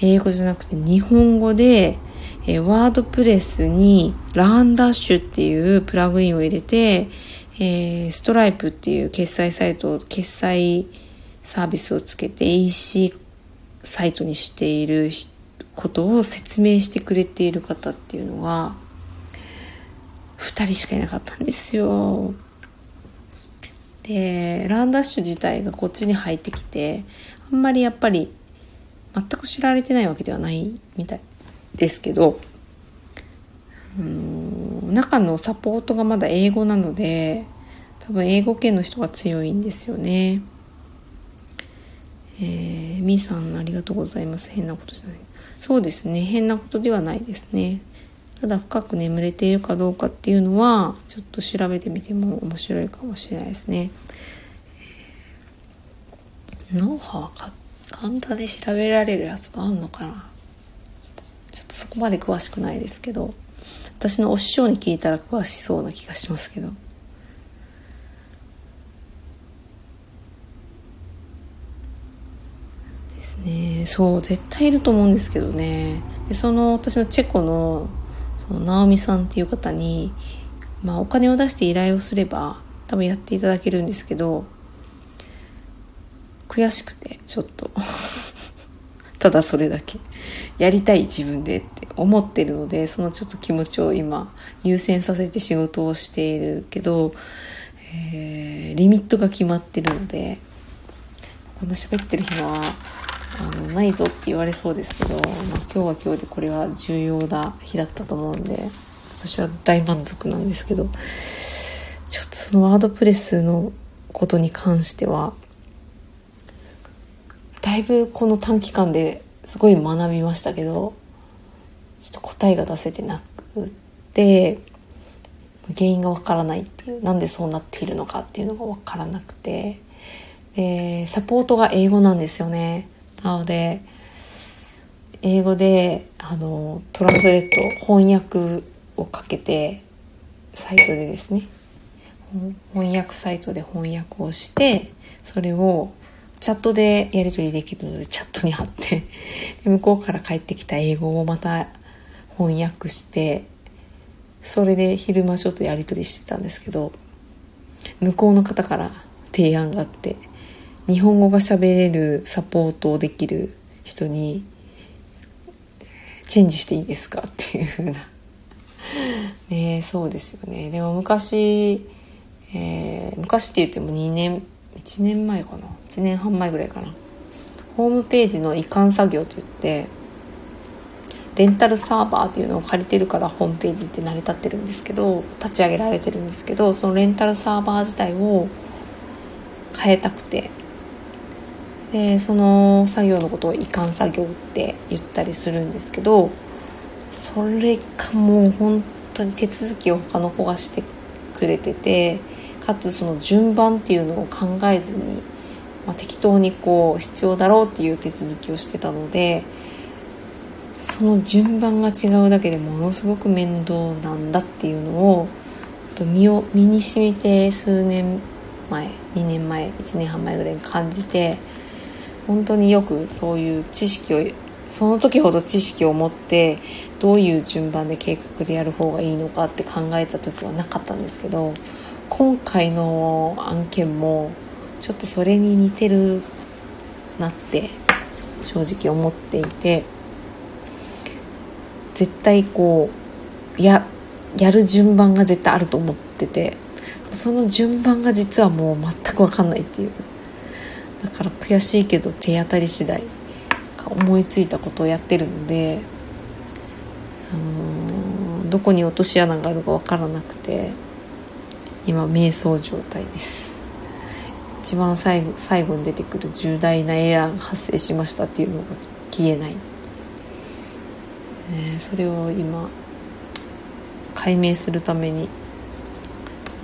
英語じゃなくて日本語でえワードプレスにランダッシュっていうプラグインを入れて、えー、ストライプっていう決済サイト、決済サービスをつけて EC サイトにしていることを説明してくれている方っていうのが2人しかいなかったんですよ。で、ランダッシュ自体がこっちに入ってきて、あんまりやっぱり全く知られてないわけではないみたいですけど、うん、中のサポートがまだ英語なので、多分英語圏の人が強いんですよね。えー、みーさんありがとうございます。変なことじゃない。そうですね。変なことではないですね。ただ深く眠れているかどうかっていうのは、ちょっと調べてみても面白いかもしれないですね。脳波は簡単で調べられるやつがあんのかなちょっとそこまで詳しくないですけど、私のお師匠に聞いたら詳しそうな気がしますけど。ですね。そう、絶対いると思うんですけどね。でその私のチェコのその直美さんっていう方に、まあお金を出して依頼をすれば多分やっていただけるんですけど、悔しくてちょっと。ただそれだけ。やりたい自分でって思ってるのでそのちょっと気持ちを今優先させて仕事をしているけど、えー、リミットが決まってるのでこんな喋ってる暇はあのないぞって言われそうですけど、まあ、今日は今日でこれは重要な日だったと思うんで私は大満足なんですけどちょっとそのワードプレスのことに関してはだいぶこの短期間ですごい学びましたけどちょっと答えが出せてなくて原因がわからないっていうなんでそうなっているのかっていうのがわからなくてでサポートが英語なんですよね。なので英語であのトランスレット翻訳をかけてサイトでですね翻訳サイトで翻訳をしてそれをチャットでやり取りできるのでチャットに貼ってで向こうから帰ってきた英語をまた翻訳してそれで昼間ちょっとやり取りしてたんですけど向こうの方から提案があって日本語が喋れるサポートをできる人にチェンジしていいですかっていう風な。ねそうですよね。でも昔、えー、昔って言っても2年1年前かな？1年半前ぐらいかな。ホームページの移管作業といってレンタルサーバーっていうのを借りてるからホームページって成り立ってるんですけど立ち上げられてるんですけどそのレンタルサーバー自体を変えたくて。でその作業のことを移管作業って言ったりするんですけどそれかもう本当に手続きを他の子がしてくれててかつその順番っていうのを考えずに、まあ、適当にこう必要だろうっていう手続きをしてたのでその順番が違うだけでものすごく面倒なんだっていうのを身を身に染みて数年前2年前1年半前ぐらいに感じて本当によくそういう知識をその時ほど知識を持ってどういう順番で計画でやる方がいいのかって考えた時はなかったんですけど今回の案件もちょっとそれに似てるなって正直思っていて絶対こうややる順番が絶対あると思っててその順番が実はもう全く分かんないっていう。だから悔しいけど手当たり次第思いついたことをやってるので、あの、どこに落とし穴があるか分からなくて今瞑想状態です。一番最後最後に出てくる重大なエラーが発生しましたっていうのが消えない、え、それを今解明するために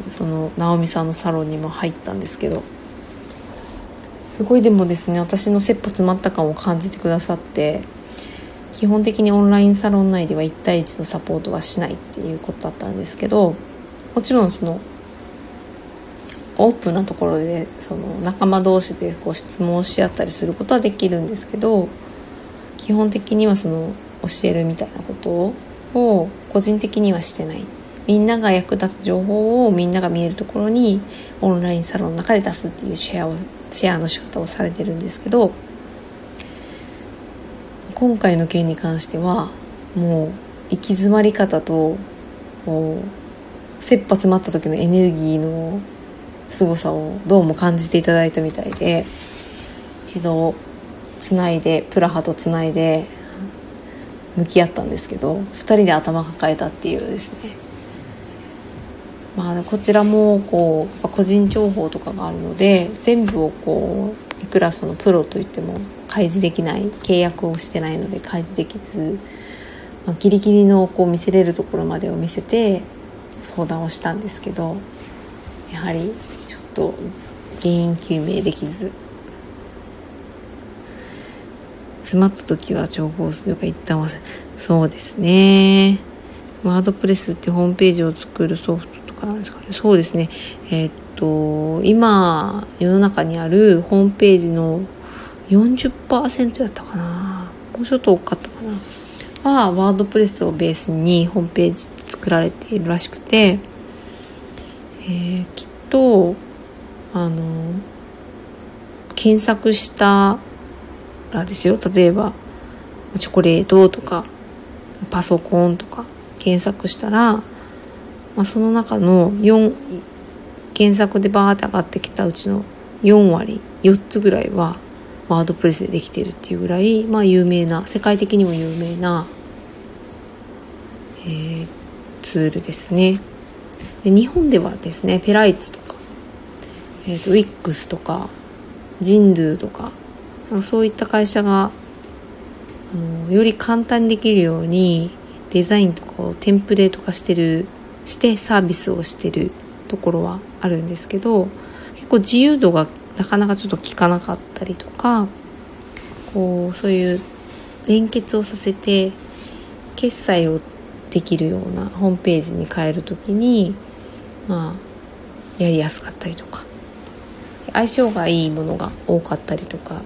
その直美さんのサロンにも入ったんですけどすごいでもですね私の切羽詰まった感を感じてくださって基本的にオンラインサロン内では1対1のサポートはしないっていうことだったんですけどもちろんそのオープンなところでその仲間同士でこう質問し合ったりすることはできるんですけど基本的にはその教えるみたいなことを個人的にはしてない。みんなが役立つ情報をみんなが見えるところにオンラインサロンの中で出すっていうシェアをシェアの仕方をされてるんですけど今回の件に関してはもう行き詰まり方とこう切羽詰まった時のエネルギーの凄さをどうも感じていただいたみたいで一度つないでプラハとつないで向き合ったんですけど2人で頭抱えたっていうですね。まあこちらもこう個人情報とかがあるので全部をこういくらそのプロといっても開示できない契約をしてないので開示できず、まあ、ギリギリのこう見せれるところまでを見せて相談をしたんですけどやはりちょっと原因究明できず。詰まった時は情報するか一旦忘れそうですね。ワードプレスってホームページを作るソフトかなんですかね。そうですね。えー、っと今世の中にあるホームページの40%やったかな。もうちょっと多かったかな。はワードプレスをベースにホームページ作られているらしくて、えー、きっとあの検索したらですよ。例えばチョコレートとかパソコンとか検索したら、まあ、その中の4検索でバーって上がってきたうちの4割4つぐらいはワードプレスでできてるっていうぐらい、まあ、有名な世界的にも有名な、えー、ツールですね。で日本ではですねペライチとかえーと、ウィックスとかジンドゥとかそういった会社があのより簡単にできるようにデザインとかをテンプレート化してるしてサービスをしてるところはあるんですけど結構自由度がなかなかちょっと効かなかったりとかこうそういう連結をさせて決済をできるようなホームページに変える時にまあやりやすかったりとか。相性がいいものが多かったりとか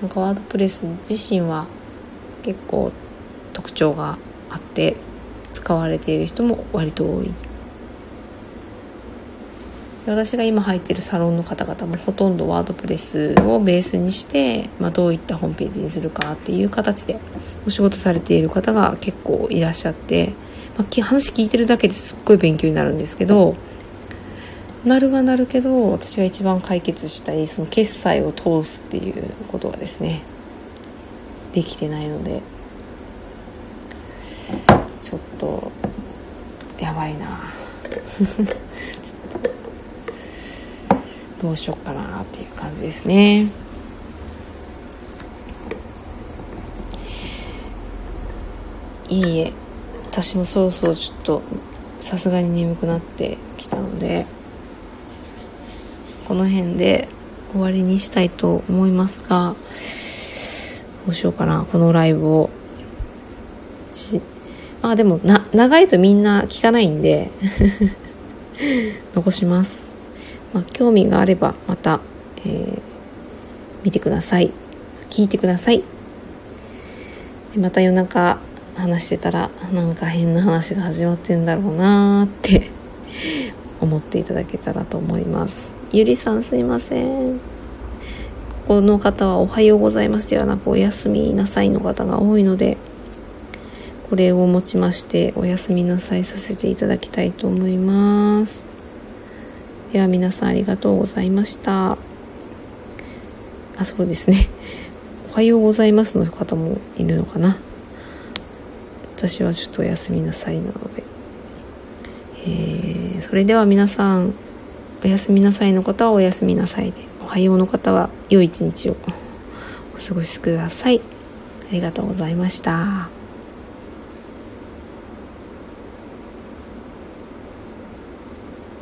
なんかワードプレス自身は結構特徴があって使われている人も割と多い。私が今入ってるサロンの方々もほとんどワードプレスをベースにして、まあ、どういったホームページにするかっていう形でお仕事されている方が結構いらっしゃって、まあ、話聞いてるだけですっごい勉強になるんですけどなるはなるけど私が一番解決したいその決済を通すっていうことがですねできてないので。ちょっとやばいな。ちょっとどうしよっかなっていう感じですね。いいえ。私もそろそろちょっとさすがに眠くなってきたのでこの辺で終わりにしたいと思いますがどうしようかな。このライブをまあでもな長いとみんな聞かないんで 残します、まあ、興味があればまた、えー、見てください。聞いてください。また夜中話してたらなんか変な話が始まってんだろうなーって 思っていただけたらと思います。ゆりさんすいません。この方はおはようございます。ではなくおやすみなさいの方が多いのでこれをもちましておやすみなさいさせていただきたいと思います。では皆さんありがとうございました。あそうですね。おはようございますの方もいるのかな。私はちょっとおやすみなさいなので、えー、それでは皆さんおやすみなさいの方はおやすみなさいでおはようの方は良い一日をお過ごしください。ありがとうございました。